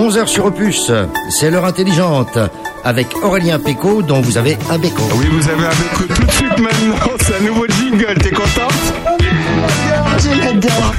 11h sur Opus, c'est l'heure intelligente avec Aurélien Péco dont vous avez un béco. Oui, vous avez un béco tout de suite maintenant, c'est un nouveau jingle, t'es contente Je l'adore.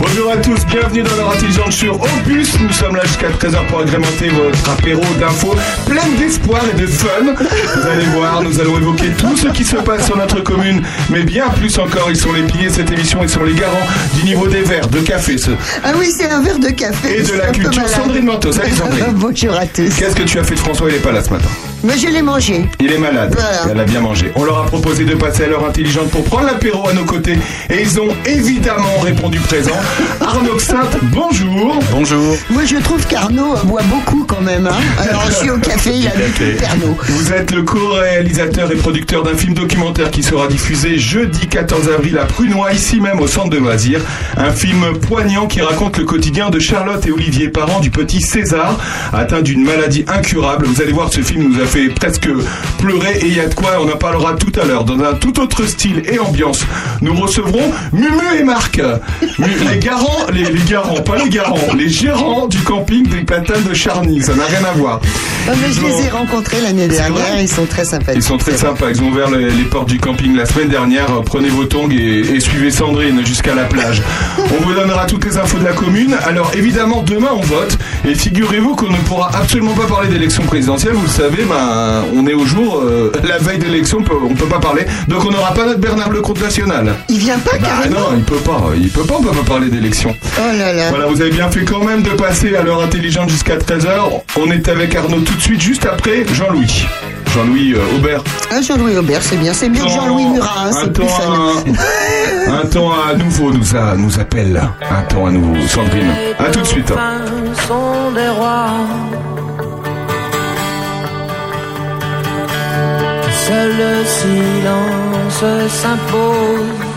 Bonjour à tous, bienvenue dans l'heure intelligente sur Opus. Nous sommes là jusqu'à 13h pour agrémenter votre apéro d'infos plein d'espoir et de fun. Vous allez voir, nous allons évoquer tout ce qui se passe sur notre commune, mais bien plus encore, ils sont les piliers de cette émission et sont les garants du niveau des verres, de café ce- Ah oui, c'est un verre de café. et de la culture. Sandrine Manteau, salut Sandrine. Bonjour à tous. Qu'est-ce que tu as fait de François Il est pas là ce matin? Mais je l'ai mangé. Il est malade. Voilà. Elle a bien mangé. On leur a proposé de passer à l'heure intelligente pour prendre l'apéro à nos côtés. Et ils ont évidemment répondu présent. Arnaud Sainte, bonjour. Bonjour. Moi, je trouve qu'Arnaud boit beaucoup quand même. Hein. Alors, je suis au café, il a le Pernod. Vous êtes le co-réalisateur et producteur d'un film documentaire qui sera diffusé jeudi 14 avril à Prunois, ici même au centre de loisirs. Un film poignant qui raconte le quotidien de Charlotte et Olivier, parents du petit César, atteint d'une maladie incurable. Vous allez voir, ce film nous a fait presque pleurer et il y a de quoi, on en parlera tout à l'heure. Dans un tout autre style et ambiance, nous recevrons Mumu et Marc, les garants, les, les garants, pas les garants, les gérants du camping des platanes de Charny. Ça n'a rien à voir. Ah, mais je ont- les ai rencontrés l'année dernière, ils sont très sympathiques. ils sont très sympas, ils ont ouvert les, les portes du camping la semaine dernière. Euh, Prenez vos tongs et, et suivez Sandrine jusqu'à la plage. On vous donnera toutes les infos de la commune. Alors évidemment, demain on vote. Et figurez-vous qu'on ne pourra absolument pas parler d'élection présidentielle. Vous le savez, ben, on est au jour, euh, la veille d'élection, on peut- on peut pas parler. Donc on n'aura pas notre Bernard Lecomte national. Il vient pas Bah carrément non, il peut pas, il peut pas, on peut pas parler d'élection. Oh là là. Voilà, vous avez bien fait quand même de passer à l'heure intelligente jusqu'à 13h. On est avec Arnaud tout de suite, juste après Jean-Louis. Jean-Louis euh, Aubert. Ah, Jean-Louis Aubert, c'est bien. C'est mieux que Jean-Louis Murat, hein, un c'est plus temps fun. à- un temps à nouveau nous, a- nous appelle. Un temps à nouveau. Sandrine. À tout de suite. hein. sont des rois. Seul le silence s'impose.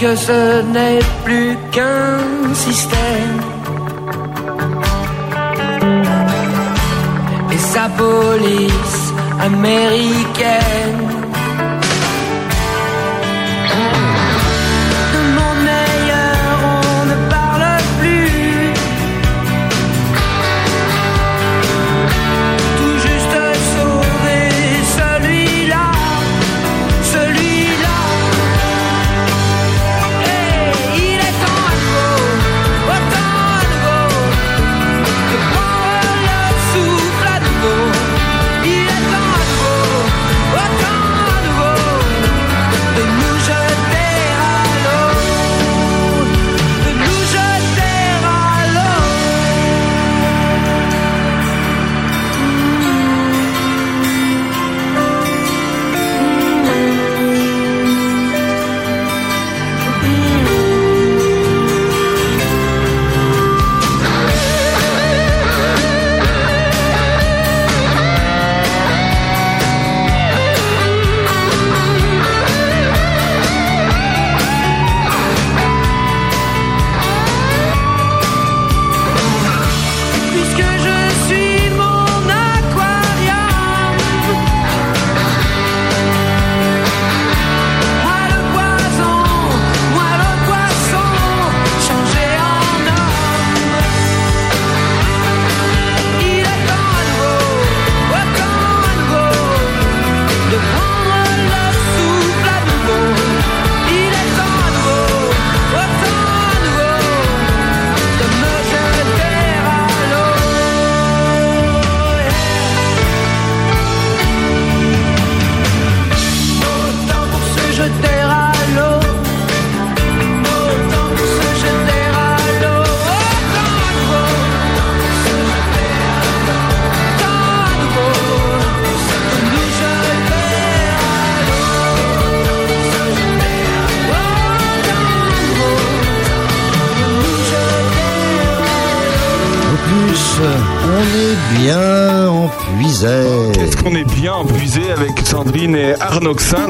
Puisque ce n'est plus qu'un système. Et sa police américaine.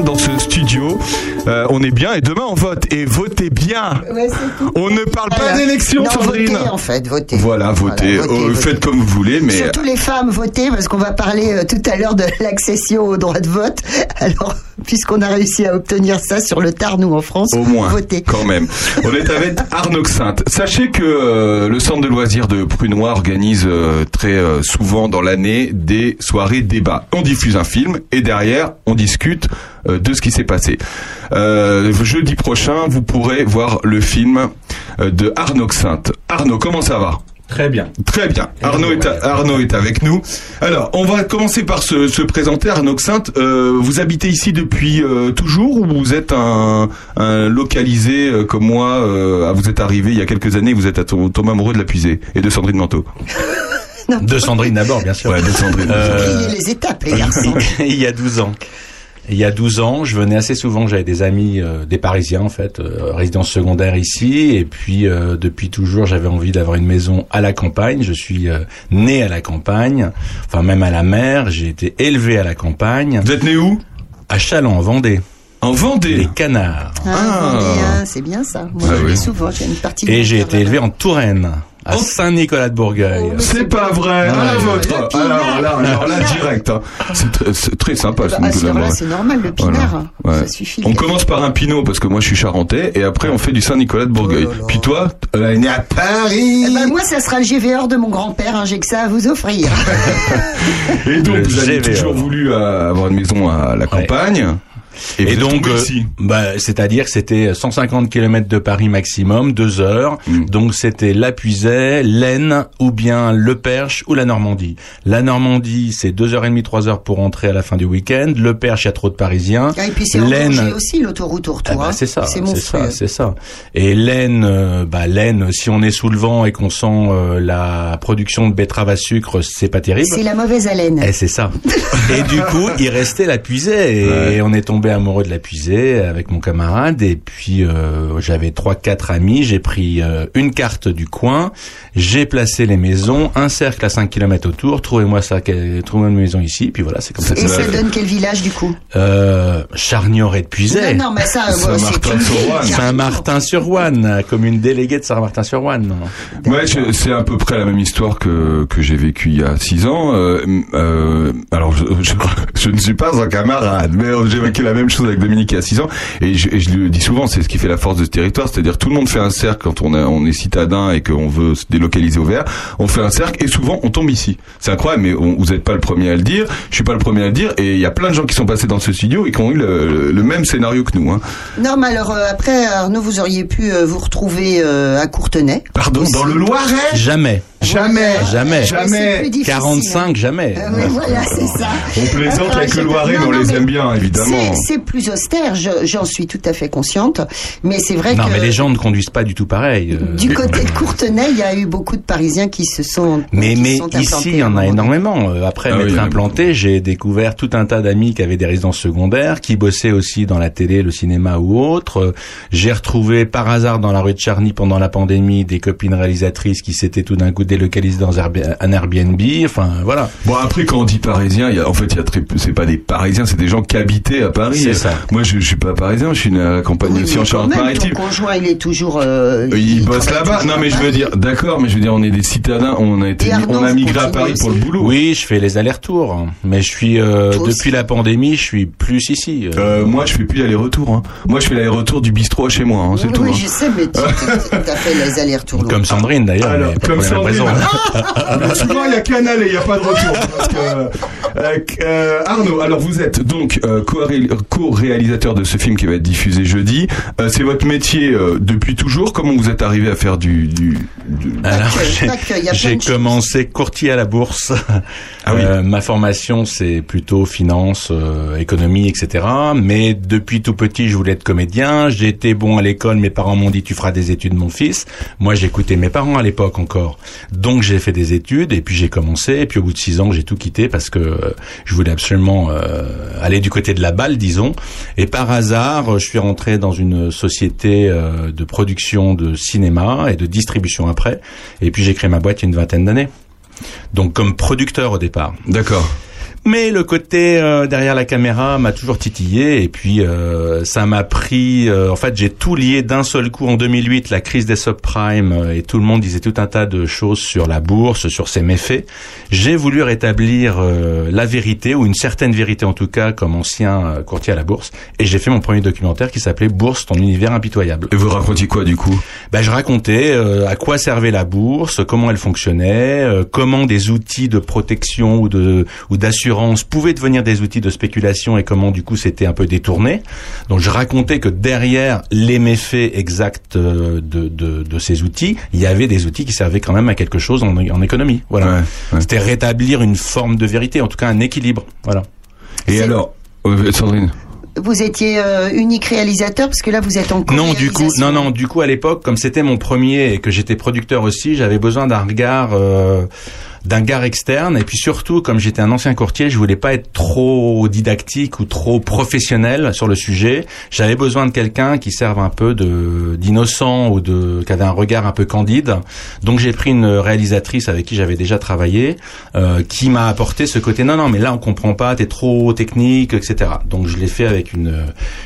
Dans ce studio. Euh, on est bien et demain on vote. Et votez bien. Ouais. On ne parle pas Voilà. d'élection, Sandrine. votez, en fait, votez. Voilà, votez. Voilà, votez, Euh, votez. Faites comme vous voulez, mais Surtout les femmes, votez, parce qu'on va parler euh, tout à l'heure de l'accession au droit de vote. Alors, puisqu'on a réussi à obtenir ça sur le tard, nous, en France, Au moins, votez. quand même. On est avec Arnaud Sainte. Sachez que euh, le centre de loisirs de Prunois organise euh, très euh, souvent dans l'année des soirées débats. On diffuse un film et derrière, on discute de ce qui s'est passé. Jeudi prochain, vous pourrez voir le film de Arnaud Sainte. Arnaud, comment ça va? Très bien. Très bien. Arnaud est, à- Arnaud est avec nous. Alors, on va commencer par se, se présenter. Arnaud Sainte, euh, vous habitez ici depuis euh, toujours ou vous êtes un, un localisé euh, comme moi euh, ah, Vous êtes arrivé il y a quelques années, vous êtes à tombé amoureux de la puisée et de Sandrine Manteau. De Sandrine d'abord, bien sûr. Ouais, de Sandrine. Euh, les étapes, les garçons. il y a 12 ans. Il y a 12 ans, je venais assez souvent, j'avais des amis, euh, des Parisiens en fait, euh, résidence secondaire ici, et puis euh, depuis toujours j'avais envie d'avoir une maison à la campagne. Je suis euh, né à la campagne, enfin même à la mer, j'ai été élevé à la campagne, Vous êtes né où? À Châlons en Vendée, En Vendée. les canards. Ah, Ah. Vendéen, c'est bien ça. Moi, Ah je oui. souvent, j'ai une partie de Et j'ai été élevé en Touraine, à Oh. Saint-Nicolas de Bourgueil. Oh, C'est pas vrai. Ah, la vôtre. Alors pinard. là, alors là, direct. hein. C'est très, c'est très sympa. ce Bah, ce Morin. c'est normal, le Voilà. pinard. Ouais. Ça suffit. On commence par un pinot parce que moi je suis charentais et après on fait du Saint-Nicolas de Bourgueil. Oh. Puis toi, elle est née à Paris. Eh ben, moi, ça sera le GVR de mon grand-père. hein, j'ai que ça à vous offrir. Et donc Le vous avez GVR. toujours voulu euh, avoir une maison à la campagne. Et, Et, donc, euh, bah, c'est-à-dire que c'était 150 km de Paris maximum, deux heures. Mm. Donc c'était la Puisay, l'Aisne ou bien le Perche ou la Normandie. La Normandie, c'est deux heures et demie, trois heures pour rentrer à la fin du week-end. Le Perche, il y a trop de Parisiens. Ah, et puis c'est aussi, l'autoroute au Ah retour. bah, hein. c'est ça, C'est ça, c'est ça. Et laine, euh, bah laine, si on est sous le vent et qu'on sent euh, la production de betterave à sucre, c'est pas terrible. C'est la mauvaise haleine. Eh, c'est ça. et du coup, il restait la puisée et Ouais. on est tombé amoureux de la puisée avec mon camarade et puis euh, j'avais trois quatre amis, j'ai pris euh, une carte du coin, j'ai placé les maisons, un cercle à 5 km autour, trouvez-moi ça trouvez une maison ici, puis voilà, c'est comme ça que Et ça ça donne quel village du coup? Euh Charnieret de Puisay. Non, non, mais ça. Saint-Martin-sur-Ouane, comme une déléguée de Saint-Martin-sur-Ouane. Ouais, c'est à peu près la même histoire que que j'ai vécu il y a six ans. Euh, euh, alors je, je, je ne suis pas un camarade, mais j'ai vécu la même chose avec Dominique il y a six ans. Et je, et je le dis souvent, c'est ce qui fait la force de ce territoire, c'est-à-dire tout le monde fait un cercle quand on, a, on est citadin et qu'on veut se délocaliser au vert. On fait un cercle et souvent on tombe ici. C'est incroyable, mais on- vous n'êtes pas le premier à le dire. Je suis pas le premier à le dire. Et il y a plein de gens qui sont passés dans ce studio et qui ont eu le, le même scénario que nous. Hein. Non, mais alors euh, après, Arnaud, vous auriez pu euh, vous retrouver euh, à Courtenay. Pardon, Aussi. dans le Loiret? Jamais. Jamais, Jamais. Difficile. 45, jamais. Ah oui, voilà, c'est ça. On plaisante Alors, avec je- le Loiret, non, mais on non, les mais aime bien, évidemment. C'est c'est plus austère, je- j'en suis tout à fait consciente. Mais c'est vrai Non, que mais les gens ne conduisent pas du tout pareil. euh. du côté de Courtenay, il y a eu beaucoup de Parisiens qui se sont Mais, qui mais sont ici, il y en a énormément. Euh, Après Ah m'être implanté, j'ai découvert tout un tas d'amis qui avaient des résidences secondaires, qui bossaient aussi dans la télé, le cinéma ou autre. Euh, J'ai retrouvé par hasard dans la rue de Charny pendant la pandémie des copines réalisatrices qui s'étaient tout d'un coup délocalisées dans un Airbnb. Enfin, voilà. Bon après quand on dit parisien, il y a, en fait il y a très peu- c'est pas des parisiens, c'est des gens qui habitaient à Paris. C'est ça. Moi je, je suis pas parisien, je suis né à la campagne Oui, aussi mais en Charente-Maritime. Ton conjoint, il est toujours. euh, Il bosse là-bas. Non mais je veux dire, d'accord, mais je veux dire on est des citadins, on a été, Arnaud, on a migré à Paris pour le boulot. Oui, je fais les allers-retours, mais je suis euh, aussi. depuis la pandémie, je suis plus ici. Euh, Euh, moi je fais plus l'aller-retour. Hein. Moi je fais l'aller-retour du bistrot à chez moi, hein, c'est Oui, tout. oui, hein. je sais, mais tu as fait les allers-retours. comme Sandrine d'ailleurs. Comme Sandrine. Raisons. Mais souvent il y a canal et il y a pas de retour. Parce que, euh, euh, Arnaud, alors vous êtes donc euh, co-ré- co-réalisateur de ce film qui va être diffusé jeudi. Euh, c'est votre métier euh, depuis toujours. Comment vous êtes arrivé à faire du, du, du- Alors, j'ai- commencé courtier à la bourse. Ah oui. Euh, ma formation, c'est plutôt finance, euh, économie, etc. Mais depuis tout petit, je voulais être comédien. J'étais bon à l'école. Mes parents m'ont dit, tu feras des études, mon fils. Moi, j'écoutais mes parents à l'époque encore. Donc, j'ai fait des études et puis j'ai commencé. Et puis, au bout de six ans, j'ai tout quitté parce que euh, je voulais absolument euh, aller du côté de la balle, disons. Et par hasard, je suis rentré dans une société euh, de production de cinéma et de distribution après. Et puis j'ai créé ma boîte il y a une vingtaine d'années. Donc comme producteur au départ. D'accord. Mais le côté euh, derrière la caméra m'a toujours titillé et puis euh, ça m'a pris. euh, en fait, j'ai tout lié d'un seul coup en 2008, la crise des subprimes euh, et tout le monde disait tout un tas de choses sur la bourse, sur ses méfaits. J'ai voulu rétablir euh, la vérité ou une certaine vérité en tout cas comme ancien euh, courtier à la bourse et j'ai fait mon premier documentaire qui s'appelait Bourse, ton univers impitoyable. Et vous racontiez quoi du coup? Ben, je racontais euh, à quoi servait la bourse, comment elle fonctionnait, euh, comment des outils de protection ou de ou d'assurance pouvaient devenir des outils de spéculation et comment du coup c'était un peu détourné. Donc je racontais que derrière les méfaits exacts euh, de, de, de ces outils, il y avait des outils qui servaient quand même à quelque chose en, en économie. Voilà. Ouais, ouais. C'était rétablir une forme de vérité, en tout cas un équilibre. Voilà. Et alors, euh, Sandrine Vous étiez euh, unique réalisateur parce que là vous êtes en Non, du coup, non, non, du coup, à l'époque, comme c'était mon premier et que j'étais producteur aussi, j'avais besoin d'un regard, euh, d'un regard externe. Et puis surtout, comme j'étais un ancien courtier, je voulais pas être trop didactique ou trop professionnel sur le sujet. J'avais besoin de quelqu'un qui serve un peu de d'innocent ou de qui avait un regard un peu candide. Donc j'ai pris une réalisatrice avec qui j'avais déjà travaillé, euh, qui m'a apporté ce côté non, non, mais là on comprend pas, t'es trop technique, etc. Donc je l'ai fait avec une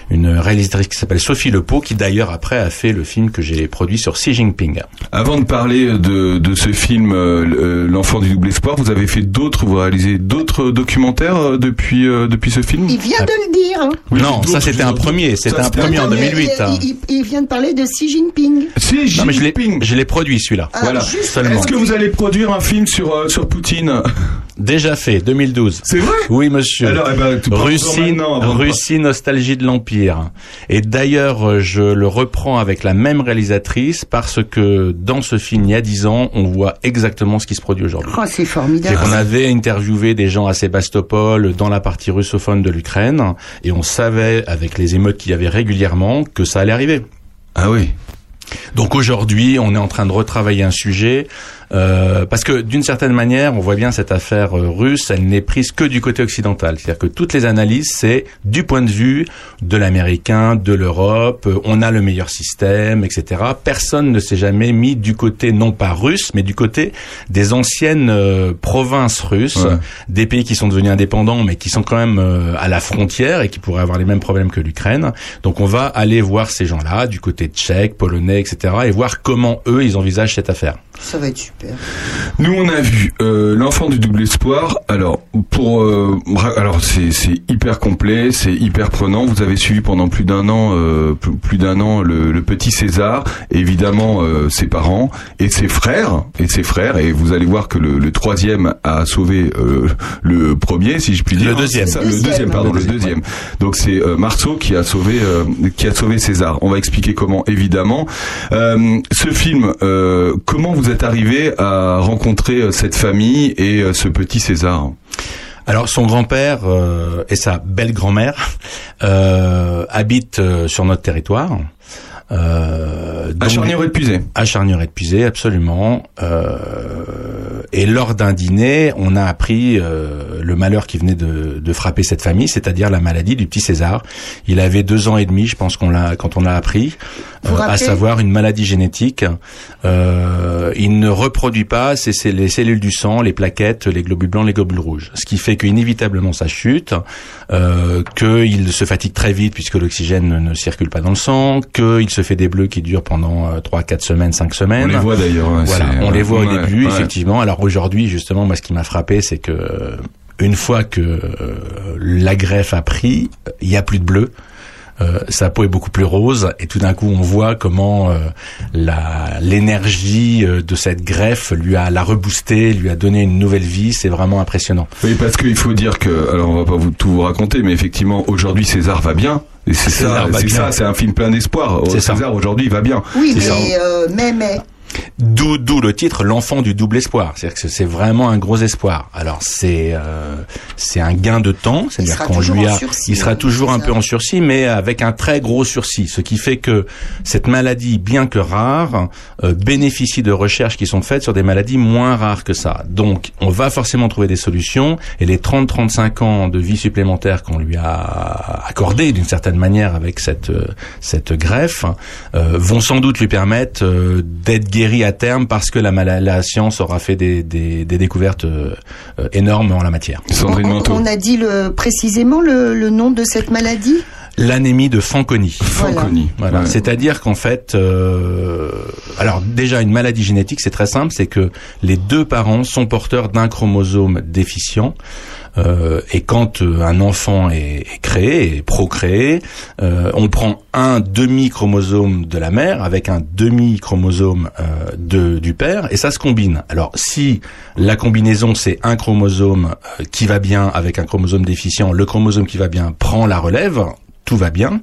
une réalisatrice qui s'appelle Sophie Lepeau, qui d'ailleurs après a fait le film que j'ai produit sur Xi Jinping. Avant de parler de, de ce film, euh, le- L'enfant du double espoir, vous avez fait d'autres, vous réalisez d'autres documentaires euh, depuis euh, depuis ce film? Il vient de le dire. hein. Oui, non, ça c'était un premier, c'était un premier en Attends, mais 2008. Il, hein. il- il vient de parler de Xi Jinping. Xi Non mais je l'ai, Jinping. je l'ai produit celui-là. Ah, Voilà. juste Seulement. Est-ce que vous allez produire un film sur euh, sur Poutine? Déjà fait, 2012. C'est vrai? Oui, monsieur. Alors, eh ben, Russie, Russie, nostalgie de l'empire. Et d'ailleurs, je le reprends avec la même réalisatrice parce que dans ce film, il y a dix ans, on voit exactement ce qui se produit aujourd'hui. Oh, c'est C'est formidable. qu'on avait interviewé des gens à Sébastopol dans la partie russophone de l'Ukraine et on savait avec les émeutes qu'il y avait régulièrement que ça allait arriver. Ah oui. Donc aujourd'hui, on est en train de retravailler un sujet euh, parce que d'une certaine manière, on voit bien cette affaire euh, russe, elle n'est prise que du côté occidental. C'est-à-dire que toutes les analyses, c'est du point de vue de l'américain, de l'Europe. euh, on a le meilleur système, etc. Personne ne s'est jamais mis du côté non pas russe, mais du côté des anciennes euh, provinces russes, Ouais. des pays qui sont devenus indépendants, mais qui sont quand même euh, à la frontière et qui pourraient avoir les mêmes problèmes que l'Ukraine. Donc on va aller voir ces gens-là, du côté tchèque, polonais, etc., et voir comment eux ils envisagent cette affaire. Ça va être super. Nous on a vu euh, l'enfant du double espoir. Alors pour euh, alors c'est c'est hyper complet, c'est hyper prenant. Vous avez suivi pendant plus d'un an euh, plus d'un an le, le petit César, évidemment euh, ses parents et ses frères et ses frères et vous allez voir que le, le troisième a sauvé euh, le premier si je puis dire. Le deuxième. Le Deuxième. deuxième pardon Le le deuxième, deuxième. Donc c'est euh, Marceau qui a sauvé euh, qui a sauvé César. On va expliquer comment évidemment. Euh, ce film, euh, comment vous êtes arrivé à rencontrer euh, cette famille et euh, ce petit César? Alors son grand-père euh, et sa belle-grand-mère habitent sur notre territoire. Euh, À donc- Charnier et Puisé. À absolument. Euh, et lors d'un dîner, on a appris euh, le malheur qui venait de, de frapper cette famille, c'est-à-dire la maladie du petit César. Il avait deux ans et demi, je pense qu'on l'a quand on l'a appris, euh, à savoir une maladie génétique. Euh, il ne reproduit pas, c'est c'est les cellules du sang, les plaquettes, les globules blancs, les globules rouges, ce qui fait qu'inévitablement ça chute, euh, qu'il se fatigue très vite puisque l'oxygène ne, ne circule pas dans le sang, qu'il se fait des bleus qui durent pendant euh, trois, quatre semaines, cinq semaines. On les voit d'ailleurs. hein, Voilà, on les voit au ouais, début, ouais. effectivement. Alors aujourd'hui, justement, moi, ce qui m'a frappé, c'est que euh, une fois que euh, la greffe a pris, il y a plus de bleu. Euh, sa peau est beaucoup plus rose et tout d'un coup on voit comment euh, la l'énergie de cette greffe lui a l'a reboosté, lui a donné une nouvelle vie. C'est vraiment impressionnant. Oui, parce qu'il faut dire que, alors on va pas vous tout vous raconter, mais effectivement aujourd'hui César va bien. Et c'est ça, c'est ça, c'est un film plein d'espoir. César aujourd'hui il va bien. Oui, ça. mais, euh, mais, mais. D'où d'où le titre l'enfant du double espoir. C'est-à-dire que c'est vraiment un gros espoir. Alors c'est euh, c'est un gain de temps, c'est-à-dire qu'on lui a sursis, il sera hein, toujours un peu en sursis mais avec un très gros sursis, ce qui fait que cette maladie bien que rare euh, bénéficie de recherches qui sont faites sur des maladies moins rares que ça. Donc on va forcément trouver des solutions et les 30 35 ans de vie supplémentaire qu'on lui a accordé d'une certaine manière avec cette euh, cette greffe euh, vont sans doute lui permettre euh, d'être guéri à terme parce que la, science aura fait des, des, des découvertes euh, euh, énormes en la matière. On, Sandrine on, a dit le, précisément le, le nom de cette maladie? L'anémie de Fanconi. Fanconi. Voilà. Ouais. C'est-à-dire qu'en fait, euh, alors déjà une maladie génétique, c'est très simple, c'est que les deux parents sont porteurs d'un chromosome déficient. Euh, et quand euh, un enfant est, est créé, est procréé, euh, on prend un demi-chromosome de la mère avec un demi-chromosome euh, de, du père, et ça se combine. Alors si la combinaison c'est un chromosome qui va bien avec un chromosome déficient, le chromosome qui va bien prend la relève, tout va bien.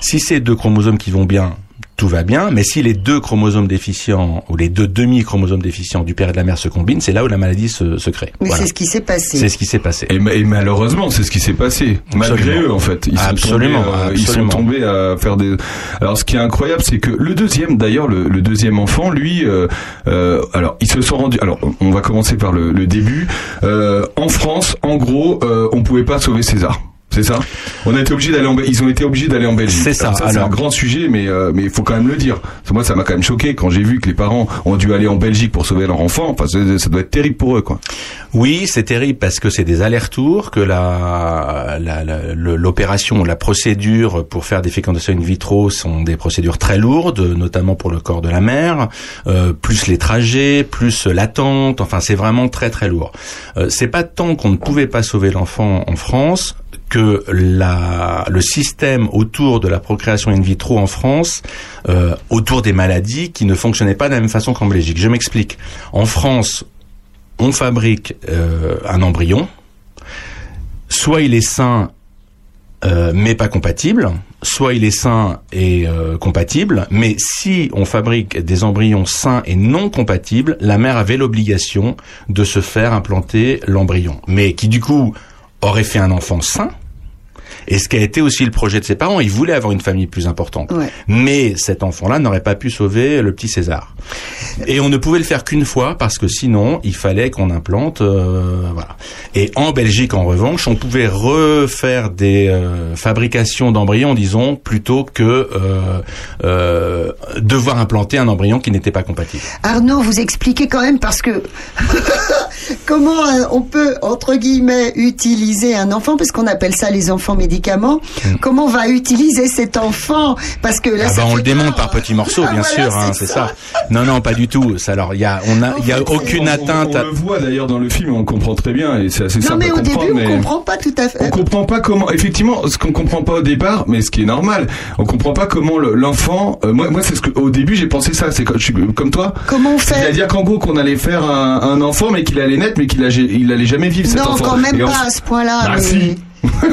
Si c'est deux chromosomes qui vont bien, tout va bien. Mais si les deux chromosomes déficients ou les deux demi-chromosomes déficients du père et de la mère se combinent, c'est là où la maladie se, se crée. Mais Voilà. c'est ce qui s'est passé. C'est ce qui s'est passé. Et, ma- et malheureusement, c'est ce qui s'est passé. Malgré eux, en fait, ils sont Absolument, tombés, euh, ils sont tombés à faire des. Alors, ce qui est incroyable, c'est que le deuxième, d'ailleurs, le, le deuxième enfant, lui, euh, euh, alors, ils se sont rendus. Alors, on va commencer par le, le début. Euh, en France, en gros, euh, on pouvait pas sauver César. C'est ça On a été obligé d'aller en ils ont été obligés d'aller en Belgique. C'est ça, Alors c'est un grand sujet mais euh, mais il faut quand même le dire. Moi ça m'a quand même choqué quand j'ai vu que les parents ont dû aller en Belgique pour sauver leur enfant. Enfin ça doit être terrible pour eux quoi. Oui, c'est terrible parce que c'est des allers-retours, que la, la- la- l'opération, la procédure pour faire des fécondations in vitro sont des procédures très lourdes, notamment pour le corps de la mère, euh, plus les trajets, plus l'attente. Enfin, c'est vraiment très très lourd. Euh, c'est pas tant qu'on ne pouvait pas sauver l'enfant en France que le système autour de la procréation in vitro en France, euh, autour des maladies qui ne fonctionnaient pas de la même façon qu'en Belgique. Je m'explique. En France, on fabrique euh, un embryon, soit il est sain euh, mais pas compatible, soit il est sain et compatible, mais si on fabrique des embryons sains et non compatibles, la mère avait l'obligation de se faire implanter l'embryon, mais qui du coup aurait fait un enfant sain. Et ce qui a été aussi le projet de ses parents, ils voulaient avoir une famille plus importante. Ouais. Mais cet enfant-là n'aurait pas pu sauver le petit César. Et on ne pouvait le faire qu'une fois parce que sinon, il fallait qu'on implante. euh, voilà. Et en Belgique, en revanche, on pouvait refaire des euh, fabrications d'embryons, disons, plutôt que euh, euh, devoir implanter un embryon qui n'était pas compatible. Arnaud, vous expliquez quand même parce que comment euh, on peut entre guillemets utiliser un enfant parce qu'on appelle ça les enfants médicaments. Comment on va utiliser cet enfant parce que là. Ah ça bah on le démonte par petits morceaux, Ah, bien voilà, sûr, hein, c'est ça. Non, non, pas du tout. Ça, alors, il y a, on a, il y a aucune On- atteinte. On, à- le voit d'ailleurs dans le film, on comprend très bien et c'est assez Non simple mais à au comprendre. début mais... on comprend pas tout à fait. On comprend pas comment, effectivement, ce qu'on comprend pas au départ, mais ce qui est normal, on comprend pas comment le- l'enfant. euh, moi, moi, c'est ce que au début j'ai pensé ça. C'est suis comme toi. Comment on fait C'est-à-dire qu'en gros qu'on allait faire un, un enfant, mais qu'il allait naître, mais qu'il allait, il allait jamais vivre cet Non, enfant. quand même Et pas à ce point-là. Bah, mais... si.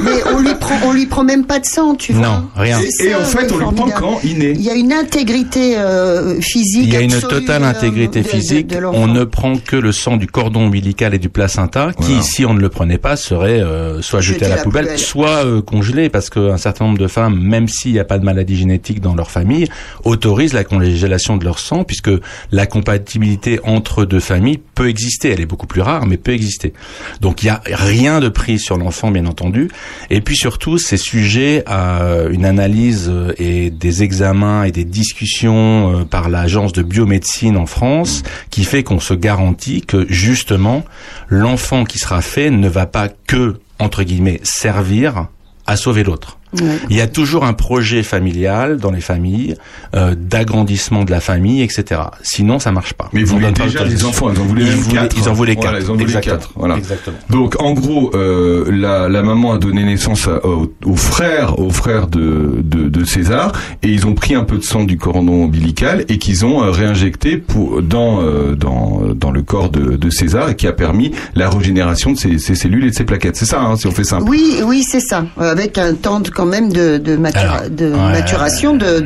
Mais on lui prend, on lui prend même pas de sang, tu vois. Non, rien. Et en fait, on le prend quand il naît. Il y a une intégrité euh, physique. Il y a une totale intégrité de- de- physique. de on ne prend que le sang du cordon ombilical et du placenta, qui, Voilà. si on ne le prenait pas, serait euh, soit jeté, à la, poubelle, soit euh, congelé, parce qu'un certain nombre de femmes, même s'il n'y a pas de maladie génétique dans leur famille, autorisent la congélation de leur sang, puisque la compatibilité entre deux familles peut exister. Elle est beaucoup plus rare, mais peut exister. Donc il y a rien de pris sur l'enfant, bien entendu. Et puis surtout, c'est sujet à une analyse euh, et des examens et des discussions euh, par l'agence de biomédecine en France, qui fait qu'on se garantit que justement, l'enfant qui sera fait ne va pas que entre guillemets servir à sauver l'autre. Ouais. Il y a toujours un projet familial dans les familles, euh, d'agrandissement de la famille, etc. Sinon, ça marche pas. Mais vous On voulez déjà les enfants, ils en voulaient Ils même voulaient- quatre. Ils en voulaient Voilà, quatre. ils en voulaient Exactement. quatre, voilà. Exactement. Donc en gros, euh, la, la maman a donné naissance à- au, au frère, au frère de, de, de César, et ils ont pris un peu de sang du cordon ombilical et qu'ils ont euh, réinjecté pour dans euh, dans dans le corps de, de César et qui a permis la régénération de ses, ses cellules et de ses plaquettes. C'est ça, hein, si on fait simple. Oui, oui, c'est ça. Avec un temps de, quand même de, de, matura- Alors, de ouais. maturation de,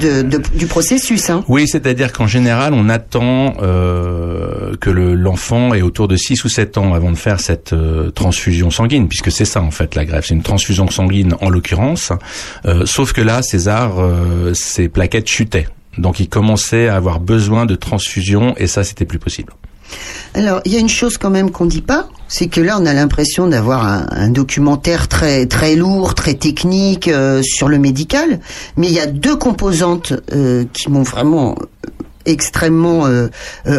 du processus. Hein. Oui, c'est-à-dire qu'en général, on attend euh, que le- l'enfant ait autour de 6 ou 7 ans avant de faire cette euh, transfusion sanguine, puisque c'est ça en fait la greffe, c'est une transfusion sanguine en l'occurrence. Euh, sauf que là, César, ses plaquettes chutaient. Donc il commençait à avoir besoin de transfusion et ça, c'était plus possible. Alors, il y a une chose quand même qu'on dit pas, c'est que là, on a l'impression d'avoir un, documentaire très très lourd, très technique euh, sur le médical, mais il y a deux composantes euh, qui m'ont vraiment euh, extrêmement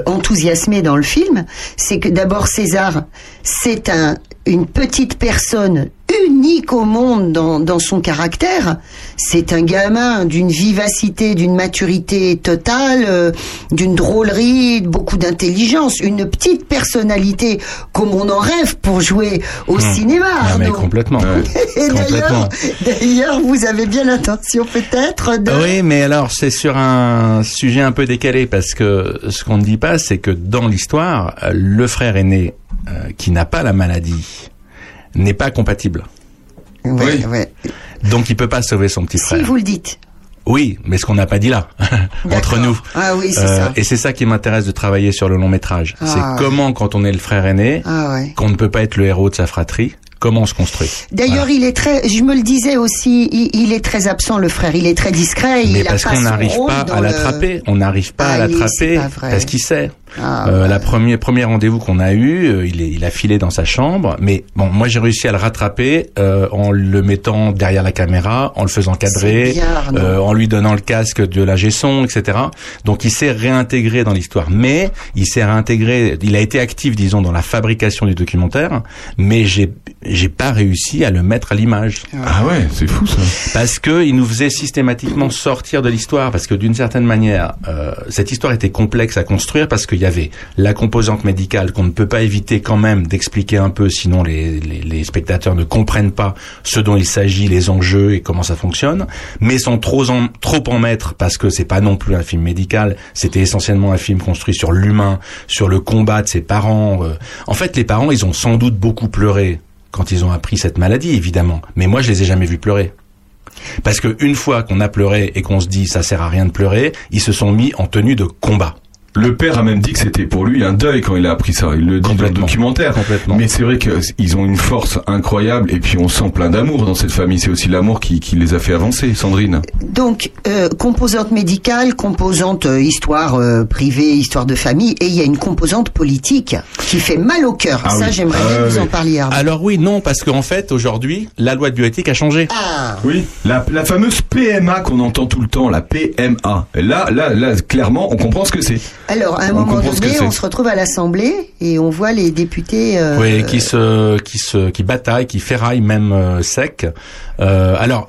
enthousiasmé dans le film. C'est que d'abord César, c'est un une petite personne unique au monde dans, dans son caractère. C'est un gamin d'une vivacité, d'une maturité totale, euh, d'une drôlerie, beaucoup d'intelligence, une petite personnalité comme on en rêve pour jouer au cinéma. Ah, mais Arnaud. complètement. Et d'ailleurs, complètement. d'ailleurs, vous avez bien l'intention peut-être de... Oui, mais alors c'est sur un sujet un peu décalé parce que ce qu'on ne dit pas, c'est que dans l'histoire, euh, le frère aîné euh, qui n'a pas la maladie n'est pas compatible. Oui. ouais. Donc il peut pas sauver son petit Si frère. vous le dites. Oui, mais ce qu'on n'a pas dit là, entre nous. Ah oui, c'est Euh, ça. Et c'est ça qui m'intéresse de travailler sur le long métrage. Ah. c'est comment, quand on est le frère aîné, Ah ouais. qu'on ne peut pas être le héros de sa fratrie, comment on se construit. D'ailleurs, il est très, je me le disais aussi, il, il est très absent, le frère. Il est très discret. Mais il parce pas qu'on n'arrive pas dans à le- l'attraper. On n'arrive pas Ah, à il- l'attraper pas parce qu'il sait. Ah, Euh, ouais. La première premier rendez-vous qu'on a eu, euh, il, est, il a filé dans sa chambre, mais bon, moi j'ai réussi à le rattraper euh, en le mettant derrière la caméra, en le faisant cadrer, Arnaud. euh, en lui donnant le casque de la son, etc. Donc il s'est réintégré dans l'histoire, mais il s'est réintégré, il a été actif, disons, dans la fabrication du documentaire, mais j'ai j'ai pas réussi à le mettre à l'image Ah ouais, c'est fou ça. parce que il nous faisait systématiquement sortir de l'histoire parce que d'une certaine manière euh, cette histoire était complexe à construire parce qu'il y avait la composante médicale qu'on ne peut pas éviter quand même d'expliquer un peu sinon les, spectateurs ne comprennent pas ce dont il s'agit les enjeux et comment ça fonctionne mais sans trop en, trop en mettre parce que c'est pas non plus un film médical c'était essentiellement un film construit sur l'humain sur le combat de ses parents euh. en fait les parents ils ont sans doute beaucoup pleuré quand ils ont appris cette maladie évidemment mais moi je les ai jamais vus pleurer parce que une fois qu'on a pleuré et qu'on se dit ça sert à rien de pleurer, ils se sont mis en tenue de combat. Le père a même dit que c'était pour lui un deuil quand il a appris ça. Il le dit dans le documentaire. Complètement. Mais c'est vrai qu'ils ont une force incroyable et puis on sent plein d'amour dans cette famille. C'est aussi l'amour qui, qui les a fait avancer, Sandrine. Donc, euh, composante médicale, composante euh, histoire euh, privée, histoire de famille, et il y a une composante politique qui fait mal au cœur. Ah Ça, oui. j'aimerais Ah bien que vous en parliez. Arnaud. Alors oui, non, parce qu'en fait aujourd'hui la loi de bioéthique a changé. Ah, Oui. La, la fameuse PMA qu'on entend tout le temps, la PMA. Là, là, là, clairement, on comprend ce que c'est. Alors à un On moment donné, on se retrouve à l'Assemblée et on voit les députés. euh, Oui, qui se, qui se, qui bataille, qui ferraille même euh, sec. Euh, alors.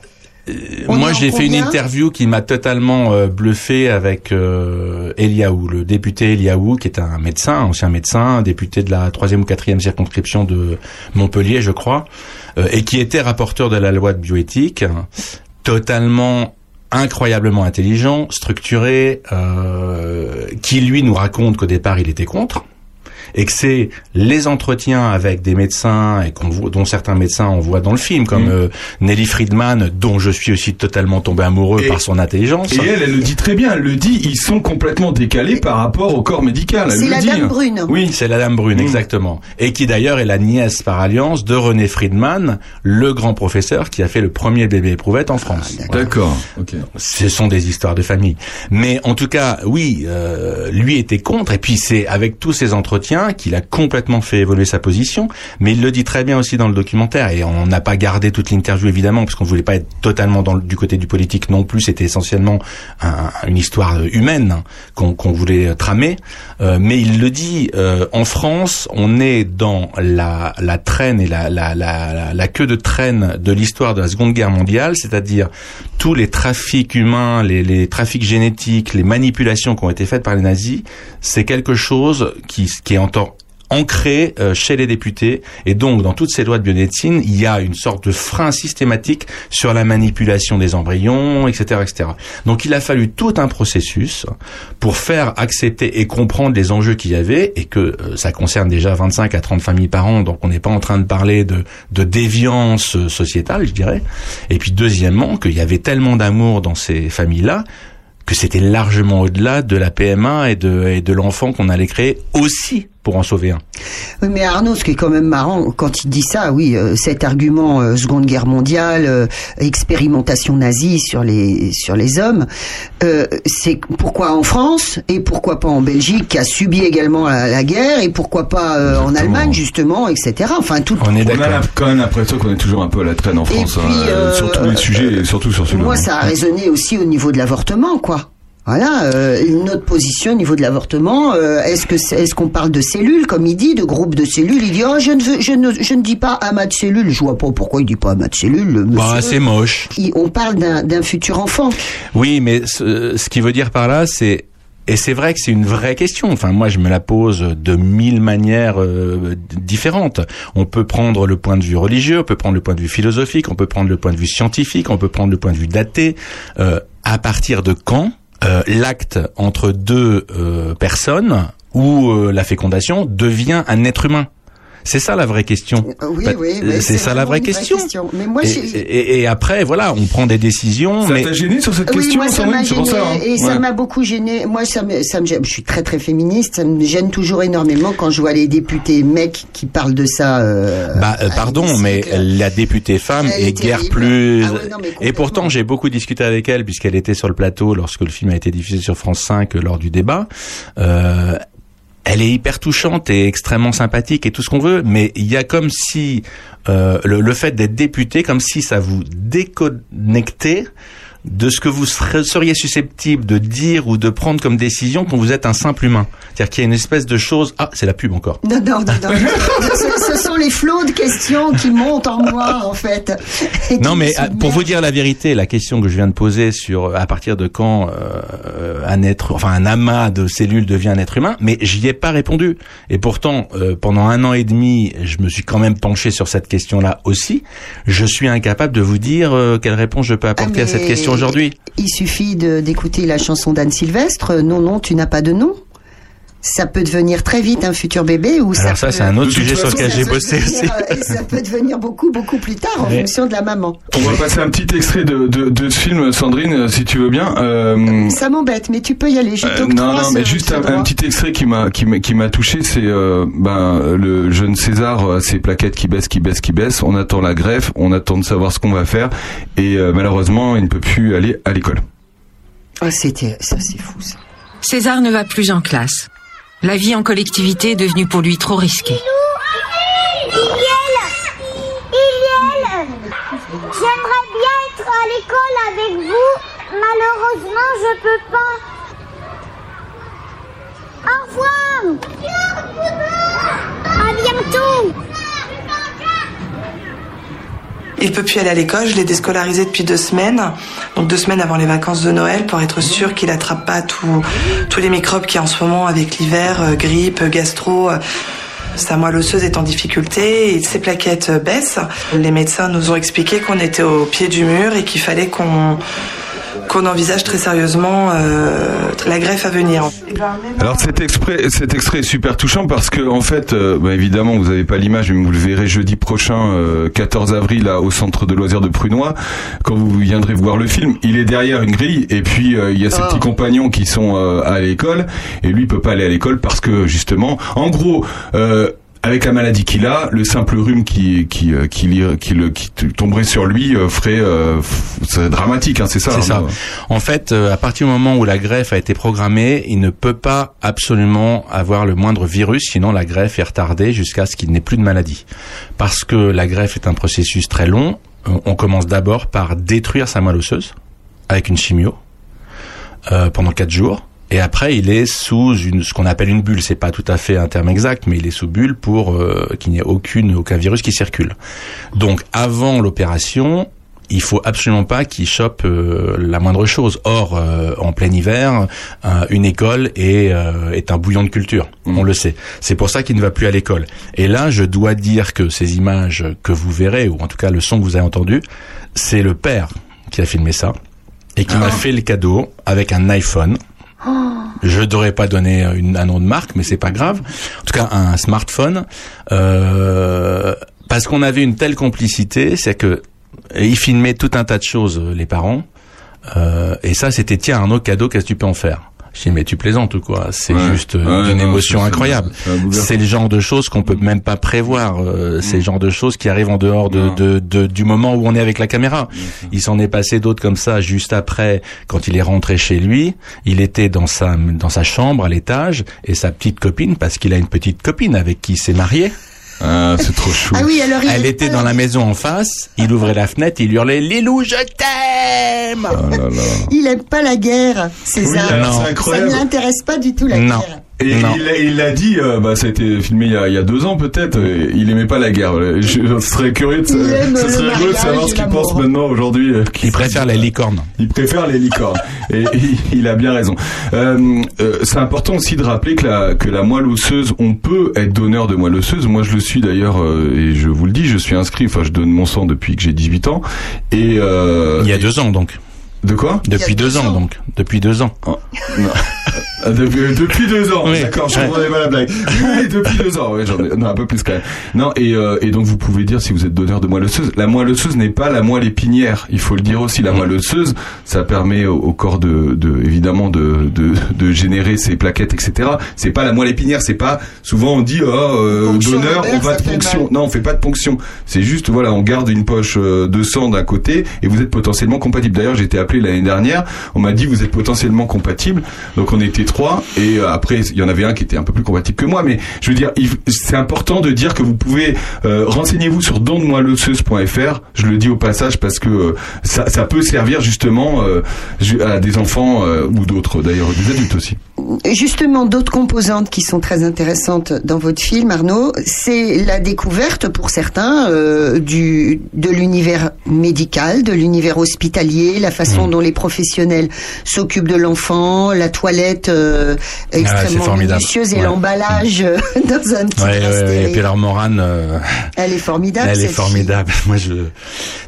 euh, On moi, j'ai fait une interview qui m'a totalement euh, bluffé avec euh, Eliaou, le député Eliaou, qui est un médecin, ancien médecin, député de la troisième ou quatrième circonscription de Montpellier, je crois, euh, et qui était rapporteur de la loi de bioéthique, totalement incroyablement intelligent, structuré, euh, qui lui nous raconte qu'au départ il était contre et que c'est les entretiens avec des médecins et qu'on voit, dont certains médecins on voit dans le film comme Mm. euh, Nelly Friedman dont je suis aussi totalement tombé amoureux Et- par son intelligence. Et elle, elle le dit très bien. Elle le dit, ils sont complètement décalés par rapport au corps médical. C'est la dit. dame brune. Oui. C'est la Dame Brune, Mm. exactement. Et qui d'ailleurs est la nièce par alliance de René Friedman, le grand professeur qui a fait le premier bébé éprouvette en France. Voilà. D'accord. Ok. ce sont des histoires de famille. Mais en tout cas, oui, euh, lui était contre. Et puis c'est avec tous ces entretiens qu'il a complètement fait évoluer sa position. Mais il le dit très bien aussi dans le documentaire. Et on n'a pas gardé toute l'interview évidemment parce qu'on voulait pas être totalement du côté du politique non plus. C'était essentiellement un- une histoire humaine hein, qu'on voulait tramer. Euh, mais il le dit. euh, en France, on est dans la, traîne et la, queue de traîne de l'histoire de la Seconde Guerre mondiale, c'est-à-dire tous les trafics humains, les, les trafics génétiques, les manipulations qui ont été faites par les nazis, c'est quelque chose qui, qui est en temps ancré euh, chez les députés. Et donc dans toutes ces lois de biomédecine il y a une sorte de frein systématique sur la manipulation des embryons etc etc donc il a fallu tout un processus pour faire accepter et comprendre les enjeux qu'il y avait et que euh, ça concerne déjà 25 à 30 familles par an donc on n'est pas en train de parler de, de déviance euh, sociétale je dirais. Et puis deuxièmement qu'il y avait tellement d'amour dans ces familles là que c'était largement au-delà de la PMA et de, et de l'enfant qu'on allait créer aussi pour en sauver un. Oui, mais Arnaud, ce qui est quand même marrant, quand il dit ça, oui, euh, cet argument euh, Seconde Guerre mondiale, euh, expérimentation nazie sur les sur les hommes, euh, c'est pourquoi en France et pourquoi pas en Belgique qui a subi également la, la guerre et pourquoi pas euh, en. Allemagne justement, etc. Enfin tout. On est On a d'accord. quand même l'impression qu'on est toujours un peu à la traîne en France, puis, hein, euh, sur tous les sujets et surtout sur celui-là. Moi, hein. ça a résonné aussi au niveau de l'avortement, quoi. Voilà, euh, notre position au niveau de l'avortement, euh, est-ce que c'est- est-ce qu'on parle de cellules, comme il dit, de groupes de cellules? Il dit oh je ne veux- je ne je ne dis pas amas de cellules. Je vois pas pourquoi il dit pas amas de cellules. le Bah, c'est moche. Il- on parle d'un futur enfant. Oui, mais ce, ce qui veut dire par là, c'est et c'est vrai que c'est une vraie question. Enfin, moi, je me la pose de mille manières euh, différentes. On peut prendre le point de vue religieux, on peut prendre le point de vue philosophique, on peut prendre le point de vue scientifique, on peut prendre le point de vue daté. Euh, à partir de quand euh, l'acte entre deux euh, personnes ou euh, la fécondation devient un être humain C'est ça la vraie question. Euh, Oui, Bah, oui, mais c'est ça la vraie question. Mais moi, Et, et- et après, voilà, on prend des décisions, Ça mais t'a gêné sur cette Oui, question, moi ça m'a gêné hein. et ça m'a beaucoup gêné. Moi ça me, ça me gêne. Je suis très très féministe. Ça me gêne toujours énormément quand je vois les députés mecs qui parlent de ça. euh, Bah, euh, pardon, mais la députée femme Elle est, est guère plus. Ah ouais, non, mais et pourtant, j'ai beaucoup discuté avec elle puisqu'elle était sur le plateau lorsque le film a été diffusé sur France 5 lors du débat. Euh, elle est hyper touchante et extrêmement sympathique et tout ce qu'on veut, mais il y a comme si euh, le, le fait d'être député, comme si ça vous déconnectait de ce que vous seriez susceptible de dire ou de prendre comme décision quand vous êtes un simple humain. C'est-à-dire qu'il y a une espèce de chose. Ah, c'est la pub encore. Non, non, non, non. ce, ce sont les flots de questions qui montent en moi, en fait. Non, mais euh, pour vous dire la vérité, la question que je viens de poser sur euh, à partir de quand euh, un être, enfin un amas de cellules devient un être humain, mais j'y ai pas répondu. Et pourtant, euh, pendant un an et demi, je me suis quand même penché sur cette question-là aussi. Je suis incapable de vous dire euh, quelle réponse je peux apporter Ah, à cette mais question Il suffit d'écouter la chanson d'Anne Sylvestre. Non, non, tu n'as pas de nom. Ça peut devenir très vite un futur bébé ou ça Alors ça, peut- c'est un autre sujet sur lequel ça j'ai bossé devenir, aussi. euh, et ça peut devenir beaucoup, beaucoup plus tard en Mais- fonction de la maman. On va passer un petit extrait de, de, de ce film, Sandrine, si tu veux bien. Euh, Ça m'embête, mais tu peux y aller. Euh, non, non, mais juste un, petit extrait qui m'a qui m'a qui m'a touché, c'est euh, ben le jeune César, ses plaquettes qui baissent, qui baissent, qui baissent. On attend la greffe, on attend de savoir ce qu'on va faire, et euh, malheureusement, il ne peut plus aller à l'école. Ah, c'était, ça c'est fou ça. César ne va plus en classe. La vie en collectivité est devenue pour lui trop risquée. Iliel J'aimerais bien être à l'école avec vous. Malheureusement, je peux pas. Au revoir À bientôt Il peut plus aller à l'école, je l'ai déscolarisé depuis deux semaines, donc deux semaines avant les vacances de Noël, pour être sûr qu'il attrape pas tous les microbes a en ce moment avec l'hiver, euh, grippe, gastro. euh, Sa moelle osseuse est en difficulté ses plaquettes euh, baissent. Les médecins nous ont expliqué qu'on était au pied du mur et qu'il fallait qu'on qu'on envisage très sérieusement euh, la greffe à venir. Alors cet extrait, cet extrait est super touchant parce que en fait, euh, bah, évidemment, vous n'avez pas l'image, mais vous le verrez jeudi prochain, euh, 14 avril, là, au centre de loisirs de Prunois, quand vous viendrez voir le film. Il est derrière une grille et puis euh, il y a ses Oh. petits compagnons qui sont euh, à l'école et lui il peut pas aller à l'école parce que justement, en gros. Euh, avec la maladie qu'il a, le simple rhume qui qui euh, qui, qui, qui tomberait sur lui euh, ferait euh, c'est dramatique, hein, c'est ça. C'est ça. hein. En fait, euh, à partir du moment où la greffe a été programmée, il ne peut pas absolument avoir le moindre virus, sinon la greffe est retardée jusqu'à ce qu'il n'ait plus de maladie. Parce que la greffe est un processus très long, on on commence d'abord par détruire sa moelle osseuse avec une chimio euh, pendant quatre jours. Et après, il est sous une, ce qu'on appelle une bulle. C'est pas tout à fait un terme exact, mais il est sous bulle pour euh, qu'il n'y ait aucune, aucun virus qui circule. Donc, avant l'opération, il faut absolument pas qu'il chope euh, la moindre chose. Or, euh, en plein hiver, euh, une école est, euh, est un bouillon de culture. Mm. On le sait. C'est pour ça qu'il ne va plus à l'école. Et là, je dois dire que ces images que vous verrez, ou en tout cas le son que vous avez entendu, c'est le père qui a filmé ça et qui m'a fait le cadeau avec un iPhone. Je devrais pas donner un nom de marque, mais c'est pas grave. En tout cas, un smartphone, euh, parce qu'on avait une telle complicité, c'est que ils filmaient tout un tas de choses, euh, les parents. Euh, et ça, c'était tiens, un autre cadeau, qu'est-ce que tu peux en faire? Je dis mais tu plaisantes ou quoi C'est Ouais. juste euh, Ouais, une non, émotion incroyable. c'est le genre de choses qu'on peut même pas prévoir. Euh, C'est le genre de choses qui arrivent en dehors de, de, de- du moment où on est avec la caméra. Il s'en est passé d'autres comme ça juste après, quand il est rentré chez lui. Il était dans sa dans sa chambre à l'étage et sa petite copine, parce qu'il a une petite copine avec qui il s'est marié. Ah, c'est trop chou. Ah oui, alors il Elle était dans la maison en face, il ouvrait la fenêtre, il hurlait Lilou, je t'aime Oh là là. Il aime pas la guerre, César. Oui, Ça ne l'intéresse pas du tout la Non. guerre. Et Non. il l'a- dit, euh, bah, ça a été filmé il y a, il y a deux ans peut-être. Il aimait pas la guerre. Je, je serais curieux de, ça serait rigolo de savoir ce qu'il pense maintenant aujourd'hui. euh, Il préfère les licornes. Il préfère les licornes. et, il a bien raison. Euh, euh, c'est important aussi de rappeler que la, que la moelle osseuse, on peut être donneur de moelle osseuse. Moi, je le suis d'ailleurs, euh, et je vous le dis, je suis inscrit. Enfin, je donne mon sang depuis que j'ai 18 ans. Et euh, Il y a deux ans donc. De quoi Depuis deux deux ans ans. donc. Depuis deux ans. Oh, non. Ah, depuis, depuis deux ans, Oui. d'accord, je comprenais pas la blague. Oui, depuis deux ans, j'en ai, non, un peu plus quand même. Non, et, euh, et donc vous pouvez dire si vous êtes donneur de moelle osseuse. La moelle osseuse n'est pas la moelle épinière, il faut le dire aussi. La moelle osseuse, ça permet au, au corps de, de évidemment de, de, de générer ses plaquettes, etc. C'est pas la moelle épinière, c'est pas. Souvent on dit oh euh, donneur, on va de ponction. Non, on fait pas de ponction. C'est juste voilà, on garde une poche euh, de sang d'un côté et vous êtes potentiellement compatible. D'ailleurs, j'ai été l'année dernière. On m'a dit vous êtes potentiellement compatible. Donc on était trois et euh, après il y en avait un qui était un peu plus compatible que moi. Mais je veux dire, c'est important de dire que vous pouvez euh, renseignez-vous sur dondemoileosseuse.fr. Je le dis au passage parce que euh, ça, ça peut servir justement euh, à des enfants ou d'autres d'ailleurs des adultes aussi. Justement, d'autres composantes qui sont très intéressantes dans votre film, Arnaud, c'est la découverte pour certains euh, du de l'univers médical, de l'univers hospitalier, la façon dont les professionnels s'occupent de l'enfant, la toilette euh, extrêmement formidable. minutieuse et Ouais. l'emballage euh, dans un petit Ouais, ouais. Et puis alors Morane, euh, Elle est formidable. elle est formidable. Moi je,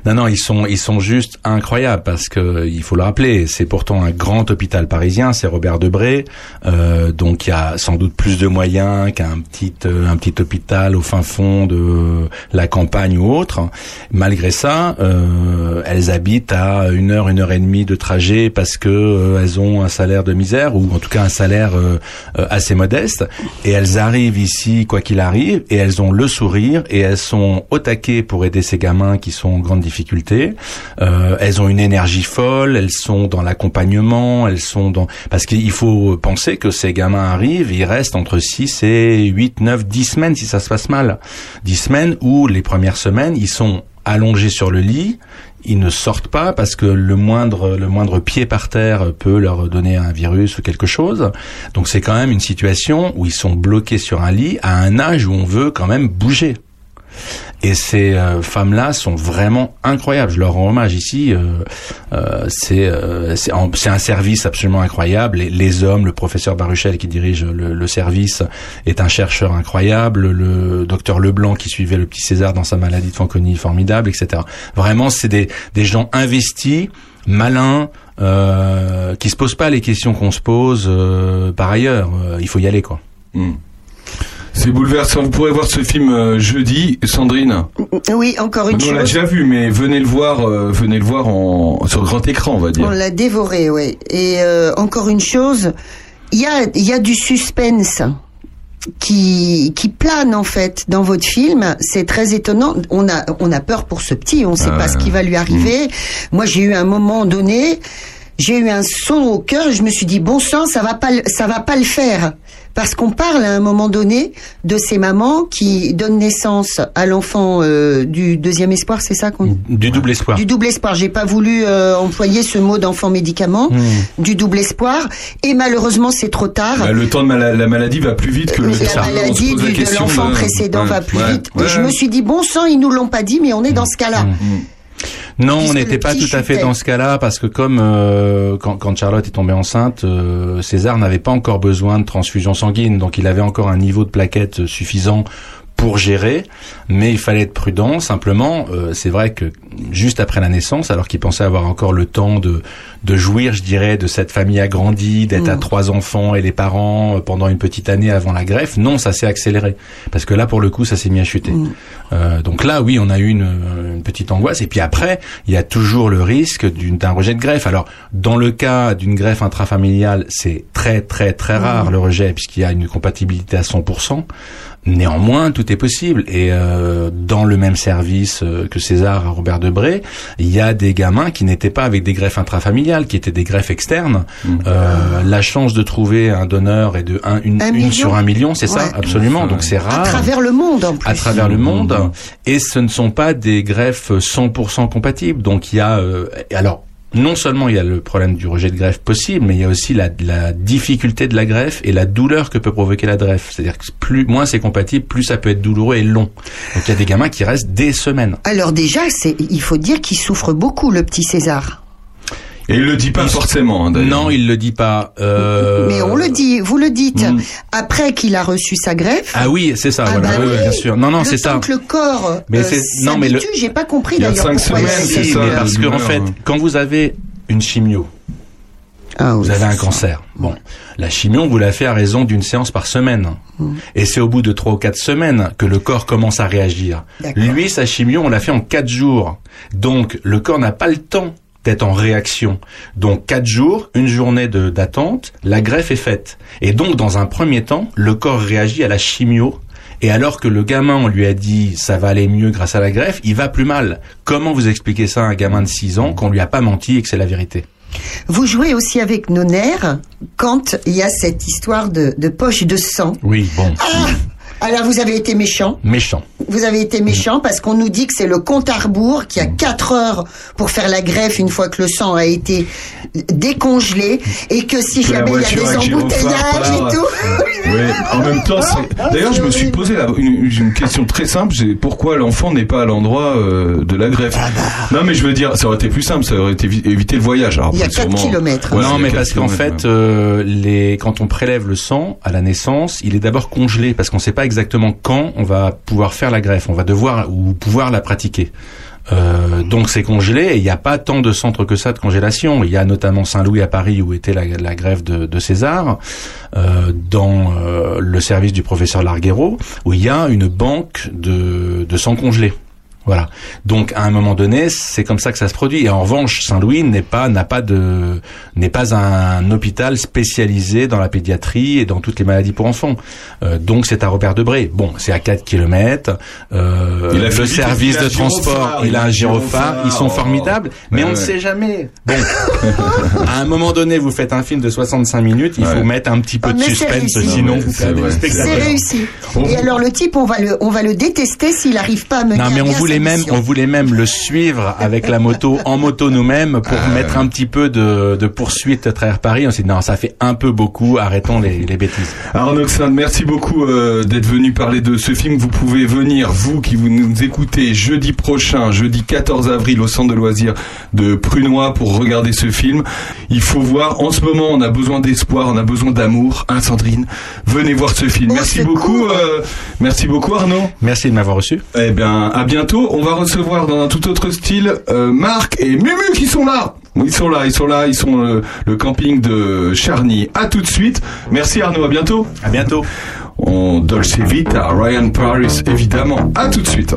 non non, ils sont ils sont juste incroyables parce que il faut le rappeler, c'est pourtant un grand hôpital parisien, c'est Robert Debré, euh, donc il y a sans doute plus de moyens qu'un petit euh, un petit hôpital au fin fond de la campagne ou autre. Malgré ça, euh, elles habitent à une heure une heure et demie de trajet parce que euh, elles ont un salaire de misère ou en tout cas un salaire euh, assez modeste et elles arrivent ici quoi qu'il arrive et elles ont le sourire et elles sont au taquet pour aider ces gamins qui sont en grande difficulté. Elles ont une énergie folle, elles sont dans l'accompagnement, elles sont dans parce qu'il faut penser que ces gamins arrivent, ils restent entre 6 et 8 9 10 semaines si ça se passe mal. 10 semaines où les premières semaines, ils sont allongés sur le lit, ils ne sortent pas parce que le moindre le moindre pied par terre peut leur donner un virus ou quelque chose. Donc c'est quand même une situation où ils sont bloqués sur un lit à un âge où on veut quand même bouger. Et ces euh, femmes-là sont vraiment incroyables. Je leur rends hommage ici. euh, euh, c'est un service absolument incroyable. Les, hommes, le professeur Baruchel qui dirige le, service est un chercheur incroyable. Le docteur Leblanc qui suivait le petit César dans sa maladie de Fanconi, formidable, etc. Vraiment, c'est des gens investis, malins. Euh, qui se posent pas les questions qu'on se pose par ailleurs. Il faut y aller quoi. Hmm. C'est bouleversant. Vous pourrez voir ce film euh, jeudi, Sandrine. Oui, encore une Nous, on l'a déjà vu, mais venez le voir, euh, venez le voir en sur grand écran, on va dire. On l'a dévoré, oui. Et euh, encore une chose, il y a, y a du suspense qui qui plane en fait dans votre film. C'est très étonnant. On a on a peur pour ce petit. On ne sait Ah pas ce qui va lui arriver. Moi, j'ai eu un moment donné, j'ai eu un son au cœur. Je me suis dit bon sang, ça va pas ça va pas le faire. Parce qu'on parle à un moment donné de ces mamans qui donnent naissance à l'enfant euh, du deuxième espoir, c'est ça qu'on Du double espoir. du double espoir. J'ai pas voulu euh, employer ce mot d'enfant médicament. Du double espoir. Et malheureusement, c'est trop tard. Bah, le temps de la maladie va plus vite que le la maladie la de l'enfant de- précédent Ouais, va plus ouais, vite. ouais. Et je me suis dit, bon sang, ils nous l'ont pas dit, mais on est dans ce cas-là. Non, Puisque on n'était pas tout à fait dans ce cas-là parce que comme euh, quand, quand Charlotte est tombée enceinte, euh, César n'avait pas encore besoin de transfusion sanguine, donc il avait encore un niveau de plaquettes suffisant pour gérer, mais il fallait être prudent. Simplement, euh, c'est vrai que juste après la naissance, alors qu'il pensait avoir encore le temps de de jouir, je dirais, de cette famille agrandie, d'être à trois enfants et les parents euh, pendant une petite année avant la greffe, non, ça s'est accéléré parce que là, pour le coup, ça s'est mis à chuter. Euh, donc là, oui, on a eu une, une petite angoisse. Et puis après, il y a toujours le risque d'un rejet de greffe. Alors, dans le cas d'une greffe intrafamiliale, c'est très très très rare le rejet puisqu'il y a une compatibilité à 100%. Néanmoins, tout est possible. Et euh, dans le même service euh, que César à Robert Debré, il y a des gamins qui n'étaient pas avec des greffes intrafamiliales, qui étaient des greffes externes. Euh, la chance de trouver un donneur est de un, une, Un une million sur un million, c'est ça, absolument. Donc c'est À rare travers le monde, en plus. à travers le monde et ce ne sont pas des greffes 100% compatibles. Donc il y a euh, alors non seulement il y a le problème du rejet de greffe possible, mais il y a aussi la, la difficulté de la greffe et la douleur que peut provoquer la greffe. C'est-à-dire que plus moins c'est compatible, plus ça peut être douloureux et long. Donc il y a des gamins qui restent des semaines. Alors déjà, c'est, il faut dire qu'il souffre beaucoup, le petit César. Et il le dit pas forcément, hein, d'ailleurs. Non, il le dit pas. Euh, Mais on le dit, vous le dites. Mm. Après qu'il a reçu sa greffe. Ah oui, c'est ça. Ah voilà, bah oui, bien sûr. Non, non, c'est ça. que le corps Mais euh, c'est- non, mais le- j'ai pas compris Il y a d'ailleurs cinq semaines, c'est ça, mais parce que en fait, hein. quand vous avez une chimio, Ah oui, vous avez un ça. cancer. Bon, la chimio, on vous la fait à raison d'une séance par semaine. Mm. Et c'est au bout de trois ou quatre semaines que le corps commence à réagir. D'accord. Lui, sa chimio, on l'a fait en quatre jours. Donc, le corps n'a pas le temps en réaction. Donc, quatre jours, une journée de d'attente, la greffe est faite. Et donc, dans un premier temps, le corps réagit à la chimio. Et alors que le gamin, on lui a dit ça va aller mieux grâce à la greffe, il va plus mal. Comment vous expliquez ça à un gamin de 6 ans qu'on lui a pas menti et que c'est la vérité? Vous jouez aussi avec nos nerfs quand il y a cette histoire de, de poche de sang. Oui, bon, Ah Alors vous avez été méchant. méchant. Vous avez été méchant parce qu'on nous dit que c'est le compte à rebours, qu'il y a 4 heures pour faire la greffe une fois que le sang a été décongelé et que si jamais il y a des embouteillages et tout. Oui, en même temps, c'est- d'ailleurs, je me suis posé la- une, une question très simple, c'est pourquoi l'enfant n'est pas à l'endroit euh, de la greffe? Non, mais je veux dire, ça aurait été plus simple, ça aurait été évi- évité le voyage. Alors, Il y a après, 4 sûrement- kilomètres. Ouais, non, mais parce qu'en fait, ouais. euh, les, quand on prélève le sang à la naissance, il est d'abord congelé parce qu'on ne sait pas exactement quand on va pouvoir faire la greffe. On va devoir ou pouvoir la pratiquer. Euh, donc c'est congelé et il n'y a pas tant de centres que ça de congélation. Il y a notamment Saint-Louis à Paris où était la, la greffe de, de César, euh, dans euh, le service du professeur Larguero, où il y a une banque de, de sang congelé. Voilà. Donc à un moment donné, c'est comme ça que ça se produit. Et en revanche, Saint-Louis n'est pas n'a pas de n'est pas un hôpital spécialisé dans la pédiatrie et dans toutes les maladies pour enfants. Euh, donc c'est à Robert Debré. Bon, c'est à 4 kilomètres. Euh, Il a fait le service il a de transport, gyrophare, il a un gyrophare. Ils sont oh. formidables, mais Ouais, on ne ouais. sait jamais. Bon, à un moment donné, vous faites un film de 65 minutes, il Ouais. faut mettre un petit peu Ah, de suspense, réussi. sinon vous c'est perdez réussi. On- Et alors le type, on va le, on va le détester s'il n'arrive pas à mener Non, mais on voulait même, on voulait même le suivre avec la moto, en moto nous-mêmes, pour mettre un petit peu de, de poursuite à travers Paris. On s'est dit non, ça fait un peu beaucoup, arrêtons les, les bêtises. Arnaud Xand, merci beaucoup euh, d'être venu parler de ce film. Vous pouvez venir, vous qui vous nous écoutez, jeudi prochain, jeudi 14 avril, au centre de loisirs de Prunois pour regarder ce film. Il faut voir, en ce moment, on a besoin d'espoir, on a besoin d'amour. Hein, Sandrine Venez voir ce film. Au merci beaucoup, euh, merci beaucoup Arnaud. Merci de m'avoir reçu. Eh bien, à bientôt. On va recevoir dans un tout autre style euh, Marc et Mumu qui sont là. Ils sont là, ils sont là, ils sont euh, le camping de Charny. À tout de suite. Merci Arnaud, à bientôt. À bientôt. On Dolce Vita, Ryan Paris, évidemment. À tout de suite.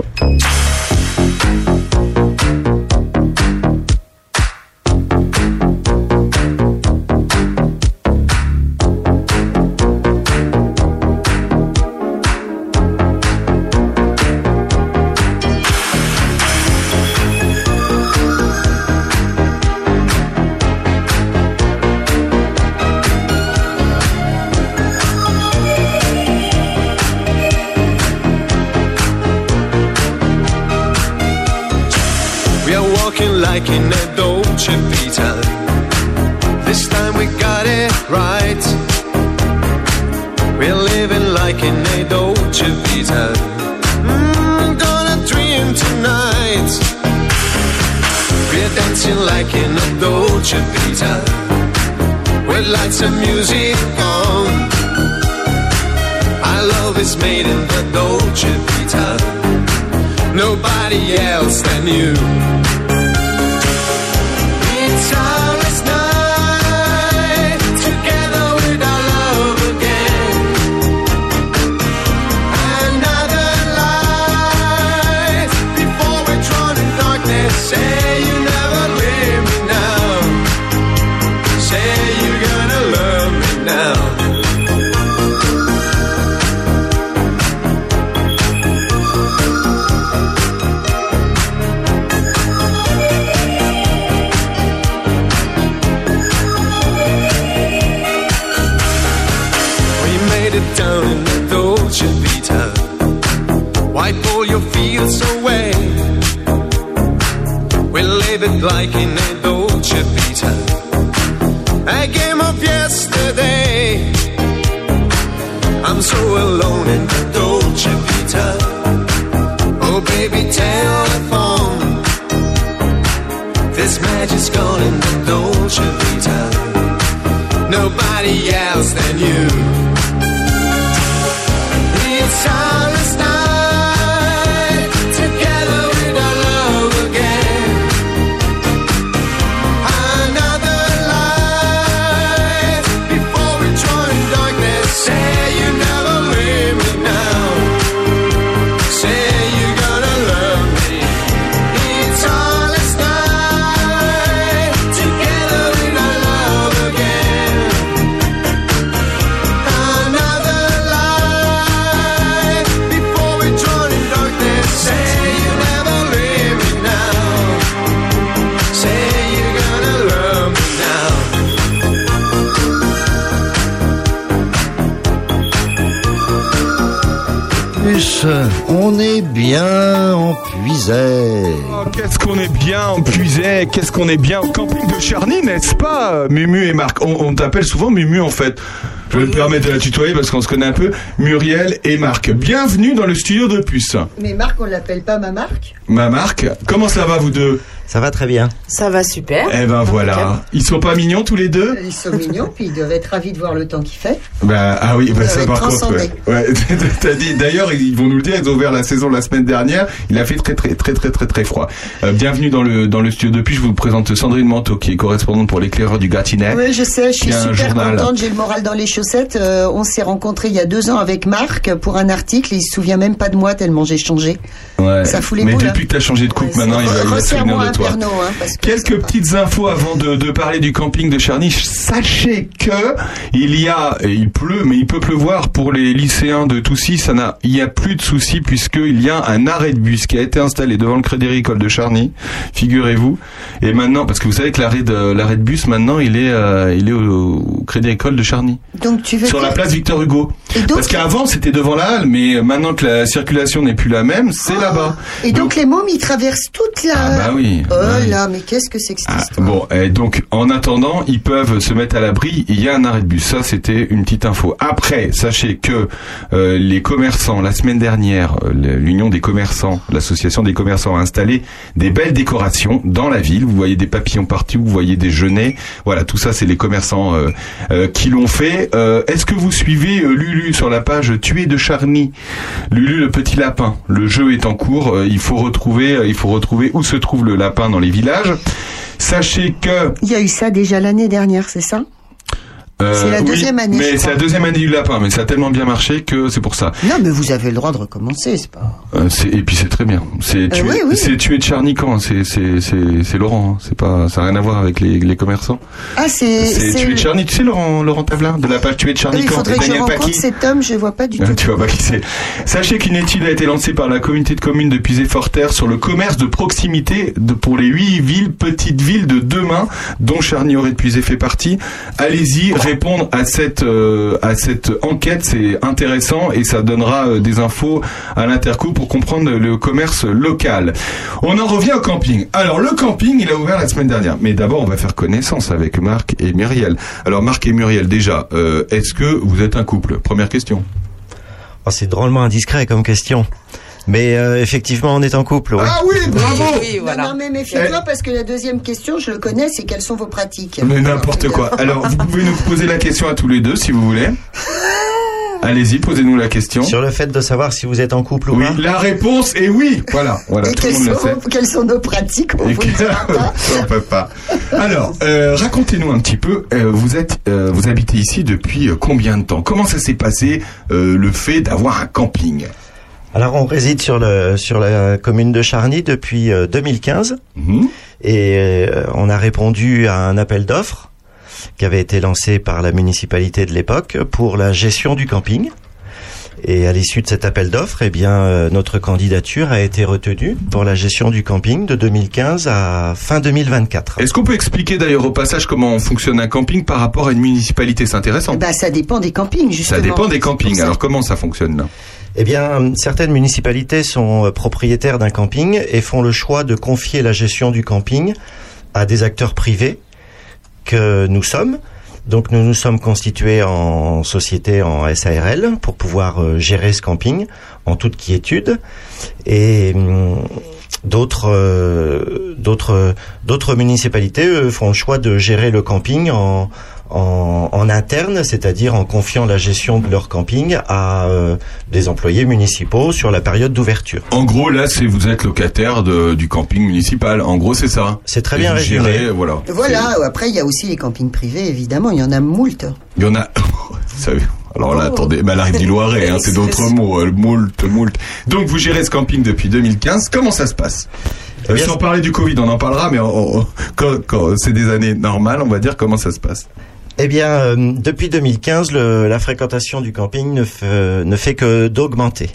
Puisait, qu'est-ce qu'on est bien au camping de Charny, n'est-ce pas, Mumu et Marc On, on t'appelle souvent Mumu en fait. Je vais me permettre de la tutoyer parce qu'on se connaît un peu. Muriel et Marc. Bienvenue dans le studio de Puce. Mais Marc, on l'appelle pas ma marque Ma Marc, comment ça va vous deux? Ça va très bien. Ça va super. Eh ben voilà. Ils sont pas mignons tous les deux? Ils sont mignons, puis ils doivent être ravis de voir le temps qu'il fait. Bah ah oui, bah Ça par contre. Ouais. Ouais, t'as dit. D'ailleurs, ils vont nous le dire. Ils ont ouvert la saison la semaine dernière. Il a fait très très très très très très froid. Euh, bienvenue dans le dans le studio de Puce. Je vous présente Sandrine Manteau, qui est correspondante pour l'éclaireur du Gâtinais. Oui, je sais, je suis super journal. contente, j'ai le moral dans les chaussettes. Euh, on s'est rencontrés il y a deux ans avec Marc pour un article et il se souvient même pas de moi tellement j'ai changé. Ouais. Ça fout les Mais boules, depuis que t'as changé de coupe, maintenant il va, il va se souvenir de toi. Hein, parce que Quelques petites infos avant de, de parler du camping de Charny. Sachez que il y a, et il pleut, mais il peut pleuvoir pour les lycéens de Toussy. Ça n'a, il y a plus de soucis puisqu'il y a un arrêt de bus qui a été installé devant le Crédit Agricole de Charny. Figurez-vous. Et maintenant, parce que vous savez que l'arrêt de l'arrêt de bus maintenant, il est, euh, il est au, au Crédit Agricole de Charny. Donc tu veux Sur la place Victor Hugo. Et donc- Parce qu'avant c'était devant la halle, mais maintenant que la circulation n'est plus la même, c'est là-bas. Et donc, les mômes, ils traversent toute la... Ah bah oui. Oh bah oui. là, mais qu'est-ce que c'est que cette Ah, histoire bon, et donc en attendant, ils peuvent se mettre à l'abri. Il y a un arrêt de bus. Ça, c'était une petite info. Après, sachez que euh, les commerçants, la semaine dernière, euh, l'Union des commerçants, l'association des commerçants a installé des belles décorations dans la ville. Vous voyez des papillons partout, vous voyez des genêts. Voilà, tout ça, c'est les commerçants euh, euh, qui l'ont fait. Euh, Est-ce que vous suivez Lulu sur la page Tué de Charny? Lulu le petit lapin. Le jeu est en cours. Il faut retrouver, il faut retrouver où se trouve le lapin dans les villages. Sachez que Il y a eu ça déjà l'année dernière, c'est ça? Euh, C'est la oui, deuxième année, je Mais c'est la deuxième année du lapin, mais ça a tellement bien marché que c'est pour ça. Non, mais vous avez le droit de recommencer, c'est pas... Euh, et puis c'est très bien. C'est tué, oui, oui. c'est tué de Charny quand C'est c'est Laurent. hein. C'est pas ça a rien à voir avec les les commerçants. Ah, c'est... C'est tué de Charny. Tu sais Laurent Laurent Tavelin de la page tué de Ah, Charny Il quand faudrait que je Daniel rencontre Paqui. cet homme, je vois pas du Euh, tout. Tu vois pas qui c'est. Sachez qu'une étude a été lancée par la communauté de communes de Puisé-Forterre sur le commerce de proximité de, pour les huit villes, petites villes de demain, dont Charny-Auray de Puisé fait partie. Allez-y, répondre à cette euh, à cette enquête, c'est intéressant et ça donnera euh, des infos à l'interco pour comprendre le commerce local. On en revient au camping. Alors le camping, il a ouvert la semaine dernière, mais d'abord on va faire connaissance avec Marc et Muriel. Alors Marc et Muriel, déjà, euh, est-ce que vous êtes un couple? Première question. Oh, c'est drôlement indiscret comme question. Mais euh, effectivement, on est en couple. oui. Ah oui, bravo Oui, voilà. Non, non, mais méfie-toi parce que la deuxième question, je le connais, c'est quelles sont vos pratiques Mais n'importe quoi. Alors, vous pouvez nous poser la question à tous les deux, si vous voulez. Allez-y, posez-nous la question. Sur le fait de savoir si vous êtes en couple ou Oui, pas. la réponse est oui. Voilà, voilà, Et tout le quelles monde le sait. sont, quelles sont nos pratiques On on peut pas. Alors, euh, racontez-nous un petit peu. euh, vous êtes, euh, vous habitez ici depuis combien de temps? Comment ça s'est passé euh, le fait d'avoir un camping? Alors, on réside sur le sur la commune de Charny depuis euh, 2015 Mhm. et euh, on a répondu à un appel d'offres qui avait été lancé par la municipalité de l'époque pour la gestion du camping. Et à l'issue de cet appel d'offres, eh bien, euh, notre candidature a été retenue pour la gestion du camping de 2015 à fin 2024. Est-ce qu'on peut expliquer d'ailleurs au passage comment fonctionne un camping par rapport à une municipalité? C'est intéressant. Bah, ça dépend des campings, justement. ça dépend des campings. Alors comment ça fonctionne là? Eh bien, certaines municipalités sont euh, propriétaires d'un camping et font le choix de confier la gestion du camping à des acteurs privés que nous sommes. Donc nous nous sommes constitués en société en SARL pour pouvoir euh, gérer ce camping en toute quiétude et hum, d'autres euh, d'autres d'autres municipalités font le choix de gérer le camping en en, en interne, c'est-à-dire en confiant la gestion de leur camping à euh, des employés municipaux sur la période d'ouverture. En gros, là, c'est vous êtes locataire de- du camping municipal. En gros, c'est ça. C'est très Et bien résumé. gérez, voilà. Voilà, après il y a aussi les campings privés, évidemment, il y en a moult. Il y en a. Alors là, attendez, mais elle arrive du Loiret, hein, c'est d'autres mots, euh, moult, moult. Donc, vous gérez ce camping depuis 2015. Comment ça se passe? Eh Euh, bien, Sans parler du Covid, on en parlera, mais on- on- quand, quand c'est des années normales, on va dire comment ça se passe? Eh bien, euh, depuis 2015, le- la fréquentation du camping ne, ne fait que d'augmenter.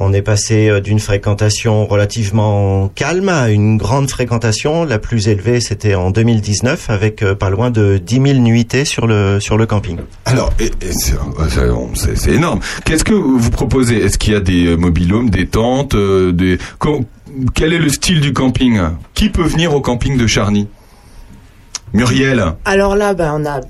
On est passé euh, d'une fréquentation relativement calme à une grande fréquentation. La plus élevée, c'était en 2019, avec euh, pas loin de 10 000 nuitées sur le sur le camping. Alors, c'est énorme. Qu'est-ce que vous proposez? Est-ce qu'il y a des mobilhomes, des tentes, Quel est le style du camping? Qui peut venir au camping de Charny? Muriel. Alors là, ben, on a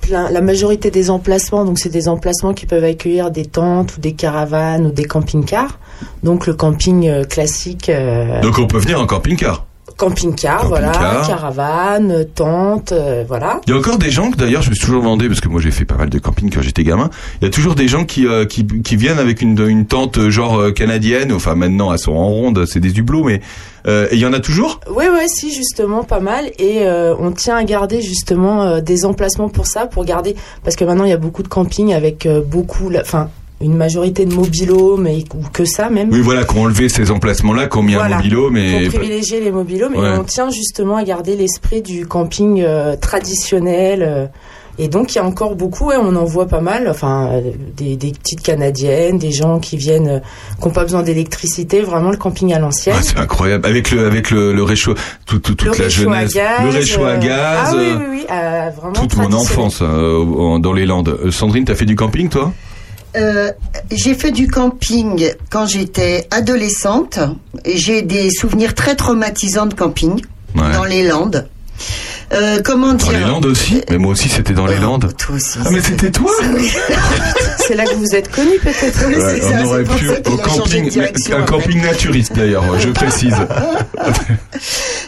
plein, la majorité des emplacements, donc c'est des emplacements qui peuvent accueillir des tentes ou des caravanes ou des camping-cars. Donc le camping euh, classique, euh, Donc on peut venir en camping-car. camping-car, Camping-car. voilà, caravane, tente, euh, voilà. Il y a encore des gens que d'ailleurs je me suis toujours demandé parce que moi j'ai fait pas mal de camping quand j'étais gamin. Il y a toujours des gens qui euh, qui, qui viennent avec une une tente euh, genre euh, canadienne. Enfin maintenant elles sont en ronde, c'est des hublots, mais et il y en a toujours? Oui, ouais, si, justement, pas mal. Et euh, on tient à garder justement euh, des emplacements pour ça, pour garder, parce que maintenant il y a beaucoup de camping avec euh, beaucoup, enfin, une majorité de mobilhomes et ou que ça même. Oui voilà, qu'on enlevé ces emplacements-là, qu'on mis un Voilà. mobilo, mais Pour privilégier les mobilhomes, Ouais. et on tient justement à garder l'esprit du camping euh, traditionnel. euh, et donc, il y a encore beaucoup, ouais, on en voit pas mal, enfin, euh, des, des petites canadiennes, des gens qui viennent, euh, qui n'ont pas besoin d'électricité, vraiment le camping à l'ancienne. Ah, c'est incroyable avec le avec le, le réchaud, tout, tout- toute Le la jeunesse, gaz, le réchaud à euh, gaz, Ah oui, oui, oui, euh, vraiment toute mon enfance euh, en- dans les Landes. Sandrine, t'as fait du camping toi? Euh, j'ai fait du camping quand j'étais adolescente et j'ai des souvenirs très traumatisants de camping Ouais. dans les Landes. Euh, comment Dans dire les Landes aussi Mais moi aussi c'était dans les Landes. Toi aussi. Ah mais c'était toi C'est là que vous êtes connu peut-être. Ouais, ça, on aurait pu au camping, un camping naturiste d'ailleurs, je précise.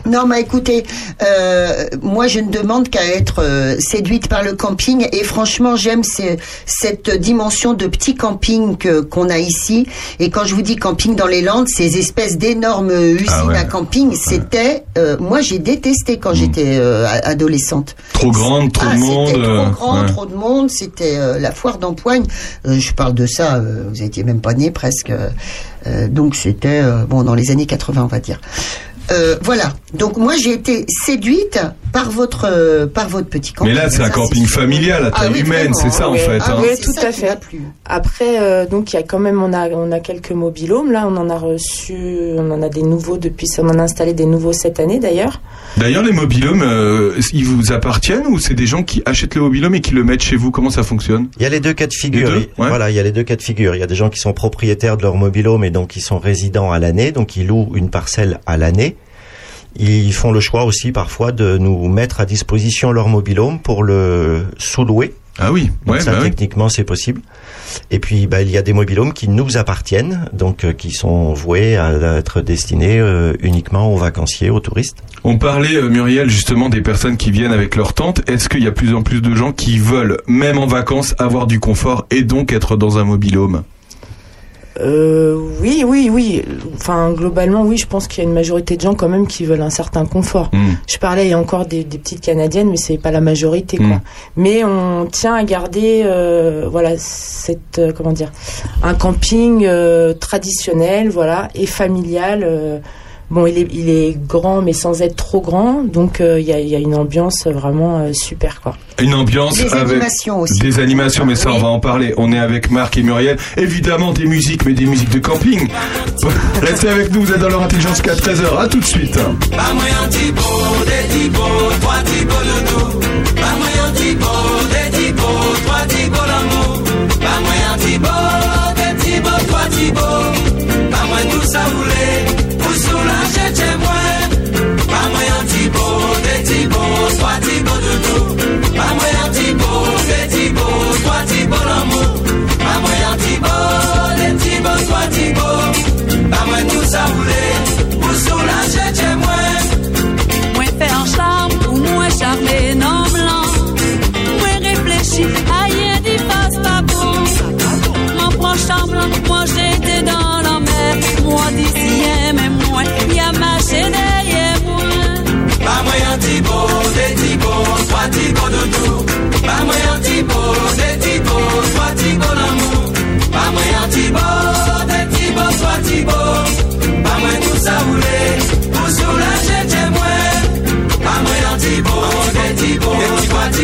Non, mais écoutez, euh, moi je ne demande qu'à être euh, séduite par le camping et franchement j'aime cette dimension de petit camping qu'on a ici. Et quand je vous dis camping dans les Landes, ces espèces d'énormes usines Ah ouais. à camping, c'était, euh, moi j'ai détesté quand j'étais euh, a- adolescente. Trop grande, trop Ah, de monde. C'était euh, trop grand, ouais. trop de monde. C'était euh, la foire d'empoigne. Euh, je parle de ça. euh, vous étiez même pas né presque. Euh, donc c'était euh, bon dans les années 80, on va dire. Euh, voilà. Donc moi j'ai été séduite par votre euh, par votre petit camping. Mais là c'est un camping familial à Ah taille oui, humaine, c'est ça en oui. fait. Ah hein. oui, tout à fait. Après, euh, donc il y a quand même, on a, on a quelques mobilhomes. Là, on en a reçu, on en a des nouveaux depuis, on en a installé des nouveaux cette année d'ailleurs. D'ailleurs les mobilhomes, euh, ils vous appartiennent ou c'est des gens qui achètent le mobilhome et qui le mettent chez vous? Comment ça fonctionne? Il y a les deux cas de figure. Les deux, ouais. Voilà, il y a les deux cas de figure. Il y a des gens qui sont propriétaires de leur mobilhome et donc qui sont résidents à l'année, donc ils louent une parcelle à l'année. Ils font le choix aussi parfois de nous mettre à disposition leur mobilhome pour le sous-louer. Ah oui, Donc ouais, ça, bah oui. techniquement, c'est possible. Et puis, bah, il y a des mobilhomes qui nous appartiennent, donc euh, qui sont voués à, à être destinés euh, uniquement aux vacanciers, aux touristes. On parlait, euh, Muriel, justement des personnes qui viennent avec leur tente. Est-ce qu'il y a plus en plus de gens qui veulent, même en vacances, avoir du confort et donc être dans un mobilhome? Euh, oui, oui, oui. Enfin, globalement, oui, je pense qu'il y a une majorité de gens quand même qui veulent un certain confort. Hmm. Je parlais, il y a encore des, des petites canadiennes, mais c'est pas la majorité, quoi. Mm. Mais on tient à garder, euh, voilà, cette, euh, comment dire, un camping euh, traditionnel, voilà, et familial. Bon, il est, il est grand, mais sans être trop grand, donc euh, il y, a, il y a une ambiance vraiment euh, super, quoi. Une ambiance Des avec animations aussi. des animations, mais ça on va en parler. On est avec Marc et Muriel. Évidemment des musiques, mais des musiques de camping. Restez avec nous, vous êtes dans leur intelligence jusqu'à 13h. À tout de suite. Pas moyen des trois. Pas moyen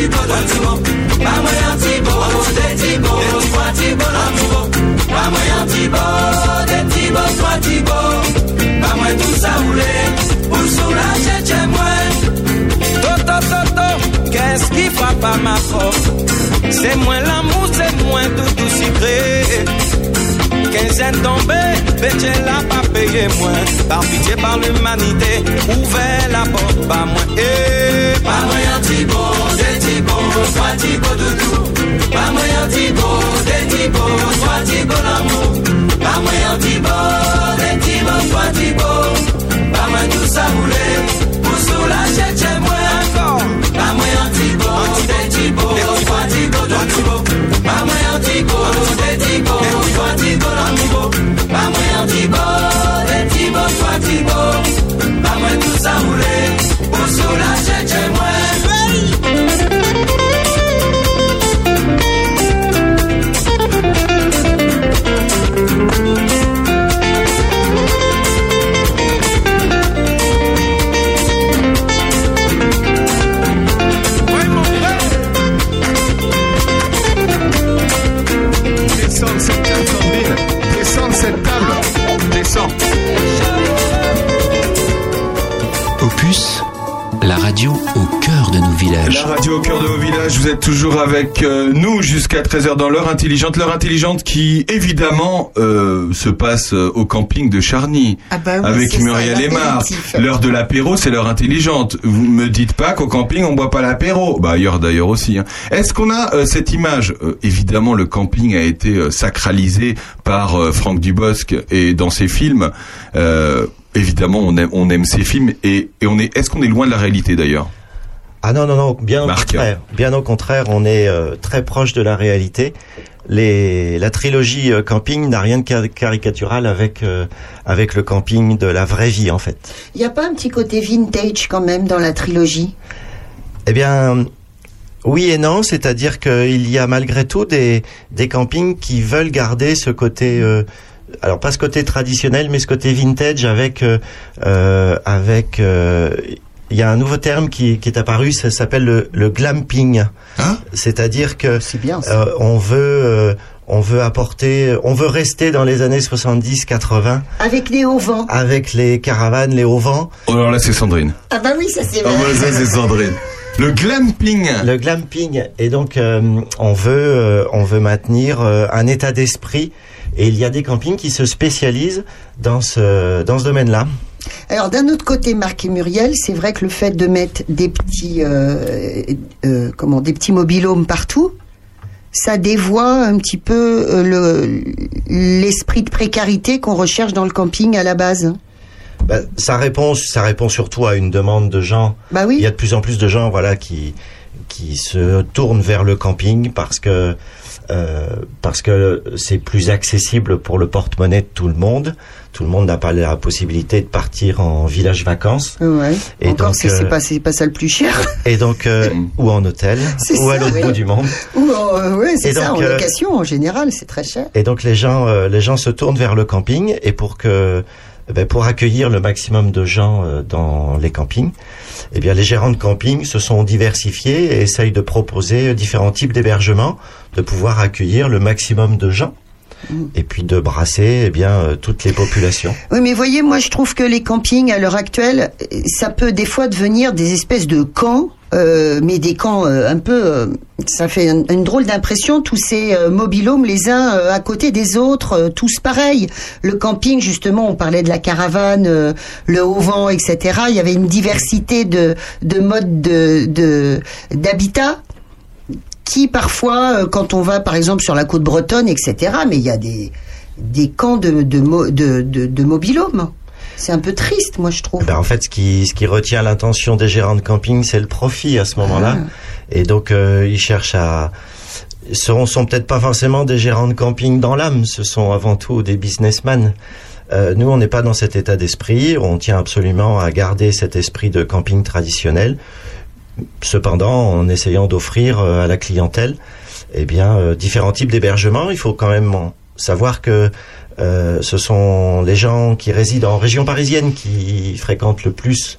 tìbò lọ tìbò. Bàmọ̀ yàn tìbò, òde tìbò, òsùwà tìbò lọ tìbò. Bàmọ̀ yàn tìbò, òde tìbò, òsùwà tìbò. Bàmọ̀ ètò sàwùlé, òsùnà ṣẹ̀ṣẹ̀ mọ́ ẹ. Toto toto, qu'est-ce qui frappe à ma porte? C'est moins l'amour, c'est moins tout tout sucré. Quinzaine tombée, péché la pas payé moins. Par pitié, par l'humanité, ouvert la porte, pas moins. Et pas moins un Thibaut, soit Thibaut doudou. Pas moyen Thibaut, des Thibaut, soit Thibaut l'amour. Pas moyen Thibaut, des Thibaut, soit Thibaut. Pas moins tout ça voulait, pour soulager chez moi encore. Pas moyen Thibaut, des Thibaut, soit Thibaut êtes toujours avec euh, nous jusqu'à 13h dans l'heure intelligente. L'heure intelligente qui, évidemment, euh, se passe euh, au camping de Charny. Ah bah oui, avec Muriel Aymar. L'heure de l'apéro, c'est l'heure intelligente. Vous me dites pas qu'au camping, on boit pas l'apéro. Bah, ailleurs d'ailleurs aussi. hein. Est-ce qu'on a cette image? Évidemment, le camping a été sacralisé par Franck Dubosc et dans ses films. Évidemment, on aime, on aime ces films et, et on est. Est-ce qu'on est loin de la réalité d'ailleurs? Ah non, non, non, bien au contraire. Bien au contraire, on est euh, très proche de la réalité. Les, la trilogie euh, camping n'a rien de car- caricatural avec euh, avec le camping de la vraie vie en fait. Il n'y a pas un petit côté vintage quand même dans la trilogie? Eh bien, oui et non, c'est-à-dire qu'il y a malgré tout des, des campings qui veulent garder ce côté, euh, alors pas ce côté traditionnel, mais ce côté vintage avec, euh, avec, euh, il y a un nouveau terme qui, qui est apparu, ça s'appelle le, le glamping. c'est-à-dire que euh, on veut, euh, on veut apporter, on veut rester dans les années 70-80 Avec les hauts vents. avec les caravanes, les hauts vents. Oh, alors là, c'est Sandrine. Ah bah oui, ça c'est Ah, vrai. bah, ça, c'est Sandrine. Le glamping. Le glamping. Et donc, euh, on veut, euh, on veut maintenir euh, un état d'esprit. Et il y a des campings qui se spécialisent dans ce, dans ce domaine-là. Alors d'un autre côté, Marc et Muriel, c'est vrai que le fait de mettre des petits, euh, euh, comment, des petits mobilhomes partout, ça dévoie un petit peu euh, le l'esprit de précarité qu'on recherche dans le camping à la base. Bah, ça répond, ça répond surtout à une demande de gens. Bah oui. Il y a de plus en plus de gens, voilà, qui qui se tournent vers le camping parce que euh, parce que c'est plus accessible pour le porte-monnaie de tout le monde. Tout le monde n'a pas la possibilité de partir en village vacances. Ouais. Et Encore, donc, c'est c'est euh, pas, c'est pas ça le plus cher. Et donc, euh, ou en hôtel, C'est ou à ça, l'autre oui. bout du monde. Ou, euh, ouais, c'est Et ça, donc, en euh, location en général, c'est très cher. Et donc les gens, euh, les gens se tournent vers le camping et pour que, eh ben, pour accueillir le maximum de gens euh, dans les campings, eh bien les gérants de camping se sont diversifiés et essayent de proposer différents types d'hébergements, de pouvoir accueillir le maximum de gens et puis de brasser eh bien euh, toutes les populations. Oui, mais voyez, moi je trouve que les campings à l'heure actuelle, ça peut des fois devenir des espèces de camps, euh, mais des camps euh, un peu, euh, ça fait un- une drôle d'impression, tous ces euh, mobilhomes les uns euh, à côté des autres, tous pareils. Le camping, justement, on parlait de la caravane, le haut vent, etc. Il y avait une diversité de, de modes de de- d'habitat qui parfois, euh, quand on va par exemple sur la côte bretonne, etc., mais il y a des, des camps de, de, de, de, de mobilhomes. C'est un peu triste, moi je trouve. Ben, en fait, ce qui, ce qui retient l'attention des gérants de camping, c'est le profit à ce moment-là. Et donc, euh, ils cherchent à... Ce sont, sont peut-être pas forcément des gérants de camping dans l'âme, ce sont avant tout des businessmen. Euh, nous, on n'est pas dans cet état d'esprit. On tient absolument à garder cet esprit de camping traditionnel. Cependant, en essayant d'offrir euh, à la clientèle, eh bien, euh, différents types d'hébergements. Il faut quand même savoir que euh, ce sont les gens qui résident en région parisienne qui fréquentent le plus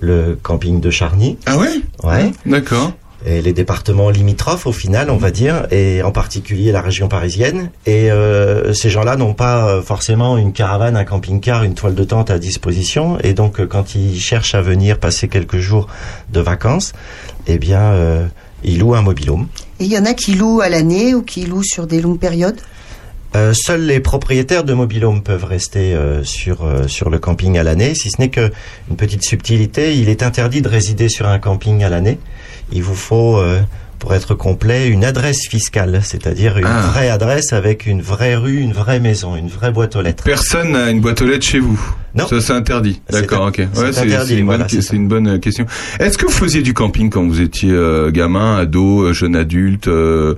le camping de Charny. Ah ouais? Ouais. D'accord. Et les départements limitrophes, au final, on va dire, et en particulier la région parisienne. Et euh, ces gens-là n'ont pas euh, forcément une caravane, un camping-car, une toile de tente à disposition. Et donc, euh, quand ils cherchent à venir passer quelques jours de vacances, eh bien, euh, ils louent un mobilhome. Et il y en a qui louent à l'année ou qui louent sur des longues périodes? Euh, seuls les propriétaires de mobilhomes peuvent rester euh, sur euh, sur le camping à l'année, si ce n'est que une petite subtilité, il est interdit de résider sur un camping à l'année. Il vous faut euh, pour être complet une adresse fiscale, c'est-à-dire une Ah. vraie adresse avec une vraie rue, une vraie maison, une vraie boîte aux lettres. Personne n'a une boîte aux lettres chez vous. Non. Ça c'est interdit. D'accord, ok. c'est Ouais, une, voilà, une bonne question. Est-ce que vous faisiez du camping quand vous étiez euh, gamin, ado, euh, jeune adulte, euh,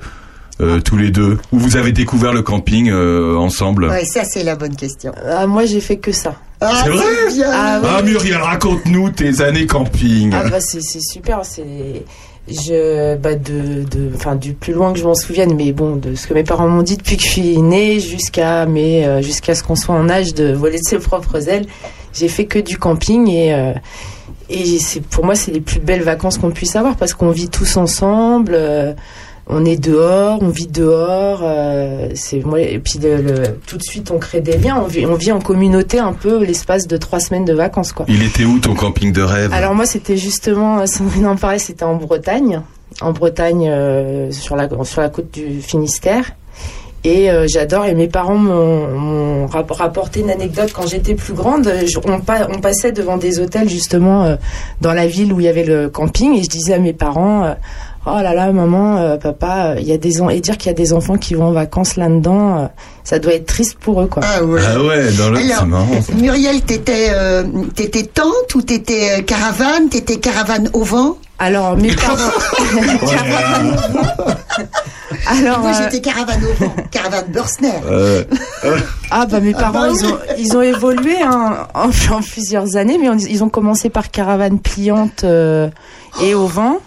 euh, tous les deux Ou vous avez découvert le camping euh, ensemble? Ouais, ça c'est la bonne question. Ah, moi, j'ai fait que ça. Ah, C'est vrai? bien. Ah, Ah Muriel, raconte-nous tes années camping. Ah bah c'est c'est super, c'est je bah de de enfin du plus loin que je m'en souvienne mais bon de ce que mes parents m'ont dit depuis que je suis née jusqu'à mais euh, jusqu'à ce qu'on soit en âge de voler de ses propres ailes, j'ai fait que du camping et euh, et c'est pour moi c'est les plus belles vacances qu'on puisse avoir parce qu'on vit tous ensemble euh, on est dehors, on vit dehors, euh, c'est moi et puis le, le- tout de suite on crée des liens, on vit, on vit en communauté un peu l'espace de trois semaines de vacances quoi. Il était où ton camping de rêve? Alors moi c'était justement, Sandrine en parlait, c'était en Bretagne, en Bretagne euh, sur la sur la côte du Finistère. Et euh, j'adore. Et mes parents m'ont m'ont rap- rapporté une anecdote quand j'étais plus grande. je- on, pa- on passait devant des hôtels justement euh, dans la ville où il y avait le camping et je disais à mes parents. Euh, Oh là là, maman, euh, papa, euh, il y a des en- et dire qu'il y a des enfants qui vont en vacances là-dedans, euh, ça doit être triste pour eux, quoi. Ah ouais. Ah ouais, dans le... Alors, c'est marrant. ça. Muriel, t'étais euh, t'étais tente ou t'étais euh, caravane? T'étais caravane au vent? Alors mes parents. Alors. Moi euh, j'étais caravane au vent, caravane Bursner. Euh, Ah bah mes parents bah ils oui. ont ils ont évolué hein, en, en plusieurs années mais on- ils ont commencé par caravane pliante euh, et au vent.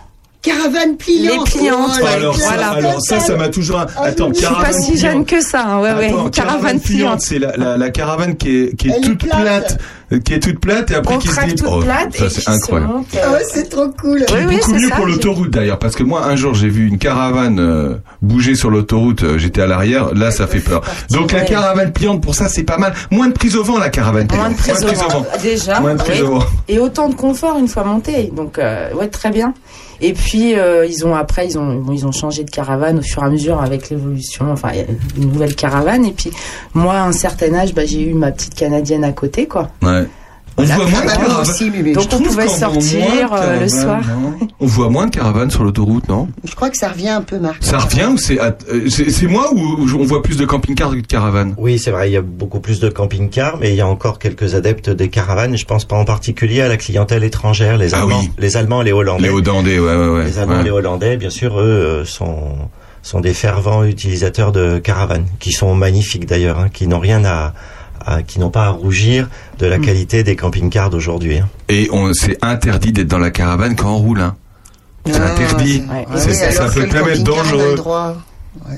Caravane pliante. Les pliantes, Oh, la alors, ça, voilà. alors ça, ça m'a toujours. Attends, Je suis pas si jeune pliante. que ça, hein, ouais ouais. Caravane pliante. c'est la, la, la caravane qui est, qui est Elle est toute plate. plate. qui est toute plate et après On qui se toute Oh, plate ça c'est qui incroyable. Ah ouais, c'est trop cool. Oui, oui, beaucoup mieux ça, pour l'autoroute d'ailleurs parce que moi un jour j'ai vu une caravane euh, bouger sur l'autoroute euh, j'étais à l'arrière là ça fait peur donc la caravane pliante pour ça c'est pas mal moins de prise au vent la caravane Moins de pliante. prise au vent. Déjà. moins de prise au vent Et autant de confort une fois monté. Donc euh, ouais très bien. Et puis euh, ils ont après ils ont bon, ils ont changé de caravane au fur et à mesure avec l'évolution. Enfin une nouvelle caravane. Et puis moi à un certain âge bah, j'ai eu ma petite canadienne à côté quoi. ouais on voit moins de caravanes aussi, mais- mais Donc on pouvait sortir euh, le soir. on voit moins de caravanes sur l'autoroute non je crois que ça revient un peu, Marc. ça revient ou c'est euh, c'est c'est moi ou on voit plus de camping-cars que de caravanes? Oui, c'est vrai, il y a beaucoup plus de camping-cars, mais il y a encore quelques adeptes des caravanes. Je pense pas en particulier à la clientèle étrangère, les Ah Allemands, oui. les Allemands et les Hollandais. les Hollandais ouais ouais ouais Les Allemands Ouais. et les Hollandais, bien sûr, eux euh, sont sont des fervents utilisateurs de caravanes, qui sont magnifiques d'ailleurs, hein, qui n'ont rien à, à- qui n'ont pas à rougir de Hmm. la qualité des camping-cars d'aujourd'hui. hein. et on c'est interdit d'être dans la caravane quand on roule hein. c'est Ah, interdit Ouais. C'est- oui, ça- peut même être dangereux. droit. Ouais.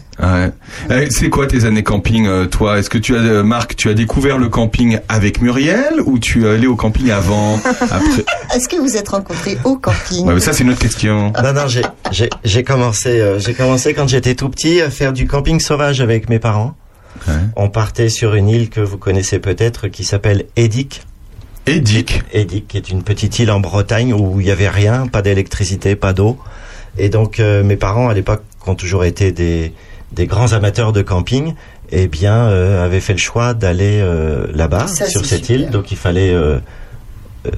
Euh, C'est quoi tes années camping, euh, toi? Est-ce que tu as, euh, Marc, tu as découvert le camping avec Muriel ou tu es allé au camping avant après? Est-ce que vous êtes rencontrés au camping? Ouais, mais Ça, c'est une autre question. Non, non, j'ai commencé euh, j'ai commencé quand j'étais tout petit à faire du camping sauvage avec mes parents. Ouais. On partait sur une île que vous connaissez peut-être qui s'appelle Edic. Et Dick Edic, qui est une petite île en Bretagne où il y avait rien, pas d'électricité, pas d'eau. Et donc euh, mes parents à l'époque qui ont toujours été des des grands amateurs de camping, eh bien euh, avaient fait le choix d'aller euh, là-bas sur cette super. île. Donc il fallait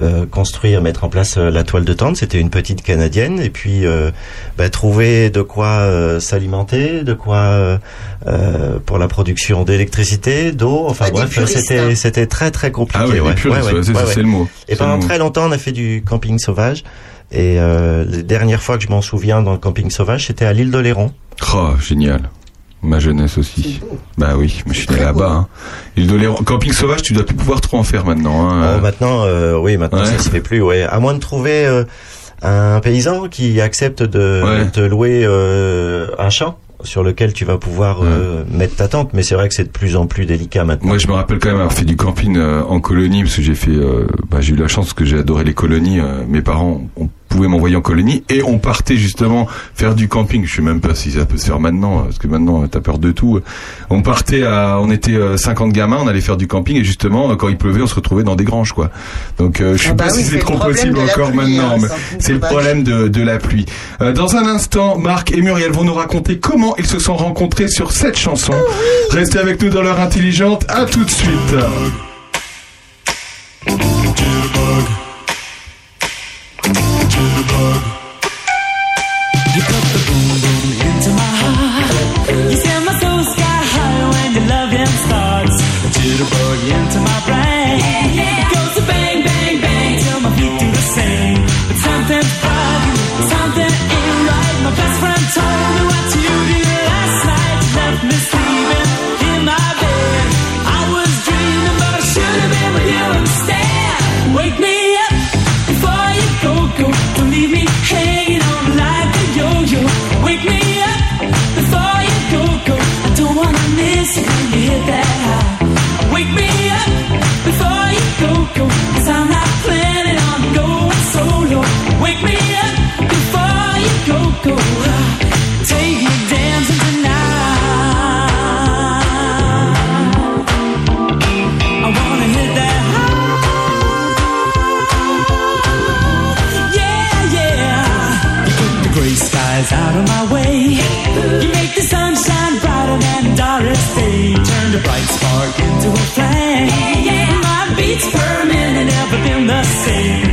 euh, construire, mettre en place euh, la toile de tente. C'était une petite canadienne et puis euh, bah, trouver de quoi euh, s'alimenter, de quoi pour la production d'électricité, d'eau. Enfin Ah, bref, c'était hein. c'était très très compliqué. Ah oui, ouais. les puristes, Ouais, ouais, ouais, c'est ouais, ça, ouais. c'est le mot. Et pendant très longtemps, on a fait du camping sauvage. Et euh, les dernières fois que je m'en souviens dans le camping sauvage, c'était à l'île d'Oléron. Oh, génial. Ma jeunesse aussi. Bah oui, mais je suis né là-bas. Hein. Île d'Oléron. Camping sauvage, tu dois plus pouvoir trop en faire maintenant. Hein. Oh, maintenant, euh, oui, maintenant Ouais. ça se fait plus. Ouais, à moins de trouver euh, un paysan qui accepte de Ouais. te louer euh, un champ sur lequel tu vas pouvoir euh, mettre ta tente. Mais c'est vrai que c'est de plus en plus délicat maintenant. Moi, je me rappelle quand même avoir fait du camping euh, en colonie parce que j'ai fait, euh, bah, j'ai eu la chance que j'ai adoré les colonies. euh, mes parents ont pouvez m'envoyer en colonie. Et on partait justement faire du camping. Je sais même pas si ça peut se faire maintenant, parce que maintenant t'as peur de tout. On partait à, on était euh, 50 gamins, on allait faire du camping et justement quand il pleuvait, on se retrouvait dans des granges quoi. Donc euh, je sais Ah bah pas oui, si c'est trop possible encore pluie, maintenant, hein, mais c'est le problème de, de la pluie. Euh, dans un instant, Marc et Muriel vont nous raconter comment ils se sont rencontrés sur cette chanson. Restez avec nous dans l'heure intelligente. À tout de suite. You put the boom boom into my heart. You set my soul sky high when your loving starts. Jitterbug into Doris Day. Turn the bright spark into a flame. My beats per minute never been the same.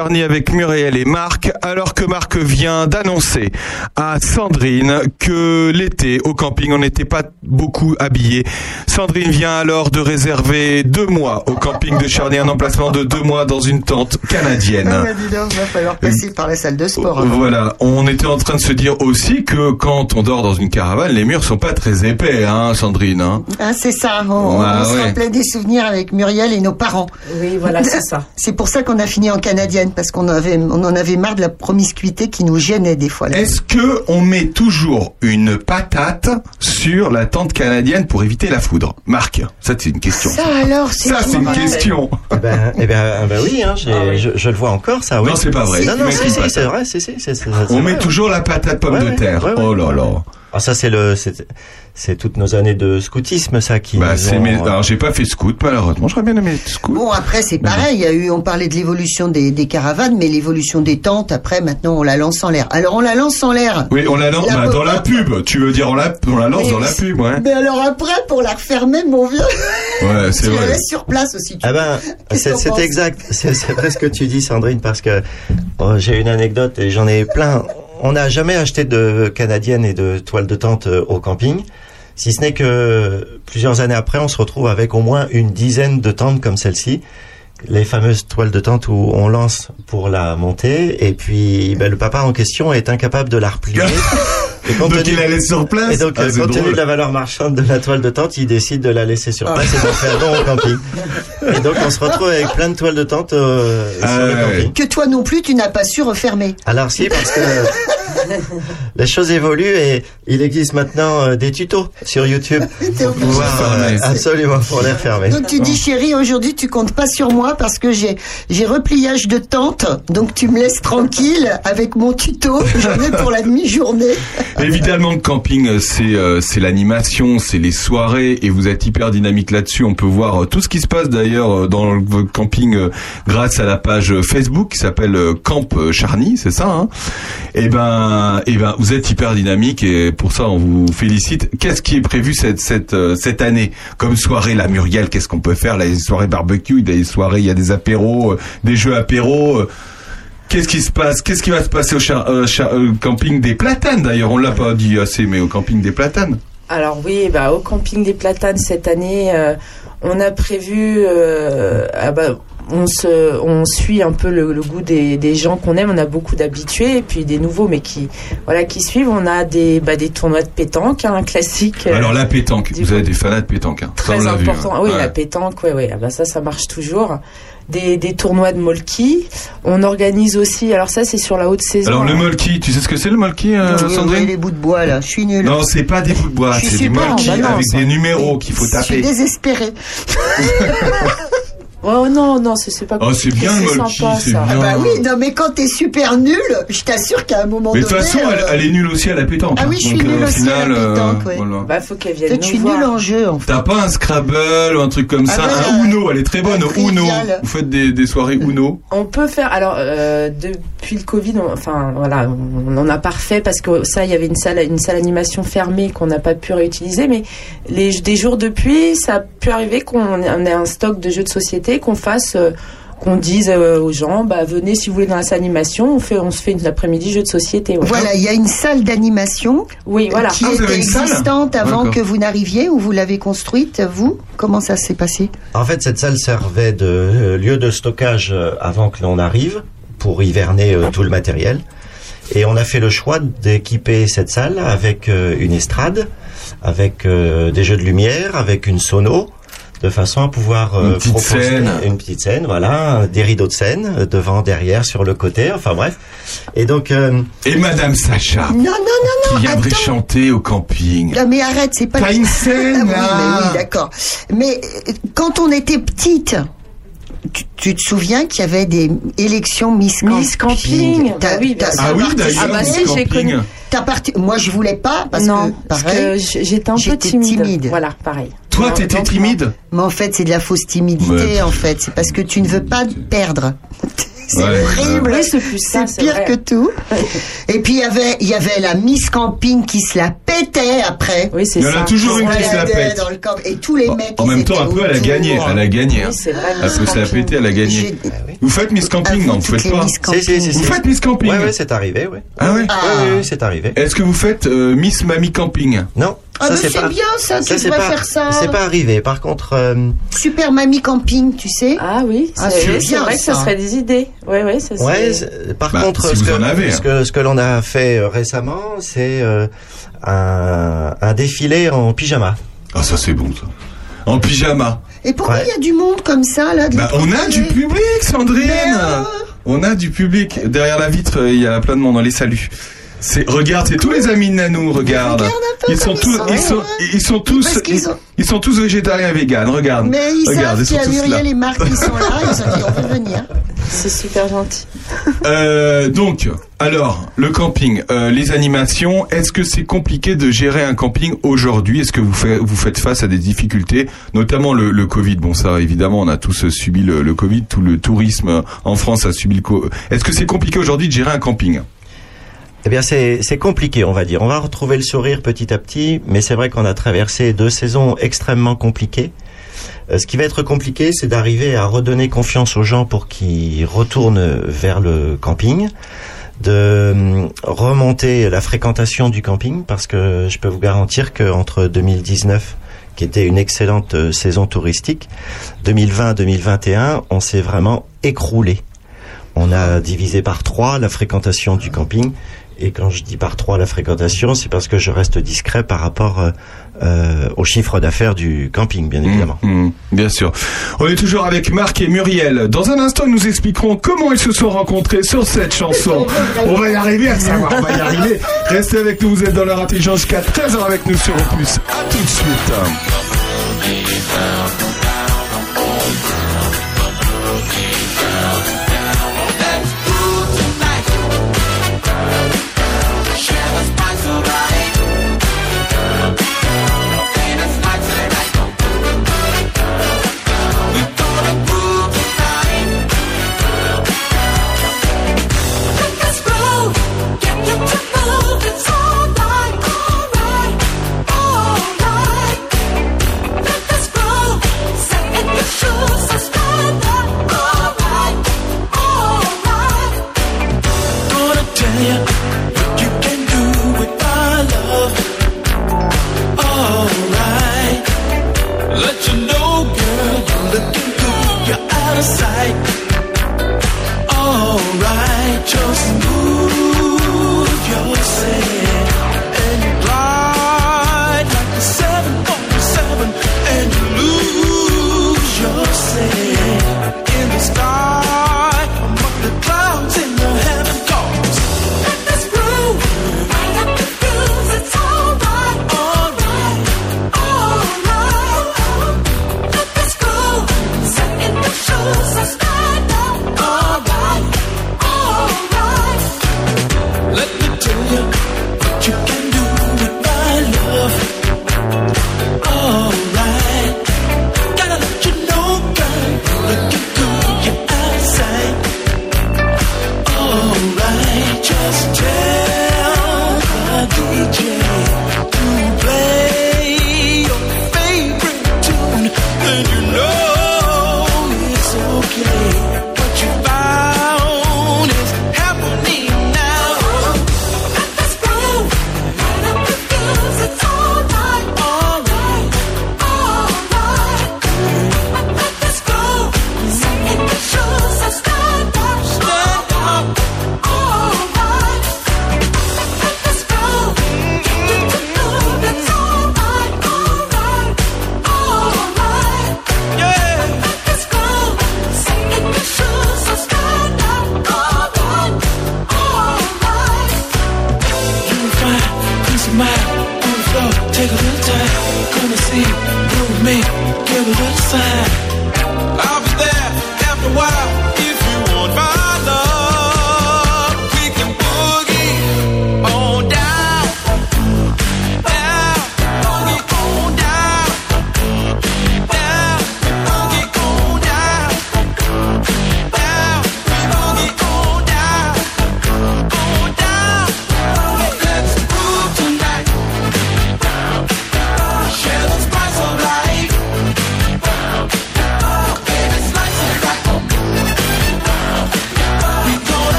Charny avec Muriel et Marc, alors que Marc vient d'annoncer à Sandrine que l'été au camping on n'était pas beaucoup habillé. Sandrine vient alors de réserver deux mois au camping de Charny, un emplacement de deux mois dans une tente canadienne. Ah, dis donc, va falloir passer par la salle de sport. hein. Voilà, on était en train de se dire aussi que quand on dort dans une caravane, les murs sont pas très épais, hein, Sandrine. Hein Ah, c'est ça. On, Ah, on se ouais. rappelait des souvenirs avec Muriel et nos parents. Oui, voilà, c'est ça. C'est pour ça qu'on a fini en canadienne parce qu'on avait, on en avait marre de la promiscuité qui nous gênait des fois. Est-ce que on met toujours une patate sur la tente canadienne pour éviter la foudre? Marc, ça c'est une question. Ça alors, c'est Ça c'est une question. Eh ben, eh ben, ah ben oui, hein, Ah oui. Je, je le vois encore, ça. Oui. Non, c'est pas vrai. Non, non, c'est vrai, c'est- c'est- c'est On met toujours la patate pomme Ouais, de terre. ouais, ouais. oh là là. Ah, ça, c'est le, c'est, c'est toutes nos années de scoutisme, ça, qui. Bah ont, mes... euh, alors j'ai pas fait scout malheureusement. J'aurais bien aimé être scout. Bon après c'est pareil, il y a eu, on parlait de l'évolution des, des caravanes, mais l'évolution des tentes après maintenant on la lance en l'air. Alors on la lance en l'air. Oui, on la lance La bah, dans la pub. Tu veux dire on la, on la lance Mais dans la pub, ouais. Mais alors après pour la refermer mon vieux, Ouais, c'est vrai. sur place aussi. tu Ah ben, c'est exact. C'est c'est vrai ce que tu dis, Sandrine, parce que oh, j'ai une anecdote et j'en ai plein. On n'a jamais acheté de canadienne et de toile de tente euh, au camping. Si ce n'est que plusieurs années après, on se retrouve avec au moins une dizaine de tentes comme celle-ci. Les fameuses toiles de tente où on lance pour la monter et puis ben, le papa en question est incapable de la replier. Et compte Donc tenu- il la laisse sur place Et donc, Ah, compte tenu de la valeur marchande de la toile de tente, il décide de la laisser sur Ah. place et d'en faire don au camping. Et donc, on se retrouve avec plein de toiles de tente euh, Ah, sur le camping. Que toi non plus, tu n'as pas su refermer. Alors si, parce que les choses évoluent et il existe maintenant euh, des tutos sur YouTube pour pouvoir euh, absolument pour les refermer. Donc tu dis chérie, aujourd'hui tu comptes pas sur moi parce que j'ai j'ai repliage de tente, donc tu me laisses tranquille avec mon tuto, j'en ai pour la demi-journée. Évidemment, le camping, euh, c'est euh, c'est l'animation, c'est les soirées, et vous êtes hyper dynamique là-dessus. On peut voir euh, tout ce qui se passe d'ailleurs dans le camping grâce à la page Facebook qui s'appelle Camp Charny, c'est ça. Hein? Et ben, et ben, vous êtes hyper dynamique et pour ça on vous félicite. Qu'est-ce qui est prévu cette année? Comme soirée La Muriel, qu'est-ce qu'on peut faire? Là, il des soirées barbecue, il des soirées, il y a des apéros, des jeux apéros. Qu'est-ce qui se passe? Qu'est-ce qui va se passer au char- euh, char- euh, camping des Platanes d'ailleurs? On l'a pas dit assez, mais au camping des Platanes. Alors oui, bah, au camping des Platanes cette année, euh, on a prévu, ah bah, on se, on suit un peu le, le goût des, des gens qu'on aime. On a beaucoup d'habitués et puis des nouveaux, mais qui, voilà, qui suivent. On a des, bah, des tournois de pétanque, hein, un classique. euh, Alors la pétanque, vous avez des fanats de pétanque. Hein. Ça, très on l'a vu, important. hein. Oui, Ouais. la pétanque, ouais, ouais. Ah bah ça, ça marche toujours. Des, des tournois de molki. On organise aussi. Alors ça, c'est sur la haute saison. Alors le hein. molki, tu sais ce que c'est le molki, euh, Oui, oui, Sandrine les bouts de bois là, je suis nul. Non, c'est pas des bouts de bois, c'est du super, molki avec des numéros qu'il faut Je suis taper. Oh non, non, c'est pas Oh, c'est bien le c'est ça. Ah bien. bah oui, non mais quand t'es super nul, je t'assure qu'à un moment Mais de toute donné. façon, elle, euh, elle est nulle aussi à la pétanque. Ah oui, je suis euh, nulle au aussi à la euh, pétanque, ouais. voilà. Bah, faut qu'elle vienne Peut-être nous je suis voir. nul en jeu en fait. T'as pas un Scrabble ou un truc comme Ah ça, ouais, un Uno, elle est très bonne, un Uno. trivial. Vous faites des, des soirées Uno. On peut faire. Alors, euh, depuis le Covid, on- enfin voilà, on en a pas refait parce que ça, il y avait une salle, une salle animation fermée qu'on n'a pas pu réutiliser. Mais les des jours depuis, ça a pu arriver qu'on ait on ait un stock de jeux de société, qu'on fasse. euh, qu'on dise euh, aux gens, bah venez si vous voulez dans la salle animation, on fait, on se fait une après-midi jeu de société. ouais. Voilà, il y a une salle d'animation Oui, voilà. qui Ah, était existante avant que vous n'arriviez ou vous l'avez construite, vous? Comment ça s'est passé? En fait, cette salle servait de euh, lieu de stockage euh, avant que l'on arrive pour hiverner euh, tout le matériel. Et on a fait le choix d'équiper cette salle avec euh, une estrade, avec euh, des jeux de lumière, avec une sono, de façon à pouvoir euh, Une petite proposer scène. une petite scène, voilà, des rideaux de scène euh, devant, derrière, sur le côté, enfin bref. Et donc, euh, Et Madame Sacha, Non, non, non, non, qui viendrait chanter au camping. Non, mais arrête, c'est pas. T'as une scène, Ah oui, là. mais oui, d'accord. Mais euh, quand on était petite, tu, tu te souviens qu'il y avait des élections Miss Camping Miss Camping, T'as- oui, sûr. Ah t'as oui, participé d'ailleurs, Ah bah si, j'ai connu. T'as parti- Moi, je voulais pas parce non, que parce que j'étais un peu j'étais timide. timide. Voilà, pareil. Toi, t'étais donc, timide Mais en fait, c'est de la fausse timidité. Ouais. En fait, c'est parce que tu ne veux pas perdre. c'est Ouais, horrible. Oui, c'est ça, pire vrai. que tout. Et puis il y avait, il y avait la Miss Camping qui se la pétait après. Oui, c'est Il y en a ça. toujours une qui se la pète. dans le camp. Et tous les mecs. En même temps, un peu, elle a gagné. Elle a gagné. hein. Oui, c'est vrai. Elle peut se la péter, elle a gagné. Vous faites Miss Camping à Non, vous, faites pas. Miss si, Camping. si, si, Vous faites Miss Camping Ouais, ouais, c'est arrivé, oui. Ah ouais Ah. Oui, oui, oui, c'est arrivé. Est-ce que vous faites euh, Miss Mamie Camping? Non, Ah, ça mais c'est bien ça, tu c'est devrais pas, faire ça. C'est pas arrivé. Par contre, euh, Super Mamie Camping, tu sais. Ah oui, Ah, c'est bien, vrai que ça ça. serait des idées. Oui, oui, ça Ouais, par Bah, contre, si ce, vous que, en avez, ce hein. que ce que l'on a fait euh, récemment, c'est euh, un, un défilé en pyjama. Ah, ça c'est bon ça. En pyjama. Et pourquoi il Ouais. y a du monde comme ça là Bah, on a du public, Sandrine On a du public. Derrière la vitre, il y a plein de monde. On les salue. C'est, regarde, c'est tous les amis de Nanou, regarde. Ils sont tous, ils sont, ils sont, ouais. ils sont tous, ils, sont végétariens et véganes, regarde. Mais ils regarde, savent qu'il y a. Muriel et Marc qui sont là. Ils ont dit on veut venir. c'est super gentil. Euh, donc, alors, le camping, euh, les animations, est-ce que c'est compliqué de gérer un camping aujourd'hui? Est-ce que vous, faites vous faites face à des difficultés, notamment le, le Covid? Bon, ça, évidemment, on a tous subi le, le Covid, tout le tourisme en France a subi le Covid. Est-ce que c'est compliqué aujourd'hui de gérer un camping? Eh bien, c'est compliqué, on va dire. On va retrouver le sourire petit à petit, mais c'est vrai qu'on a traversé deux saisons extrêmement compliquées. Euh, Ce qui va être compliqué, c'est d'arriver à redonner confiance aux gens pour qu'ils retournent vers le camping, de hum, remonter la fréquentation du camping, parce que je peux vous garantir qu'entre 2019 qui était une excellente euh, saison touristique, 2020-2021, on s'est vraiment écroulé. On a divisé par trois la fréquentation du camping et quand je dis par trois la fréquentation, c'est parce que je reste discret par rapport euh, euh, au chiffre d'affaires du camping, bien mmh, évidemment. Mmh, bien sûr. On est toujours avec Marc et Muriel. Dans un instant, nous expliquerons comment ils se sont rencontrés sur cette chanson. On va y arriver à savoir, on va y arriver. Restez avec nous, vous êtes dans leur intelligence jusqu'à 13h avec nous sur Opus. A tout de suite.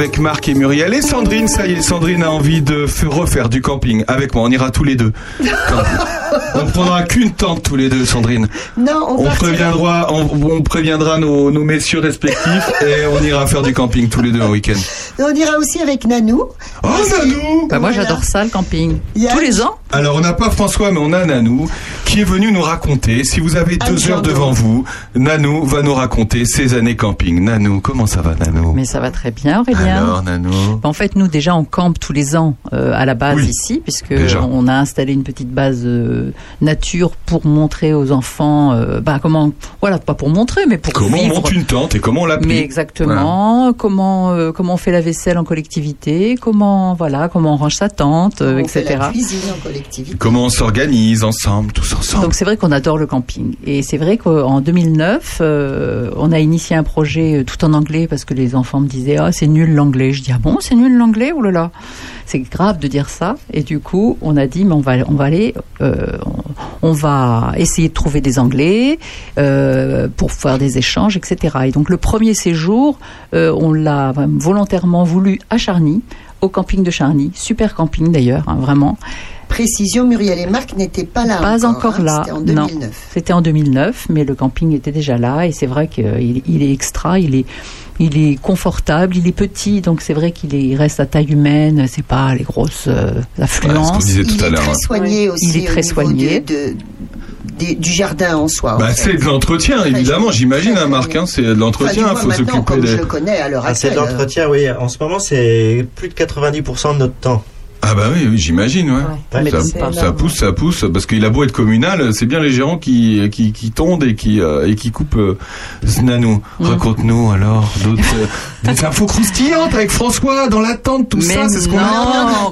avec Marc et Muriel. Et Sandrine, ça y est, Sandrine a envie de refaire du camping avec moi. On ira tous les deux. on prendra qu'une tente tous les deux, Sandrine. Non, on, préviendra, on, on préviendra nos, messieurs respectifs et on ira faire du camping tous les deux un week-end. On ira aussi avec Nanou. Oh, Nanou bah, Moi, j'adore ça, le camping. Tous les ans Alors, on n'a pas François, mais on a Nanou qui est venu nous raconter. Si vous avez deux heures devant vous, Nanou va nous raconter ses années camping. Nanou, comment ça va, Nanou? Mais ça va très bien, Aurélien. Alors, Nanou? En fait, nous déjà, on campe tous les ans euh, à la base Oui, ici, puisque déjà. on a installé une petite base euh, nature pour montrer aux enfants, euh, bah comment, voilà, pas pour montrer, mais pour Comment on vivre. monte une tente et comment on l'applique Mais exactement, comment euh, comment on fait la vaisselle en collectivité, comment voilà, comment on range sa tente, euh, On fait etc. la cuisine en collectivité. Comment on s'organise ensemble, tous Donc c'est vrai qu'on adore le camping. Et c'est vrai qu'en 2009 euh, on a initié un projet euh, tout en anglais parce que les enfants me disaient ah c'est nul l'anglais. Je dis ah bon c'est nul l'anglais? Oh c'est grave de dire ça. Et du coup on a dit mais on va on va aller euh, on va essayer de trouver des anglais euh, pour faire des échanges etc et donc le premier séjour euh, on l'a volontairement voulu à Charny au camping de Charny. Super camping d'ailleurs hein, vraiment Précision, Muriel et Marc n'étaient pas là. pas encore, hein, là. C'était en non. 2009. C'était en 2009, mais le camping était déjà là et c'est vrai qu'il il est extra, il est, il est confortable, il est petit, donc c'est vrai qu'il est- il reste à taille humaine, c'est pas les grosses euh, affluences. disait tout Il à est très hein. soigné aussi. Il est très au soigné. de- de- des- du jardin en soi. en Bah, fait. c'est de l'entretien, évidemment, j'imagine, hein, Marc. Hein, c'est de l'entretien, Enfin, il du faut s'occuper je le connais à l'heure Ah, c'est de l'entretien, oui. En ce moment, c'est plus de 90% de notre temps. Ah bah oui, oui j'imagine, ouais. Ça, pousse, ça pousse, parce qu'il a beau être communal, c'est bien les gérants qui qui, qui tondent et qui euh, et qui coupent. Euh, Nanou, Mm. raconte-nous alors d'autres euh, des infos croustillantes avec François dans l'attente, tout Mais ça, c'est ce qu'on.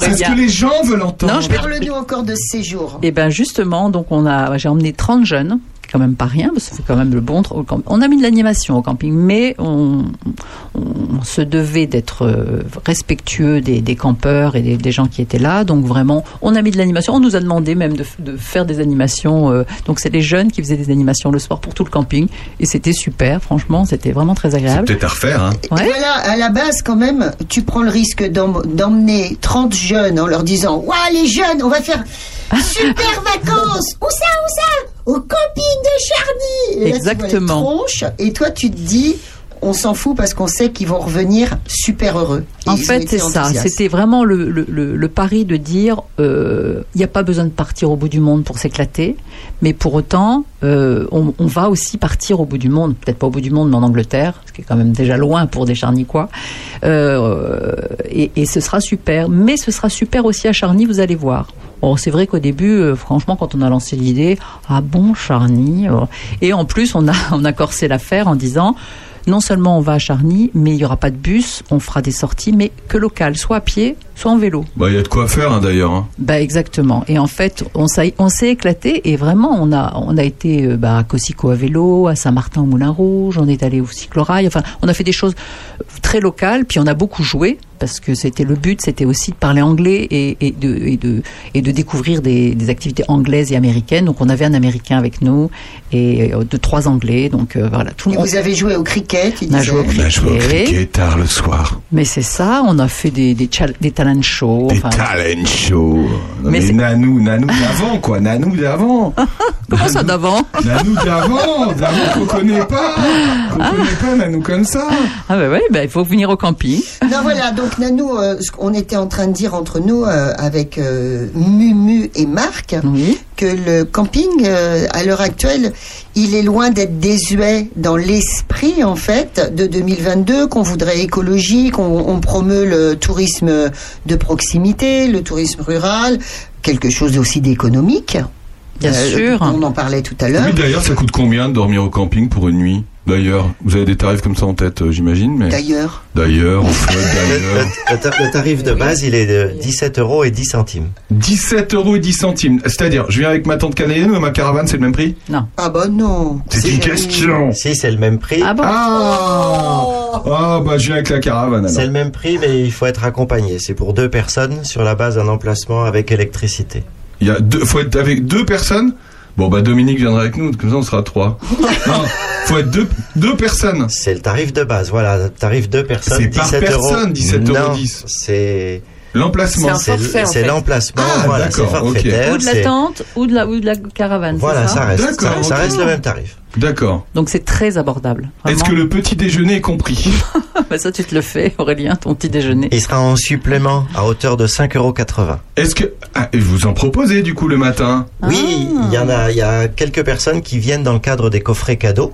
C'est ce que les gens veulent entendre. Non, je vais- Parle-nous encore de séjour. Et ben justement, donc on a, j'ai emmené 30 jeunes, quand même pas rien, parce que c'est quand même le bon. On a mis de l'animation au camping, mais on, on se devait d'être euh, respectueux des, des campeurs et des, des gens qui étaient là. Donc vraiment, on a mis de l'animation. On nous a demandé même de, de faire des animations. euh, donc c'est les jeunes qui faisaient des animations le soir pour tout le camping, et c'était super. Franchement, c'était vraiment très agréable. Peut-être à refaire, hein. Et Voilà, à la base, quand même, tu prends le risque d'em- d'emmener 30 jeunes en leur disant Ouah, les jeunes, on va faire super vacances Où ça, où ça? Au camping de Charny Et là, tu vois les Exactement. et toi, tu te dis On s'en fout parce qu'on sait qu'ils vont revenir super heureux. Et En fait, c'est ça. C'était vraiment le, le, le, le pari de dire euh, il n'y a pas besoin de partir au bout du monde pour s'éclater, mais pour autant, euh, on, on va aussi partir au bout du monde. Peut-être pas au bout du monde, mais en Angleterre, ce qui est quand même déjà loin pour des Charnicois. Euh, et, et ce sera super. Mais ce sera super aussi à Charny, vous allez voir. Bon, c'est vrai qu'au début, euh, franchement, quand on a lancé l'idée, ah bon, Charny? Et en plus, on a, on a corsé l'affaire en disant, non seulement on va à Charny, mais il n'y aura pas de bus, on fera des sorties, mais que locales, soit à pied, soit en vélo. Bah, il y a de quoi faire, hein, d'ailleurs. Hein. Bah exactement. Et en fait, on s'est on s'est éclaté et vraiment, on a on a été euh, bah, à Cossico à vélo, à Saint-Martin au Moulin Rouge, on est allé au cyclorail. Enfin, on a fait des choses très locales. Puis on a beaucoup joué parce que c'était le but, c'était aussi de parler anglais et, et de et de et de découvrir des, des activités anglaises et américaines. Donc on avait un Américain avec nous et euh, de trois Anglais. Donc euh, voilà, tout Et le monde. vous avez joué au cricket, il On a joué au On a joué au cricket. cricket tard le soir. Mais c'est ça, on a fait des des, des talent shows. Des enfin, talent shows. Non, Mais mais Nanou, Nanou d'avant, quoi. Nanou d'avant. Comment ça d'avant Nanou d'avant. D'avant qu'on connaît pas. Qu'on connaît pas Nanou comme ça. Ah bah ouais, bah, il faut venir au camping. Non voilà, donc Nanou, euh, qu'on était en train de dire entre nous euh, avec euh, Mumu et Marc, que le camping, euh, à l'heure actuelle, il est loin d'être désuet dans l'esprit en fait de 2022, qu'on voudrait écologique, on, on promeut le tourisme de proximité, le tourisme rural, quelque chose aussi d'économique. Bien sûr. On en parlait tout à l'heure. Oui, d'ailleurs, ça coûte combien de dormir au camping pour une nuit? D'ailleurs, vous avez des tarifs comme ça en tête, euh, j'imagine, mais. D'ailleurs. D'ailleurs, en fait, d'ailleurs. Le, le ta- le tarif de base, il est de 17 euros et 10 centimes. 17 euros et 10 centimes. C'est-à-dire, je viens avec ma tante canadienne ou ma caravane, c'est le même prix? Non. Ah bah non. C'est une question. Si, c'est le même prix. Ah bon? Ah Ah, bah, je viens avec la caravane alors. C'est le même prix, mais il faut être accompagné. C'est pour deux personnes sur la base d'un emplacement avec électricité. Il y a deux, faut être avec deux personnes. Bon, bah, Dominique viendra avec nous, comme ça on sera trois. non, faut être deux, deux personnes. C'est le tarif de base, voilà. Tarif deux personnes, C'est par 17 euros. personne, 17 euros Non, 10. C'est L'emplacement. C'est c'est l'emplacement, Ah, voilà, c'est d'accord, ok. forfaitaire. Ou de la c'est- tente ou de la, ou de la caravane. c'est Voilà, ça reste, ça, D'accord, ça ok. reste le même tarif. D'accord. Donc c'est très abordable. Est-ce que le petit déjeuner est compris? Bah, ça tu te le fais, Aurélien, ton petit déjeuner. Il sera en supplément à hauteur de 5,80 euros. Est-ce que ah, et vous en proposez du coup le matin? Oui, il y en a, il y a quelques personnes qui viennent dans le cadre des coffrets cadeaux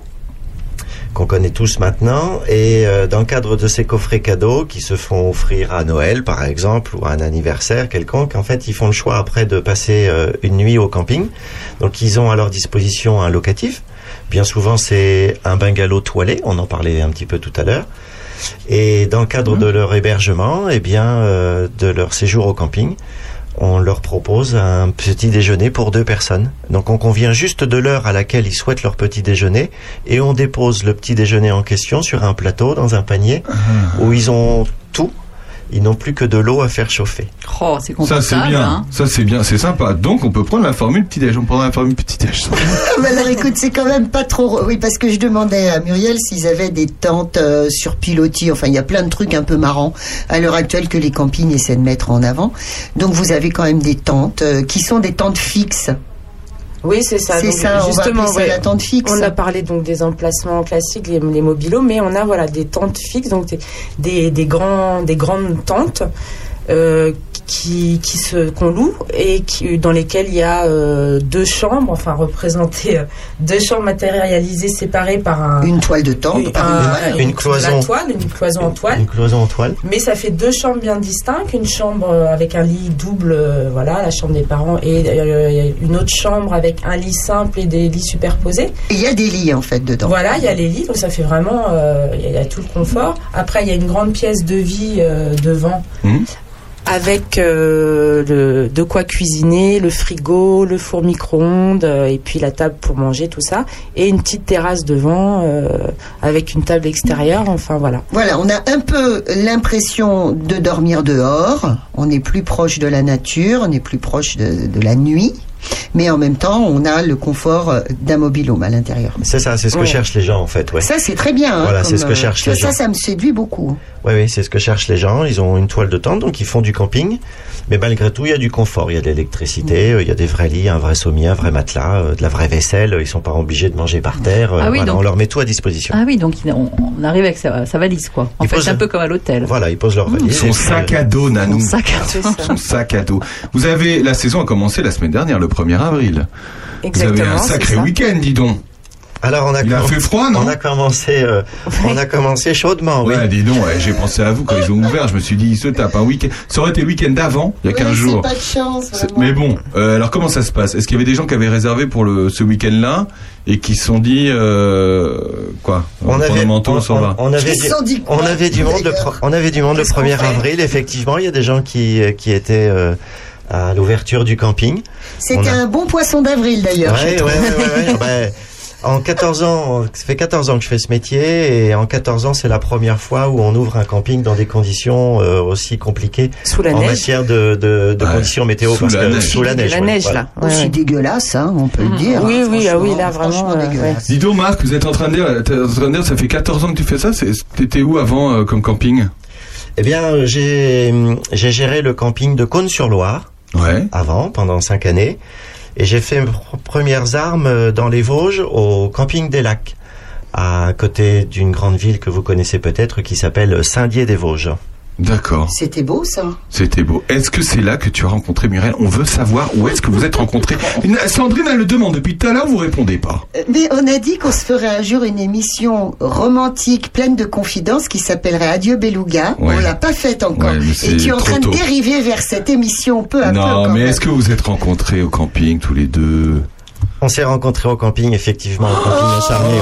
qu'on connaît tous maintenant et euh, dans le cadre de ces coffrets cadeaux qui se font offrir à Noël par exemple ou à un anniversaire quelconque en fait ils font le choix après de passer euh, une nuit au camping donc ils ont à leur disposition un locatif bien souvent c'est un bungalow toilé on en parlait un petit peu tout à l'heure et dans le cadre de leur hébergement et bien euh, de leur séjour au camping on leur propose un petit déjeuner pour deux personnes. Donc on convient juste de l'heure à laquelle ils souhaitent leur petit déjeuner et on dépose le petit déjeuner en question sur un plateau dans un panier où ils ont tout. Ils n'ont plus que de l'eau à faire chauffer. Oh, c'est Ça c'est bien. hein. Ça c'est bien, c'est sympa. Donc on peut prendre la formule petit déj. On prendra la formule petit déj. Mais alors écoute, c'est quand même pas trop. Oui, parce que je demandais à Muriel s'ils avaient des tentes euh, sur pilotis. Enfin, il y a plein de trucs un peu marrants à l'heure actuelle que les campings essaient de mettre en avant. Donc vous avez quand même des tentes euh, qui sont des tentes fixes. Oui, c'est ça. C'est ça, on va justement, ouais. la tente fixe. On a parlé donc des emplacements classiques, les, les mobilos, mais on a voilà des tentes fixes, donc des, des, des grands, des grandes tentes euh, qui, qui se qu'on loue et qui, dans lesquelles il y a euh, deux chambres, enfin représentées euh, deux chambres matérialisées séparées par un une toile de tente, par un- une cloison. toile, une cloison en toile. Une cloison en toile. Mais ça fait deux chambres bien distinctes, une chambre euh, avec un lit double, euh, voilà, la chambre des parents, et euh, une autre chambre avec un lit simple et des lits superposés. Il y a des lits en fait dedans. Voilà, il y a les lits, donc ça fait vraiment, euh, il y, a- il y a tout le confort. Après, il y a une grande pièce de vie euh, devant. Avec euh, le, de quoi cuisiner, le frigo, le four micro-ondes, euh, et puis la table pour manger, tout ça. Et une petite terrasse devant, euh, avec une table extérieure, enfin voilà. Voilà, on a un peu l'impression de dormir dehors. On est plus proche de la nature, on est plus proche de, de la nuit. Mais en même temps, on a le confort d'un mobilhome à l'intérieur. C'est ça, c'est ce que Ouais. cherchent les gens en fait. Ouais. Ça, c'est très bien. hein, Voilà, c'est ce que cherchent les Ça, gens. ça me séduit beaucoup. Oui, oui, c'est ce que cherchent les gens. Ils ont une toile de tente, donc ils font du camping. Mais malgré tout, il y a du confort. Il y a de l'électricité, euh, il y a des vrais lits, un vrai sommier, un vrai matelas, euh, de la vraie vaisselle. Ils sont pas obligés de manger par terre. euh, Ah oui, voilà, donc- On leur met tout à disposition. Ah oui, donc on, on arrive avec sa, sa valise, quoi. En fait, pose c'est un peu comme à l'hôtel. Voilà, ils posent leur valise. Son sac euh, à dos, Nanou. Son sac à dos. Son sac à dos. Vous avez la saison a commencé la semaine dernière, le 1er avril. Vous avez un Exactement, sacré week-end, dis donc. Alors on a, Il a comm- fait froid, non On a commencé, euh, on a commencé chaudement. Oui. Dis donc, ouais, j'ai pensé à vous quand ils ont ouvert. Je me suis dit, ils se tapent un week-end. Ça aurait été le week-end d'avant, il y a 15 jours. pas de chance. Mais bon, euh, alors comment ça se passe? Est-ce qu'il y avait des gens qui avaient réservé pour le, ce week-end-là et qui se sont dit euh, quoi? On prend avait, le manteau, on, on, s'en va. on avait, du, on avait monde le, on avait du monde le Qu'est-ce qu'on 1er fait? avril. Effectivement, il y a des gens qui, euh, qui étaient euh, à l'ouverture du camping. C'était On a- un bon poisson d'avril d'ailleurs. Ouais, je ouais, trouve. ouais, ouais, ouais. En 14 ans, ça fait 14 ans que je fais ce métier et en 14 ans, c'est la première fois où on ouvre un camping dans des conditions euh, aussi compliquées Sous la en neige. matière de, de, de Ouais. conditions météo Sous parce la que neige. sous la neige, la ouais, neige voilà. là. Ouais, Aussi dégueulasse, hein, on peut le dire. Oui, hein, oui, ah oui, là vraiment. euh, dégueulasse. Dis donc, Marc, vous êtes en train de dire, t'es en train de dire, ça fait 14 ans que tu fais ça. c'est- T'étais où avant euh, comme camping? Eh bien, j'ai j'ai géré le camping de Cône-sur-Loire Ouais. avant, pendant cinq années. Et j'ai fait mes pr- premières armes euh, dans les Vosges au camping des Lacs, à côté d'une grande ville que vous connaissez peut-être qui s'appelle Saint-Dié-des-Vosges. D'accord. C'était beau ça. C'était beau. Est-ce que c'est là que tu as rencontré Muriel On veut savoir où est-ce que vous êtes rencontrés. Sandrine, elle le demande depuis tout à l'heure, vous répondez pas. Euh, Mais on a dit qu'on se ferait un jour une émission romantique pleine de confidences qui s'appellerait Adieu Beluga. Ouais. On l'a pas faite encore. Ouais, Et tu es en train tôt. de dériver vers cette émission peu à peu. non, mais est-ce que vous êtes rencontrés au camping tous les deux? On s'est rencontrés au camping, effectivement, au camping de Sarney.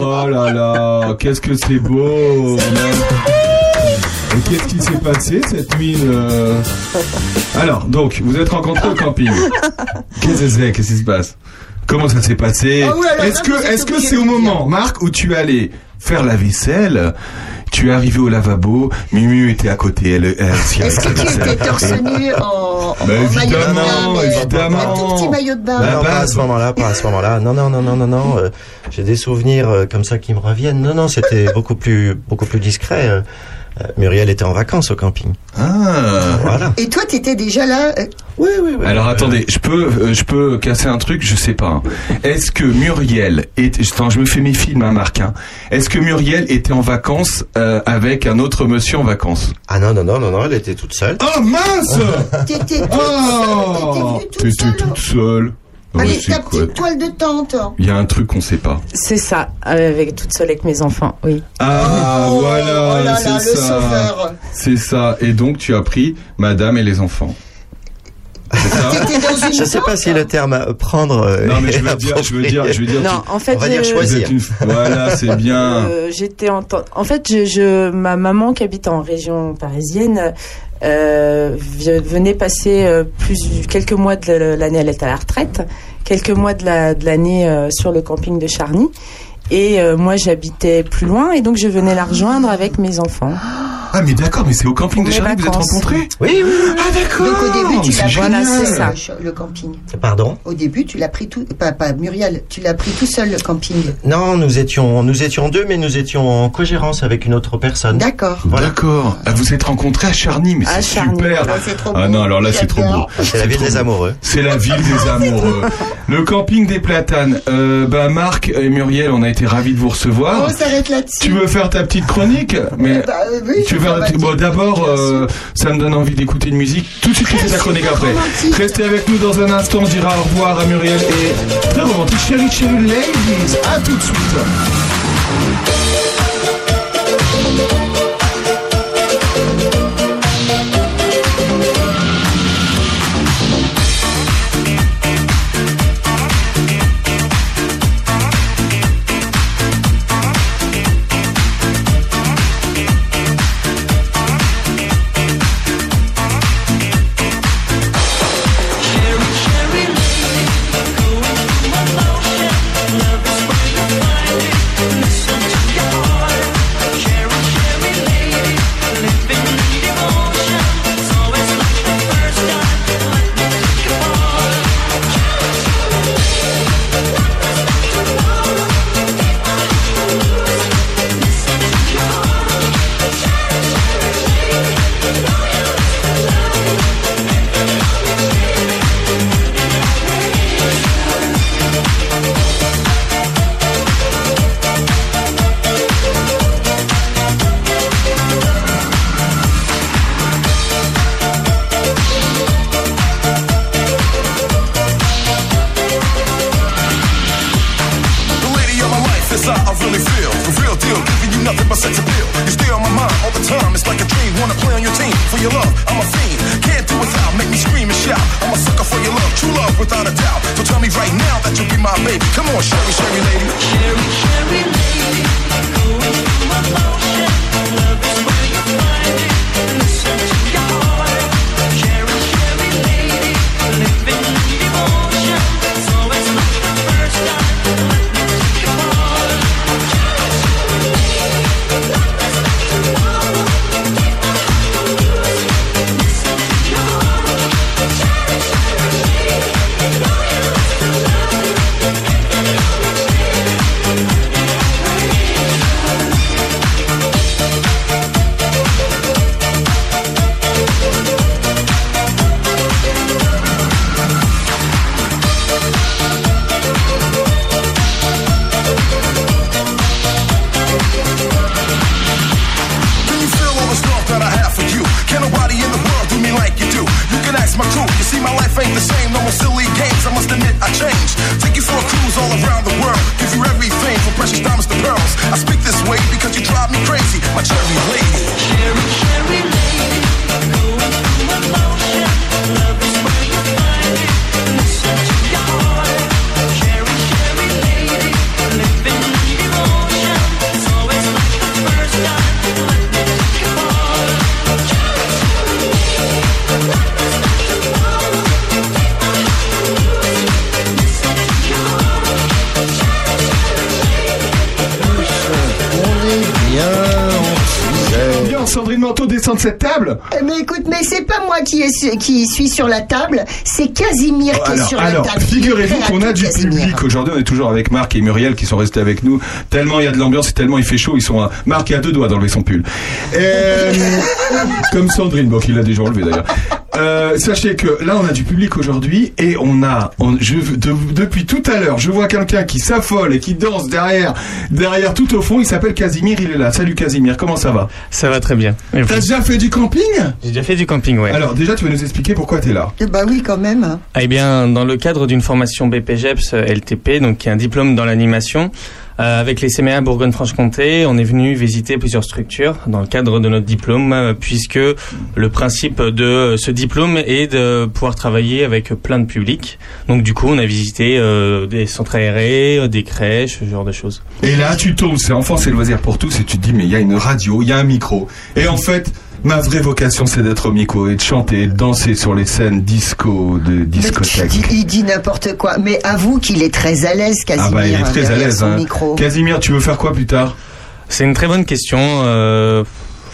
Oh là là, qu'est-ce que c'est beau Et qu'est-ce qui s'est passé cette nuit euh? Alors, donc, vous êtes rencontrés au camping. Qu'est-ce que c'est Qu'est-ce qui se passe? Comment ça s'est passé? Ah Est-ce que est-ce que c'est au moment, Marc, où tu es allé? Faire la vaisselle tu es arrivé au lavabo, Mimu était à côté, elle, elle aussi Est-ce que tu étais torse nu en, en Bah, en maillot de évidemment, bain évidemment. Un tout petit maillot de bain. Non, non, pas à ce moment-là, pas à ce moment-là. Non, non, non, non, non, non. euh, J'ai des souvenirs euh, comme ça qui me reviennent. Non, non, c'était beaucoup plus, beaucoup plus discret. euh. Euh, Muriel était en vacances au camping. Ah. Voilà. Et toi, t'étais déjà là euh, Oui, oui, oui. Alors attendez, je peux, euh, je peux casser un truc, je sais pas. hein. Est-ce que Muriel est, attends, je me fais mes films, hein, Marc. hein. Est-ce que Muriel était en vacances euh, avec un autre monsieur en vacances? Ah non, non, non, non, non, elle était toute seule. Oh mince T'étais toute Oh T'étais toute seule. C'est ta quoi petite toile de tente. Il y a un truc qu'on sait pas. C'est ça, euh, avec toute seule avec mes enfants, oui. Ah voilà, oh là c'est là, ça. C'est ça. Et donc tu as pris Madame et les enfants. Je sais pas si le terme euh, prendre. euh, Non mais je veux dire, je veux dire, je veux dire. Non, tu- en fait, On va dire je- vous choisir. êtes une- Voilà, c'est bien. Euh, j'étais en fait je, je- ma maman qui habite en région parisienne euh, venait passer euh, plus quelques mois de l'année elle est à la retraite quelques mois de l'année euh, sur le camping de Charny et euh, moi j'habitais plus loin et donc je venais la rejoindre avec mes enfants Ah mais d'accord, mais c'est au camping de Charlie que vous êtes rencontrés Oui, oui. Ah d'accord. Donc au début, tu C'est l'as pris Voilà, ça. le camping. Pardon? Au début, tu l'as pris tout, pas, pas Muriel, tu l'as pris tout seul le camping. Non, nous étions, nous étions deux, mais nous étions en cogérance avec une autre personne. D'accord. Voilà. D'accord. Ah, vous êtes rencontrés à Charny, mais c'est super. Ah, c'est trop Ah beau. non, alors là c'est trop beau. C'est la ville des amoureux. C'est la ville des amoureux. Le camping des platanes. Euh, bah Marc et Muriel, on a été ravis de vous recevoir. On s'arrête là-dessus. Tu veux faire ta petite chronique Mais Bah, euh, oui, tu veux faire bon, d'abord, euh, ça me donne envie d'écouter une musique. Tout de suite, tu fais ta chronique après. romantique. Restez avec nous dans un instant. On dira au revoir à Muriel et très romantique, chérie, chérie, ladies. À tout de suite. Qui, qui suis sur la table, c'est Casimir qui est sur alors la table. figurez-vous qu'on a du Casimir. public aujourd'hui. On est toujours avec Marc et Muriel qui sont restés avec nous. Tellement il y a de l'ambiance et tellement il fait chaud, ils sont à... Marc est à deux doigts d'enlever son pull. Euh, comme Sandrine, bon, qu'il a déjà enlevé d'ailleurs. Euh, sachez que là, on a du public aujourd'hui et on a, on- je, de- depuis tout à l'heure, je vois quelqu'un qui s'affole et qui danse derrière, derrière tout au fond. Il s'appelle Casimir. Il est là. Salut Casimir. Comment ça va? Ça va très bien. Et vous? T'as déjà fait du camping? J'ai déjà fait du camping, ouais. Alors déjà, tu vas nous expliquer pourquoi t'es là? Eh Bah oui, quand même. Eh bien, dans le cadre d'une formation BPGEPS LTP, donc qui est un diplôme dans l'animation, euh, avec les CMA Bourgogne-Franche-Comté, on est venu visiter plusieurs structures dans le cadre de notre diplôme, euh, puisque le principe de ce diplôme est de pouvoir travailler avec plein de publics. Donc du coup, on a visité euh, des centres aérés, euh, des crèches, ce genre de choses. Et là, tu tombes, c'est enfance et loisirs pour tous, et tu te dis, mais il y a une radio, il y a un micro. Et en fait, ma vraie vocation, c'est d'être au micro et de chanter et de danser sur les scènes disco de discothèque. Il dit, il dit n'importe quoi, mais avoue qu'il est très à l'aise, Casimir. Ah bah, il est très à l'aise. Hein. micro. Casimir, tu veux faire quoi plus tard? C'est une très bonne question. Euh,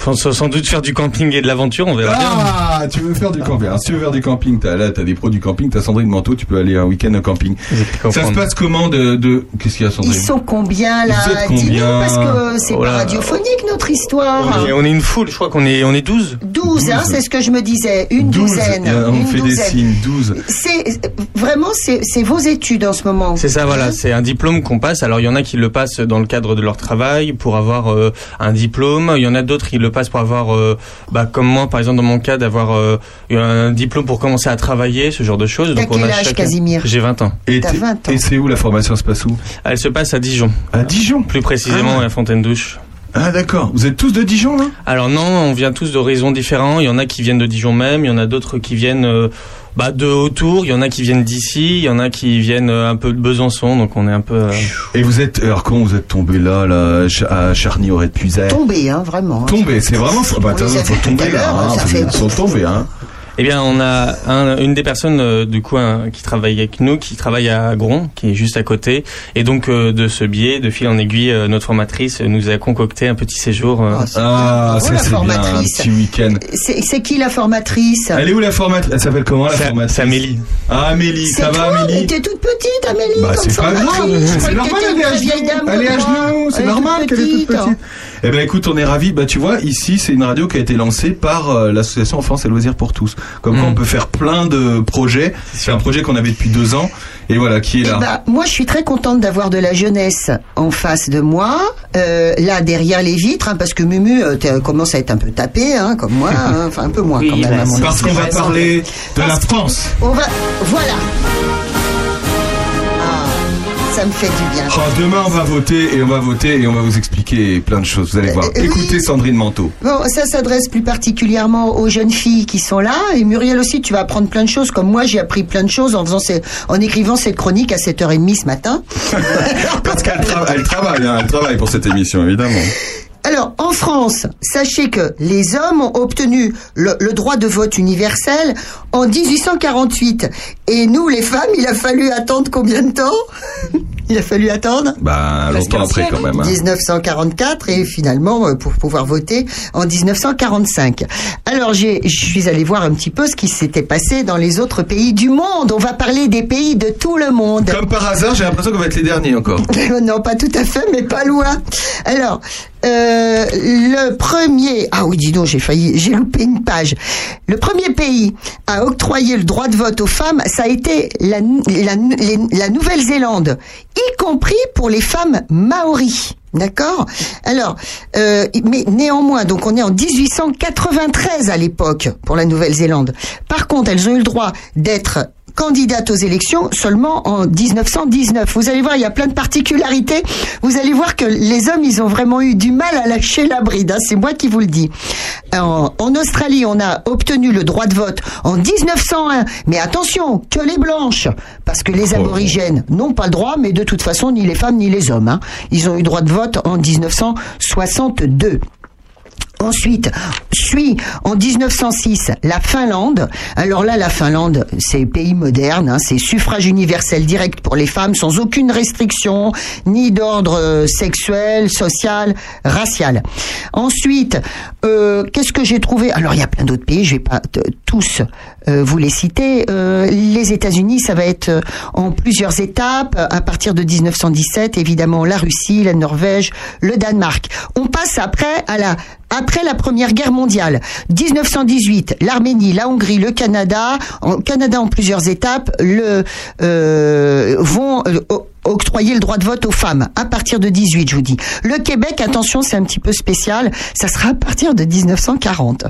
sans doute faire du camping et de l'aventure, on verra bien. Ah, tu veux faire du camping. Alors, si tu veux faire du camping, t'as, là, t'as des pros du camping, t'as Sandrine Manteau, tu peux aller un week-end au camping. Ça se passe comment de, de, qu'est-ce qu'il y a, Sandrine Ils sont combien là Dis-nous, combien parce que c'est Oh pas radiophonique notre histoire. On est, on est une foule, je crois qu'on est, on est 12. 12, hein, c'est ce que je me disais, une 12, douzaine. et on une fait des douzaine. signes, 12. C'est vraiment c'est c'est vos études en ce moment. C'est ça, voilà, c'est un diplôme qu'on passe. Alors il y en a qui le passent dans le cadre de leur travail pour avoir euh, un diplôme. Il y en a d'autres qui le passent pour avoir, euh, bah, comme moi par exemple dans mon cas, d'avoir euh, un diplôme pour commencer à travailler, ce genre de choses. T'as quel âge, Casimir J'ai 20 ans. Et, T'as t'es- 20 ans. et c'est où la formation se passe où? Elle se passe à Dijon. À Dijon? Plus précisément Ah. à Fontaine-Douche. Ah d'accord. Vous êtes tous de Dijon là? Alors non, on vient tous d'horizons différents. Il y en a qui viennent de Dijon même, il y en a d'autres qui viennent euh, bah, de autour, il y en a qui viennent d'ici, il y en a qui viennent euh, un peu de Besançon, donc on est un peu... euh, Et vous êtes, alors comment vous êtes tombé là, là, à Charny aurait pu Tombé, hein, vraiment. hein. Tombé, c'est vraiment, bah, faut tomber là, hein, ça faut- fait- ils sont tombés, hein. Eh bien, on a un- une des personnes euh, du coup un- qui travaille avec nous, qui travaille à Gron, qui est juste à côté, et donc euh, de ce biais, de fil en aiguille, euh, notre formatrice nous a concocté un petit séjour. euh, Ah, ça la c'est bien, un formatrice. petit week-end. C'est c'est qui la formatrice? Elle est où la formatrice Elle s'appelle comment la C'est- formatrice? c'est Amélie. Ah Amélie, C'est ça va Amélie? mais t'es toute petite, Amélie. Bah comme c'est pas formatrice. grave, c'est normal, elle est à très vieille dame genoux, elle est à comme moi. genoux, c'est normal qu'elle est toute petite. Eh ben écoute, on est ravis. Bah tu vois, ici c'est une radio qui a été lancée par euh, l'association Enfance et Loisirs pour tous. Comme quoi Mm. on peut faire plein de projets. C'est un projet qu'on avait depuis deux ans et voilà qui est Eh là. ben, moi, je suis très contente d'avoir de la jeunesse en face de moi, euh, là derrière les vitres, hein, parce que Mumu euh, t'es- commence à être un peu tapé, hein, comme moi, hein, enfin un peu moins quand même. à mon Parce qu'on va parler de la France. On va, voilà. Ça me fait du bien. Oh, demain on va voter et on va voter et on va vous expliquer plein de choses. Vous allez voir. Euh, oui. Écoutez Sandrine Manteau. Bon, ça s'adresse plus particulièrement aux jeunes filles qui sont là. Et Muriel aussi, tu vas apprendre plein de choses. Comme moi, j'ai appris plein de choses en faisant ces, en écrivant cette chronique à 7h30 ce matin. Parce qu'elle tra- elle travaille, hein, elle travaille pour cette émission évidemment. Alors, en France, sachez que les hommes ont obtenu le, le droit de vote universel en 1848. Et nous, les femmes, il a fallu attendre combien de temps Il a fallu attendre Bah longtemps après quand même. hein. 1944 et finalement euh, pour pouvoir voter en 1945. Alors j'ai, je suis allée voir un petit peu ce qui s'était passé dans les autres pays du monde. On va parler des pays de tout le monde. Comme par hasard, j'ai l'impression qu'on va être les derniers encore. non, pas tout à fait, mais pas loin. Alors, euh, le premier, ah oui, dis donc, j'ai failli, j'ai loupé une page. Le premier pays à octroyer le droit de vote aux femmes, ça a été la, Nouvelle-Zélande, y compris pour les femmes maoris. D'accord? Alors, euh, mais néanmoins, donc on est en 1893 à l'époque pour la Nouvelle-Zélande. Par contre, elles ont eu le droit d'être candidates aux élections seulement en 1919. Vous allez voir, il y a plein de particularités. Vous allez voir que les hommes, ils ont vraiment eu du mal à lâcher la bride. hein. C'est moi qui vous le dis. En, en Australie, on a obtenu le droit de vote en 1901. Mais attention, que les blanches, parce que les aborigènes n'ont pas le droit, mais de toute façon, ni les femmes ni les hommes. hein. Ils ont eu droit de vote en 1962. Ensuite, suit en 1906 la Finlande. Alors là, la Finlande, c'est pays moderne, hein, c'est suffrage universel direct pour les femmes, sans aucune restriction, ni d'ordre euh, sexuel, social, racial. Ensuite, euh, qu'est-ce que j'ai trouvé? Alors il y a plein d'autres pays, je vais pas tous euh, vous les citer. Euh, les États-Unis, ça va être euh, en plusieurs étapes. À partir de 1917, évidemment, la Russie, la Norvège, le Danemark. On passe après à la après la Première Guerre mondiale, 1918, l'Arménie, la Hongrie, le Canada, en Canada en plusieurs étapes, le euh, vont euh, octroyer le droit de vote aux femmes à partir de 18, je vous dis. Le Québec, attention, c'est un petit peu spécial, ça sera à partir de 1940.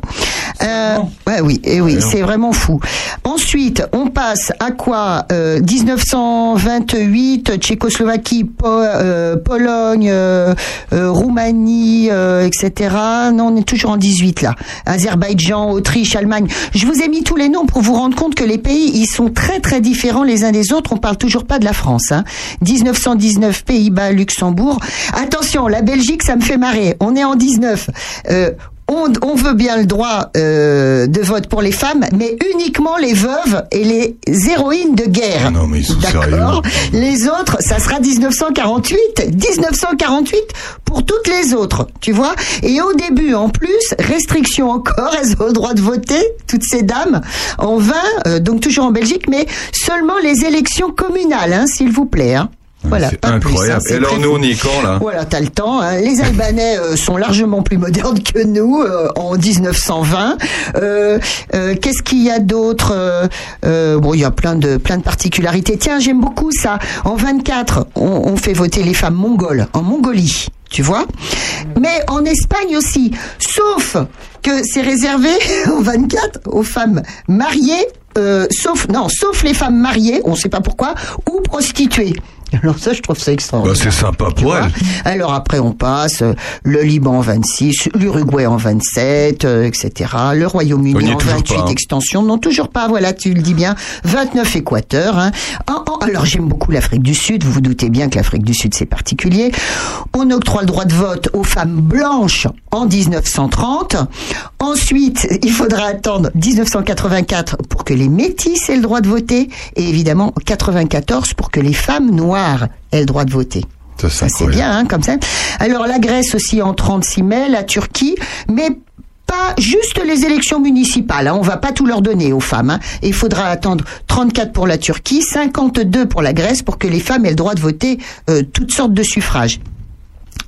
Euh, ouais, oui, et oui, c'est vraiment fou. Ensuite, on passe à quoi Euh, 1928, Tchécoslovaquie, Po- euh, Pologne, euh, euh, Roumanie, euh, etc. Non, on est toujours en 18 là. Azerbaïdjan, Autriche, Allemagne. Je vous ai mis tous les noms pour vous rendre compte que les pays, ils sont très très différents les uns des autres. On parle toujours pas de la France. Hein. 1919, Pays-Bas, Luxembourg. Attention, la Belgique, ça me fait marrer. On est en 19. Euh, on, on veut bien le droit euh, de vote pour les femmes, mais uniquement les veuves et les héroïnes de guerre. Non, mais ils sont D'accord Les autres, ça sera 1948. 1948 pour toutes les autres, tu vois. Et au début, en plus, restriction encore, elles ont le droit de voter, toutes ces dames, en 20, euh, donc toujours en Belgique, mais seulement les élections communales, hein, s'il vous plaît. Hein. Voilà, C'est pas plus, incroyable. hein, c'est Et alors, nous, on y est quand, là Voilà, t'as le temps. hein. Les Albanais euh, sont largement plus modernes que nous euh, en 1920. Euh, Qu'est-ce qu'il y a d'autre Bon, il y a plein de plein de particularités. Tiens, j'aime beaucoup ça. En 24, on, on fait voter les femmes mongoles en Mongolie. Tu vois Mais en Espagne aussi. Sauf que c'est réservé en 24 aux femmes mariées, euh, sauf non, sauf les femmes mariées, on ne sait pas pourquoi, ou prostituées. Alors ça, je trouve ça Bah, extraordinaire. c'est sympa pour elle. Alors après, on passe euh, le Liban en 26, l'Uruguay en 27, euh, etc. Le Royaume-Uni en toujours 28 pas, hein. extensions. Non, toujours pas. Voilà, tu le dis bien. 29 Équateur. Hein. En- en- alors j'aime beaucoup l'Afrique du Sud. Vous vous doutez bien que l'Afrique du Sud c'est particulier. On octroie le droit de vote aux femmes blanches en 1930. Ensuite, il faudra attendre 1984 pour que les métis aient le droit de voter, et évidemment 94 pour que les femmes noires aient le droit de voter. C'est bien, hein, comme ça. Alors la Grèce aussi en 36 mai, la Turquie, mais pas juste les élections municipales. Hein, on va pas tout leur donner aux femmes. Hein. Il faudra attendre 34 pour la Turquie, 52 pour la Grèce pour que les femmes aient le droit de voter euh, toutes sortes de suffrages.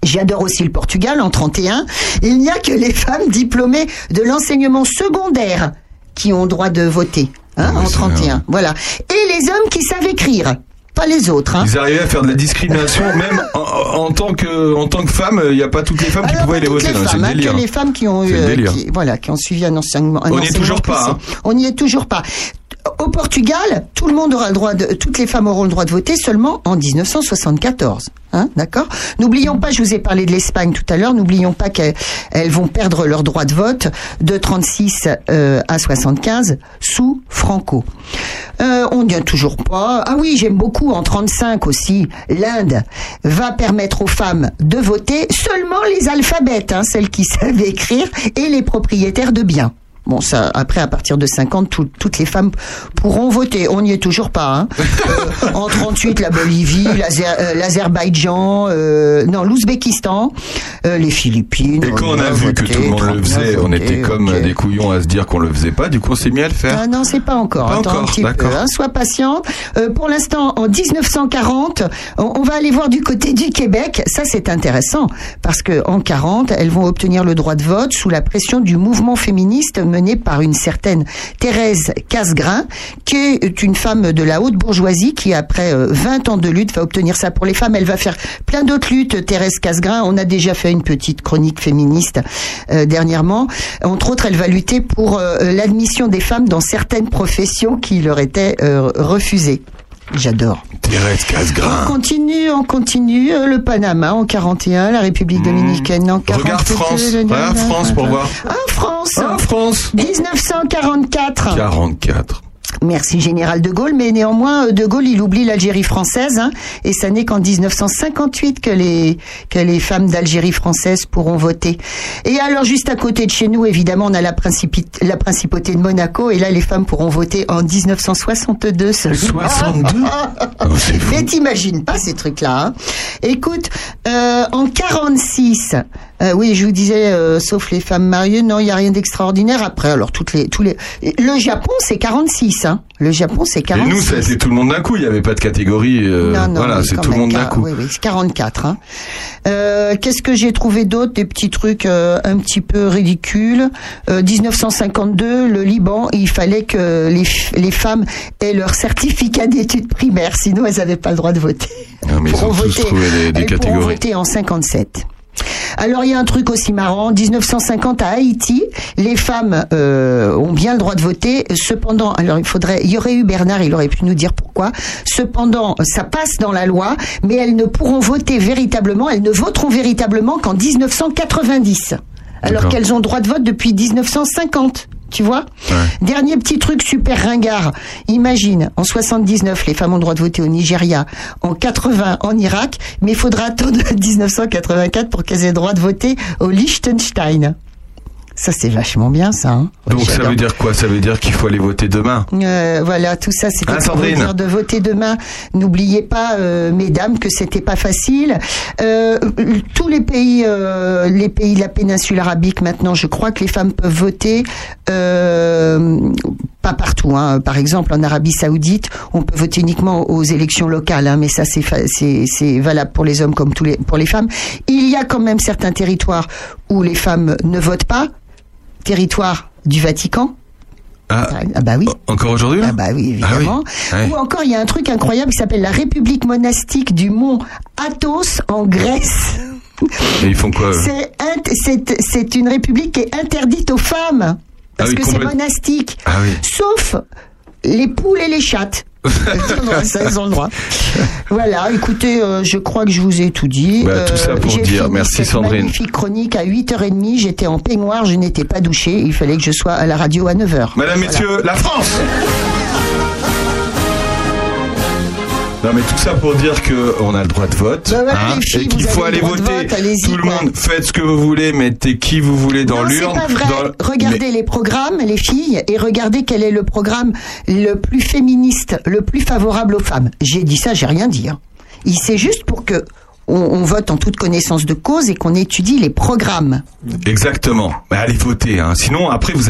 J'adore aussi le Portugal en 31. Il n'y a que les femmes diplômées de l'enseignement secondaire qui ont droit de voter hein, en 31. Voilà. Et les hommes qui savent écrire, pas les autres. Hein. Ils arrivaient à faire de la discrimination, même en, en tant que en tant que femme, il n'y a pas toutes les femmes qui pouvaient aller voter. les Non, C'est hein, délire. que les femmes qui ont eu, euh, qui, voilà, qui ont suivi un enseignement. un On n'y est toujours pas, hein. On n'y est toujours pas. Au Portugal, tout le monde aura le droit de, toutes les femmes auront le droit de voter seulement en 1974. Hein, d'accord? N'oublions pas, je vous ai parlé de l'Espagne tout à l'heure, n'oublions pas qu'elles elles vont perdre leur droit de vote de 36 euh, à 75 sous Franco. Euh, on est toujours pas. Ah oui, j'aime beaucoup en 35 aussi. L'Inde va permettre aux femmes de voter seulement les alphabètes, hein, celles qui savent écrire, et les propriétaires de biens. Bon, ça, après, à partir de 50, tout- toutes les femmes pourront voter. On n'y est toujours pas. Hein. Euh, en 38, la Bolivie, euh, l'Azerbaïdjan, euh, non, l'Ouzbékistan, euh, les Philippines. Et quand on a vu que tout le monde le faisait, on était comme des couillons à se dire qu'on le faisait pas. Du coup, on s'est mis à le faire. Ah non, c'est pas encore. Pas Attends encore, un petit peu. d'accord. hein. Sois patient. Euh, pour l'instant, en 1940, on, on va aller voir du côté du Québec. Ça, c'est intéressant parce que en 40, elles vont obtenir le droit de vote sous la pression du mouvement féministe mené par une certaine Thérèse Casgrain, qui est une femme de la haute bourgeoisie qui, après euh, 20 ans de lutte, va obtenir ça pour les femmes. Elle va faire plein d'autres luttes. Thérèse Casgrain, on a déjà fait une petite chronique féministe euh, dernièrement. Entre autres, elle va lutter pour euh, l'admission des femmes dans certaines professions qui leur étaient euh, refusées. J'adore. Thérèse On Casgrain. continue, on continue. Euh, Le Panama en 41, la République dominicaine en 42. Regarde France. Regarde France pour voir. Ah, France. Ah, France. 1944. 44. Merci général de Gaulle, mais néanmoins euh, de Gaulle il oublie l'Algérie française, hein, et ça n'est qu'en 1958 que les que les femmes d'Algérie française pourront voter. Et alors juste à côté de chez nous, évidemment, on a la, la principauté de Monaco, et là les femmes pourront voter en 1962 seulement. 62 Mais t'imagines pas ces trucs-là. hein. Écoute, euh, en 46, euh, oui, je vous disais, euh, sauf les femmes mariées, non, il y a rien d'extraordinaire. Après, alors toutes les, tous les, le Japon c'est 46, hein. Le Japon c'est Et 46. nous, ça a été tout le monde d'un coup. Il n'y avait pas de catégorie. euh, Non, non, voilà, c'est tout le monde d'un coup. Oui, oui, c'est 44. Hein. Euh, Qu'est-ce que j'ai trouvé d'autre? Des petits trucs un petit peu ridicules. Euh, 1952, le Liban, il fallait que les, les femmes aient leur certificat d'études primaires, sinon elles n'avaient pas le droit de voter. Non, mais ils ont tous voter. trouvé des, des Elles catégories. voter en 57. Alors il y a un truc aussi marrant. 1950 à Haïti, les femmes euh, ont bien le droit de voter. Cependant, alors il faudrait, il y aurait eu Bernard, il aurait pu nous dire pourquoi. Cependant, ça passe dans la loi, mais elles ne pourront voter véritablement, elles ne voteront véritablement qu'en 1990, alors qu'elles ont droit de vote depuis 1950. Tu vois Dernier petit truc super ringard. Imagine, en 79, les femmes ont le droit de voter au Nigeria, en 80 en Irak, mais il faudra attendre 1984 pour qu'elles aient le droit de voter au Liechtenstein. Ça, c'est vachement bien, ça. Hein Ouais, Donc ça veut dire quoi? Ça veut dire qu'il faut aller voter demain? Euh, voilà, tout ça, c'était Hein, pour vous dire de voter demain. N'oubliez pas, euh, mesdames, que c'était pas facile. Euh, tous les pays, les pays de la péninsule arabique, maintenant, je crois que les femmes peuvent voter. Pas partout. Hein. Par exemple, en Arabie Saoudite, on peut voter uniquement aux élections locales, hein, mais ça, c'est c'est c'est valable pour les hommes comme tous les pour les femmes. Il y a quand même certains territoires où les femmes ne votent pas. Territoire du Vatican. Ah, bah oui. Encore aujourd'hui là? Ah bah oui, évidemment. Ah oui. Ou encore, il y a un truc incroyable qui s'appelle la République monastique du mont Athos en Grèce. Et ils font quoi C'est c'est c'est une république qui est interdite aux femmes parce Ah oui, que c'est monastique. Ah oui. Sauf les poules et les chattes. ça, ils ont le droit. Voilà, écoutez, euh, je crois que je vous ai tout dit. Bah, tout ça pour j'ai dire. Merci, cette Sandrine. magnifique chronique à 8h30. J'étais en peignoir, je n'étais pas douchée. Il fallait que je sois à la radio à 9h. Madame, messieurs, la France Non mais tout ça pour dire que on a le droit de vote Bah ouais, hein, filles, et qu'il faut aller voter. vote, Tout le monde, faites ce que vous voulez, mettez qui vous voulez dans Non, l'urne. c'est pas vrai. dans- Regardez Mais- les programmes, les filles, et regardez quel est le programme le plus féministe, le plus favorable aux femmes. J'ai dit ça, j'ai rien dit. hein. Il c'est juste pour que on, vote en toute connaissance de cause et qu'on étudie les programmes. Exactement. Mais allez voter. Hein. Sinon, après, vous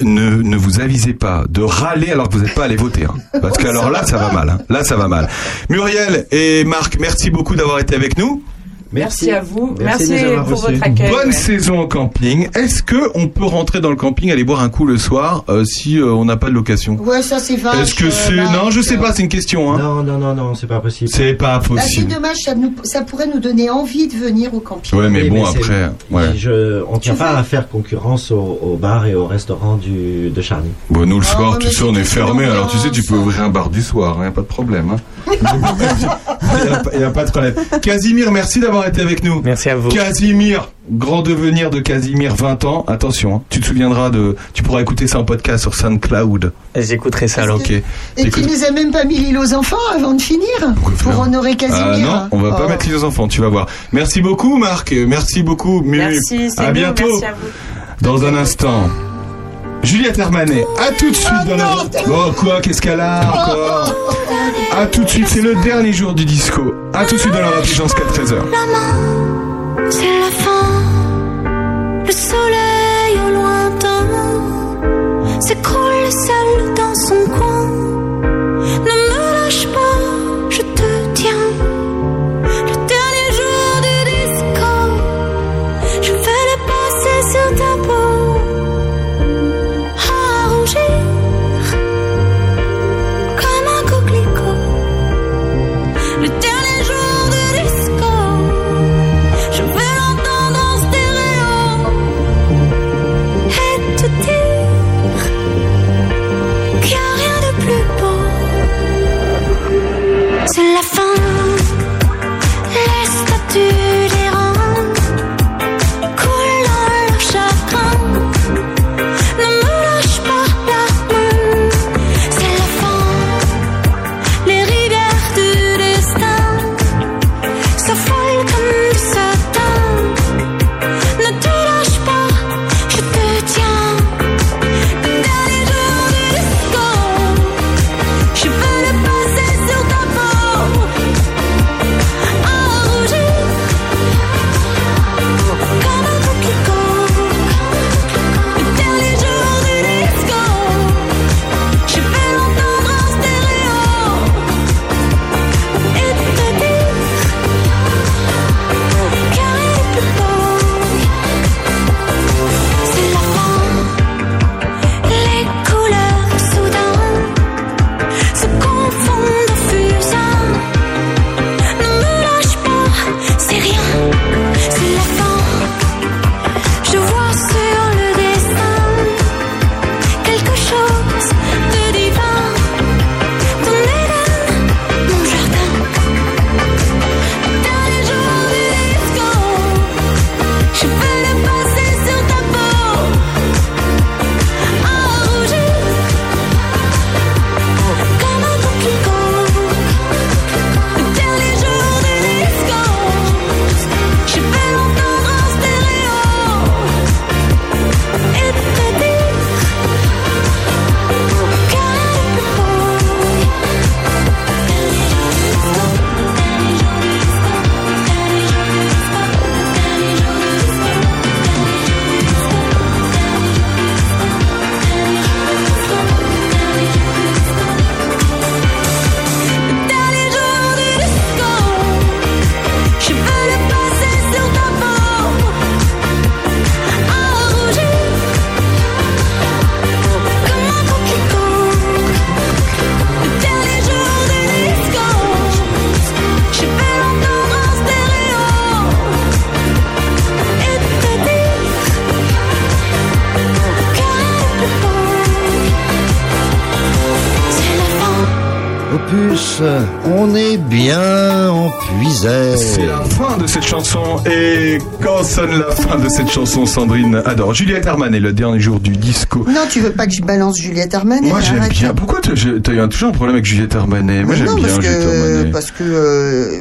ne, ne vous avisez pas de râler alors que vous n'êtes pas allé voter. Hein. Parce que alors là, ça va mal. Hein. Là, ça va mal. Muriel et Marc, merci beaucoup d'avoir été avec nous. Merci à vous. Merci pour votre accueil. Bonne ouais. saison au camping. Est-ce que on peut rentrer dans le camping, aller boire un coup le soir euh, si euh, on n'a pas de location? Ouais, ça c'est vache. Est-ce que euh, c'est non Je sais pas. C'est une question. Hein. Non, non, non, non, c'est pas possible. C'est pas Bah, c'est possible. dommage, ça, nous- ça pourrait nous donner envie de venir au camping. Ouais, mais Oui, bon c'est- après. Ouais. Je, on tient pas à faire concurrence au, au bar et au restaurant du, de Charny. Bon, nous le Oh, soir, mais tu sais, c'est on est tout fermé. Alors tu sais, tu peux ouvrir un bar du soir, hein, pas de problème. Hein. Il n'y a, pas- a de problème. Casimir, merci d'avoir été avec nous. Merci à vous. Casimir, grand devenir de Casimir, 20 ans. Attention, hein, tu te souviendras de. Tu pourras écouter ça en podcast sur SoundCloud. J'écouterai ça alors. Ok. Et tu nous as même pas mis l'île aux enfants avant de finir Pour honorer Casimir. Ah non, on va pas Oh. mettre les enfants, tu vas voir. Merci beaucoup Marc, merci beaucoup Mu. Merci, c'est à nous, bientôt. merci à vous. Dans un instant. Juliette Hermanet, à tout de suite dans la... Oh quoi, qu'est-ce qu'elle a encore À tout de suite, c'est le dernier jour du disco. À tout de suite dans la radio jusqu'à 13h. Chanson, Sandrine adore. Juliette Armanet, le dernier jour du disco. Non, tu veux pas que je balance Juliette Armanet Moi j'aime arrête. bien. Pourquoi t'as t'as eu un- toujours un problème avec Juliette Armanet Moi Mais j'aime non, bien parce Juliette que, Armanet. parce que, euh,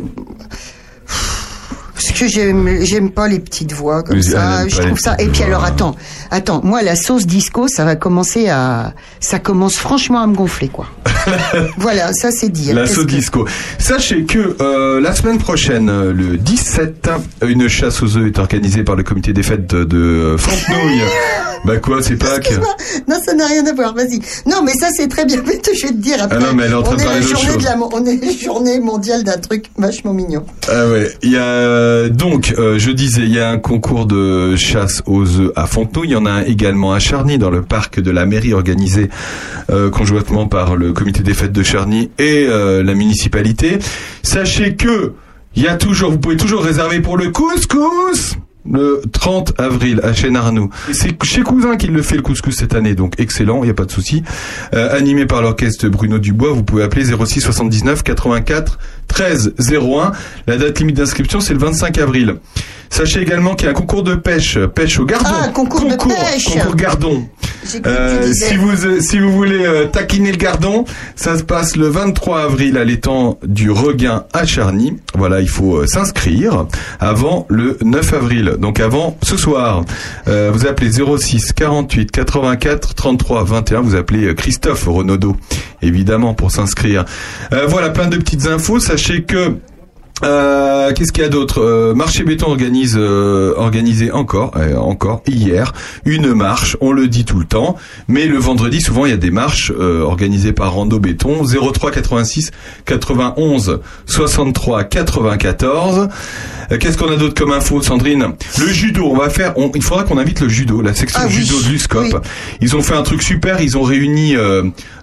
parce que j'aime, j'aime pas les petites voix comme Mais elle ça. aime Je pas les trouve ça. Et petites puis alors, attends, attends. Moi, la sauce disco, ça va commencer à, ça commence franchement à me gonfler, quoi. voilà, ça c'est dit. La sauce disco. Sachez que euh, la semaine prochaine, euh, le 17, une chasse aux œufs est organisée par le comité des fêtes de, de Fontenoy. bah quoi, c'est Pâques. Non, ça n'a rien à voir. Vas-y. Non, mais ça c'est très bien. Mais je vais te dire après. Ah non, mais elle est en train on de est la journée de la, on est journée mondiale d'un truc vachement mignon. Ah ouais, il y a euh, donc euh, je disais il y a un concours de chasse aux œufs à Fontenay, il y en a également à Charny dans le parc de la mairie organisé euh, conjointement par le comité des fêtes de Charny et euh, la municipalité. Sachez que il y a toujours vous pouvez toujours réserver pour le couscous le 30 avril à Chêne-Arnoux. Et C'est chez Cousin qu'il le fait le couscous cette année, donc excellent, il n'y a pas de souci. Euh, animé par l'orchestre Bruno Dubois, vous pouvez appeler 06 79 84 13 01. La date limite d'inscription, c'est le 25 avril. Sachez également qu'il y a un concours de pêche, pêche au gardon. Ah, concours de pêche. Concours gardon. Euh, si vous euh, si vous voulez euh, taquiner le gardon, ça se passe le 23 avril à l'étang du Regain à Charny. Voilà, il faut s'inscrire avant le 9 avril, donc avant ce soir. Vous appelez 06 48 84 33 21. Vous appelez Christophe Renaudot, évidemment, pour s'inscrire. Voilà, plein de petites infos. Sachez que euh, Qu'est-ce qu'il y a d'autre? Euh, Marché Béton organise euh, organisé encore euh, encore hier une marche. On le dit tout le temps, mais le vendredi souvent il y a des marches euh, organisées par Rando Béton 03 86 91 63 94. Euh, Qu'est-ce qu'on a d'autre comme info, Sandrine? Le judo. On va faire. on- il faudra qu'on invite le judo, la section Ah oui, judo de l'USCOP. Ils ont fait un truc super. Ils ont réuni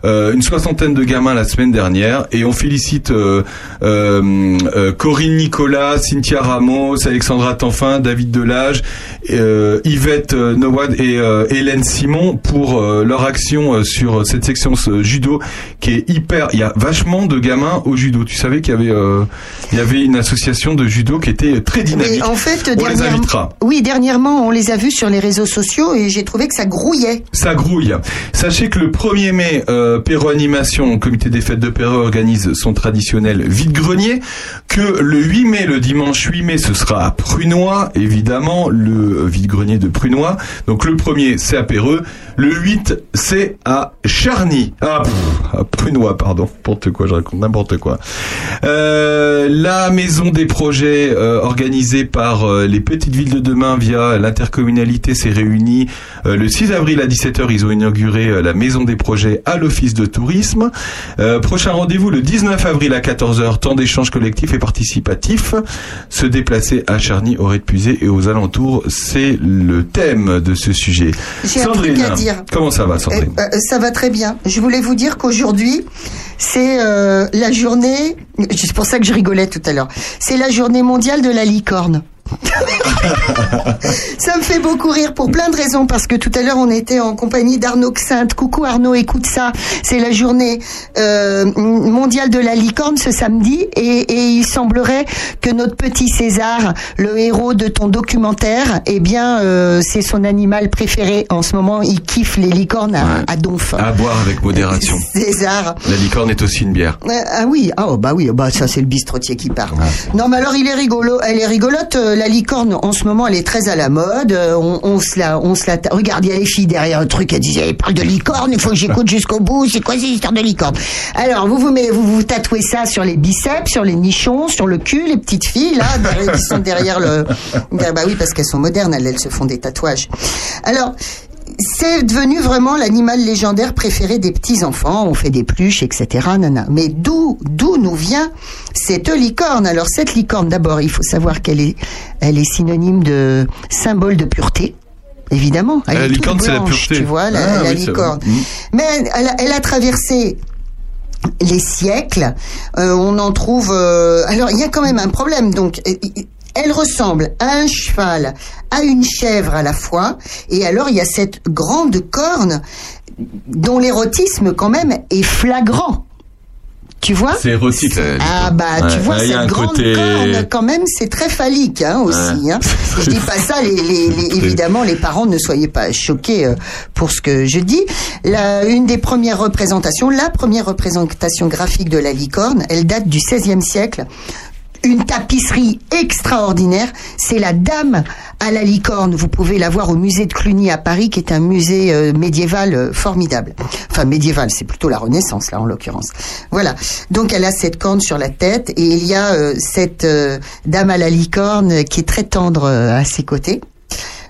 une soixantaine de gamins la semaine dernière et on félicite euh, euh, euh, Corinne Nicolas, Cynthia Ramos, Alexandra Tanfin, David Delage, euh, Yvette euh, Nowad et euh, Hélène Simon pour euh, leur action sur cette section judo qui est hyper. Il y a vachement de gamins au judo. Tu savais qu'il y avait il y avait une association de judo qui était très dynamique. Mais en fait, on les invitera. Oui, dernièrement, on les a vus sur les réseaux sociaux et j'ai trouvé que ça grouillait. Ça grouille. Sachez que le 1er mai, Perro Animation, comité des fêtes de Perro, organise son traditionnel vide-grenier. Que le 8 mai, le dimanche 8 mai, ce sera à Prunois, évidemment, le vide-grenier de Prunois. Donc le 1er, c'est à Perreux. Le 8, c'est à Charny. Ah, à Prunois, pardon. N'importe quoi, je raconte n'importe quoi. Euh, la maison des projets euh, organisée par euh, les petites villes de demain via l'intercommunalité s'est réunie le 6 avril à 17h. Ils ont inauguré la maison des projets à l'office de tourisme. Prochain rendez-vous le 19 avril à 14h. Temps d'échange collectif et participatif. Se déplacer à Charny, au Pusée et aux alentours, c'est le thème de ce sujet. Sandrine, truc à dire. comment ça va, Sandrine Euh, euh, ça va très bien. Je voulais vous dire qu'aujourd'hui, c'est euh, la journée. C'est pour ça que je rigolais tout à l'heure. C'est la journée mondiale de la licorne. ça me fait beaucoup rire pour plein de raisons parce que tout à l'heure on était en compagnie d'Arnaud Xinte. Coucou Arnaud, écoute ça. C'est la journée euh, mondiale de la licorne ce samedi et, et il semblerait que notre petit César, le héros de ton documentaire, eh bien euh, c'est son animal préféré en ce moment. Il kiffe les licornes à, à donf. À boire avec modération. César. La licorne est aussi une bière. Euh, ah oui, ah oh, bah oui, bah ça c'est le bistrotier qui parle. Non mais alors il est rigolo, elle est rigolote. La licorne en ce moment elle est très à la mode. euh, On, se la, on se la. Regarde, il y a les filles derrière le truc. Elles disaient, elle parle de licorne. Il faut que j'écoute jusqu'au bout. C'est quoi cette histoire de licorne? Alors vous vous vous vous tatouez ça sur les biceps, sur les nichons, sur le cul, les petites filles là derrière- qui sont derrière le. Bah oui parce qu'elles sont modernes, elles, elles se font des tatouages. Alors c'est devenu vraiment l'animal légendaire préféré des petits enfants. On fait des pluches, etc. Nana. Mais d'où d'où nous vient cette licorne? Alors cette licorne, d'abord, il faut savoir qu'elle est elle est synonyme de symbole de pureté. Évidemment, elle La est toute licorne, c'est la blanche, pureté. tu vois, la, Ah la oui, licorne. Mm. Mais elle, elle a, elle a traversé les siècles. Euh, on en trouve. euh, alors il y a quand même un problème. Donc euh, elle ressemble à un cheval, à une chèvre à la fois. Et alors il y a cette grande corne dont l'érotisme quand même est flagrant. Tu vois? C'est érotique. Ah bah tu vois ouais, cette un grande côté- corne quand même c'est très phallique hein, aussi. Ouais. Hein. Je dis pas ça, les, les- les- évidemment les parents ne soyez pas choqués euh, pour ce que je dis. La, une des premières représentations, la première représentation graphique de la licorne, elle date du XVIe siècle. Une tapisserie extraordinaire, c'est la Dame à la licorne. Vous pouvez la voir au musée de Cluny à Paris, qui est un musée euh, médiéval euh, formidable. Enfin médiéval, c'est plutôt la Renaissance là en l'occurrence. Voilà. Donc elle a cette corne sur la tête et il y a euh, cette Dame à la licorne qui est très tendre à ses côtés.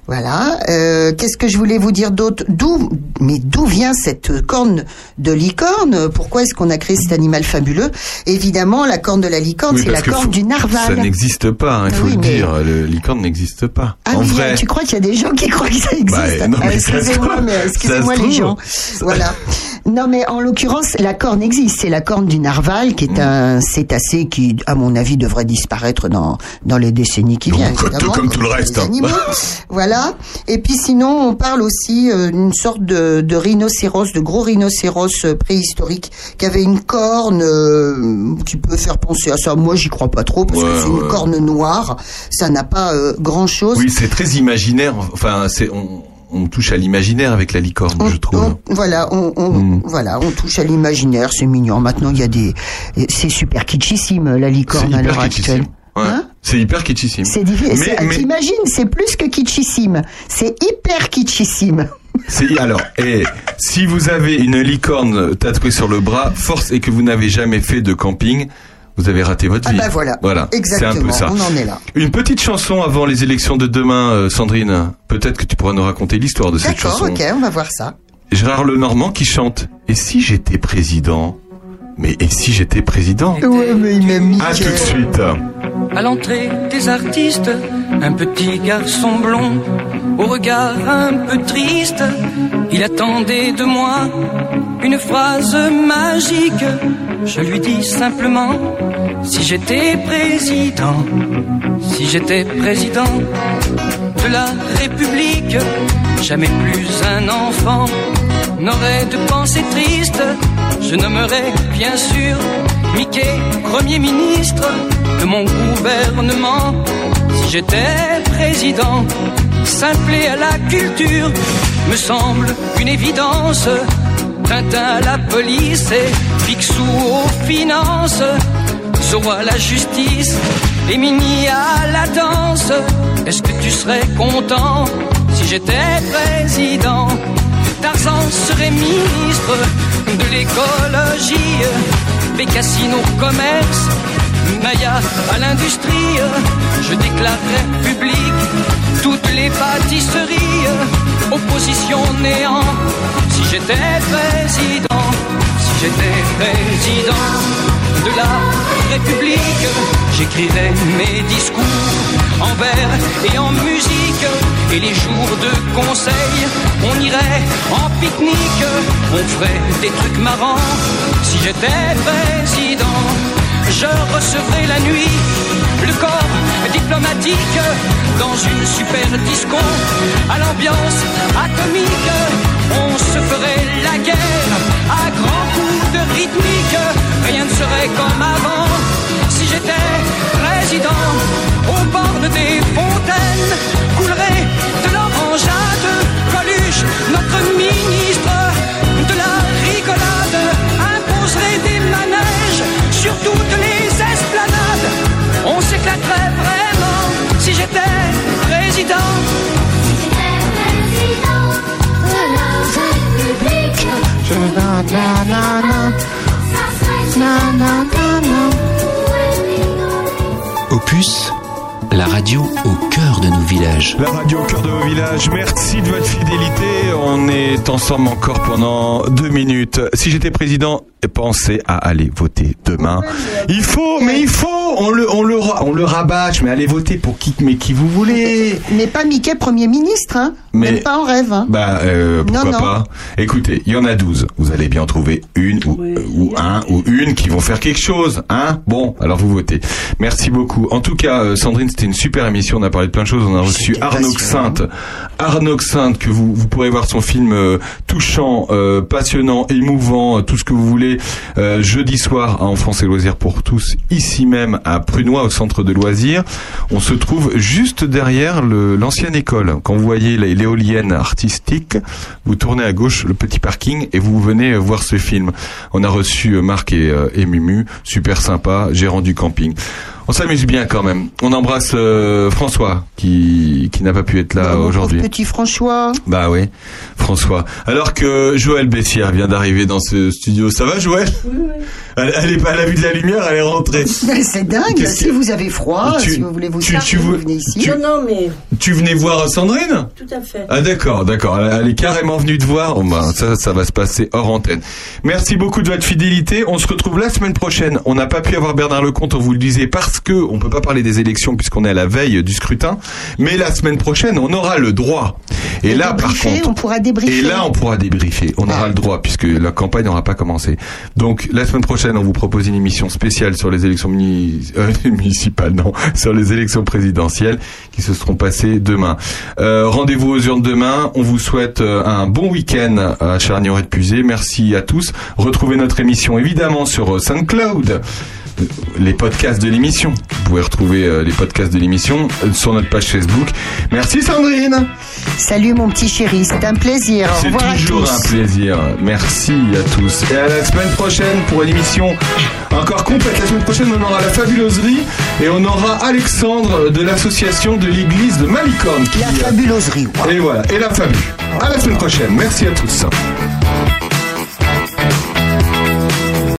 Voilà. Euh, Qu'est-ce que je voulais vous dire d'autre D'où, mais d'où vient cette corne de licorne? Pourquoi est-ce qu'on a créé cet animal fabuleux? Évidemment, la corne de la licorne, Oui, c'est la corne faut- du narval. Ça n'existe pas, il Ah faut oui, le mais- dire. Le licorne n'existe pas. Ah en oui, vrai. tu crois qu'il y a des gens qui croient que ça existe? Bah, non, Ah, Excusez-moi, mais excusez-moi se les gens. Voilà. Non, mais en l'occurrence, la corne existe. C'est la corne du narval, qui Mm. est un cétacé qui, à mon avis, devrait disparaître dans dans les décennies qui viennent. Comme tout- évidemment, comme tout le reste, hein. animaux. voilà. Et puis sinon, on parle aussi euh, d'une sorte de, de rhinocéros, de gros rhinocéros euh, préhistorique, qui avait une corne euh, qui peut faire penser à ça. Moi, j'y crois pas trop parce Ouais, que c'est une ouais. corne noire. Ça n'a pas grand chose. Oui, c'est très imaginaire. Enfin, c'est on, on touche à l'imaginaire avec la licorne, je trouve. Voilà, on, on- Mm. voilà, on touche à l'imaginaire, c'est mignon. Maintenant, il y a des, c'est super kitschissime la licorne à l'heure actuelle. Ouais. c'est hyper kitschissime. C'est difficile. Mais, T'imagines, c'est plus que kitschissime. C'est hyper kitschissime. alors. Et si vous avez une licorne tatouée sur le bras, force et que vous n'avez jamais fait de camping. Vous avez raté votre Ah vie. bah voilà. Voilà. C'est un peu Exactement. ça. On en est là. Une petite chanson avant les élections de demain, euh, Sandrine. Peut-être que tu pourras nous raconter l'histoire de cette D'accord, chanson. ok, on va voir ça. Gérard Lenormand qui chante Et si j'étais président? Mais et si j'étais président Ouais, mais il m'a mis. À tout de suite. À l'entrée des artistes, un petit garçon blond, au regard un peu triste, il attendait de moi une phrase magique. Je lui dis simplement, si j'étais président, si j'étais président de la République, jamais plus un enfant n'aurait de pensée triste. Je nommerais bien sûr Mickey Premier ministre de mon gouvernement. Si j'étais président, simpler à la culture me semble une évidence. Tintin à la police et Picsou aux finances. Zorro à la justice et Mini à la danse. Est-ce que tu serais content si j'étais président? Tarzan serait ministre de l'écologie, Bécassine au commerce, Maya à l'industrie. Je déclarerais public toutes les pâtisseries, opposition néant. Si j'étais président, si j'étais président de la République, j'écrirais mes discours en vers et en musique. Et les jours de conseil, on irait en pique-nique, on ferait des trucs marrants. Si j'étais président, je recevrais la nuit le corps diplomatique dans une super disco à l'ambiance atomique. On se ferait la guerre à coups rythmique. Rien ne serait comme avant si j'étais président. Au bord des fontaines coulerait de l'orangeade. Coluche, notre ministre de la rigolade, imposerait des manèges sur toutes les esplanades. On s'éclaterait vraiment si j'étais président. Opus, la radio au cœur de nos villages. La radio au cœur de vos villages, merci de votre fidélité. On est ensemble encore pendant deux minutes. Si j'étais président, pensez à aller voter demain. Il faut, mais il faut, on le, on le, on le rabâche, mais allez voter pour qui, mais qui vous voulez. Mais pas Mickey Premier ministre, hein. Mais- Même pas en rêve, hein. Bah, euh, pourquoi Non, non. pas Écoutez, il y en a 12. Vous allez bien en trouver une ou, euh, ou un ou une qui vont faire quelque chose, hein Bon, alors vous votez. Merci beaucoup. En tout cas, euh, Sandrine, c'était une super émission. On a parlé de plein de choses. On a reçu Arnaud Sainte. Arnaud Sainte, que vous, vous pourrez voir son film euh, touchant, euh, passionnant, émouvant, tout ce que vous voulez. Euh, jeudi soir à Enfance et Loisirs pour tous, ici même à Prunois au centre de loisirs. On se trouve juste derrière l'ancienne école. Quand vous voyez l'éolienne artistique, vous tournez à gauche le petit parking et vous venez voir ce film. On a reçu euh, Marc et, euh, et Mumu, super sympa, gérant du camping. On s'amuse bien quand même. On embrasse euh, François qui, qui n'a pas pu être là aujourd'hui. Petit François. Bah oui, François. Alors que Joël Bessière vient d'arriver dans ce studio, ça va Joël? Elle, elle est pas à la vue de la lumière, elle est rentrée. Mais c'est dingue, Qu'est-ce si que- vous avez froid, Tu- si vous voulez vous tu- tu vous veux- venez ici. tu- Non, non, mais Tu venais voir Sandrine? Tout à fait. Ah d'accord, d'accord. Elle, elle est carrément venue te voir. Oh, bah, ça, ça va se passer hors antenne. Merci beaucoup de votre fidélité. On se retrouve la semaine prochaine. On n'a pas pu avoir Bernard Lecomte, on vous le disait, parce que on peut pas parler des élections puisqu'on est à la veille du scrutin. Mais la semaine prochaine, on aura le droit. Et là, par contre, on pourra débriefer. et là, on pourra débriefer. On aura le droit puisque la campagne n'aura pas commencé. Donc, la semaine prochaine, on vous propose une émission spéciale sur les élections muni- euh, municipales, non, sur les élections présidentielles qui se seront passées demain. Euh, Rendez-vous aux urnes demain. On vous souhaite euh, un bon week-end à Charnier et de Pusée. Merci à tous. Retrouvez notre émission évidemment sur SoundCloud. Euh, Les podcasts de l'émission. Vous pouvez retrouver euh, les podcasts de l'émission euh, sur notre page Facebook. Merci Sandrine. Salut mon petit chéri, c'est un plaisir. Au C'est à toujours tous. un plaisir. Merci à tous. Et à la semaine prochaine pour une émission encore complète. La semaine prochaine, on aura la fabuloserie et on aura Alexandre de l'association de l'église de Malicorne. Qui... La fabuloserie. Et voilà. Et la fabu. À la semaine prochaine. Merci à tous.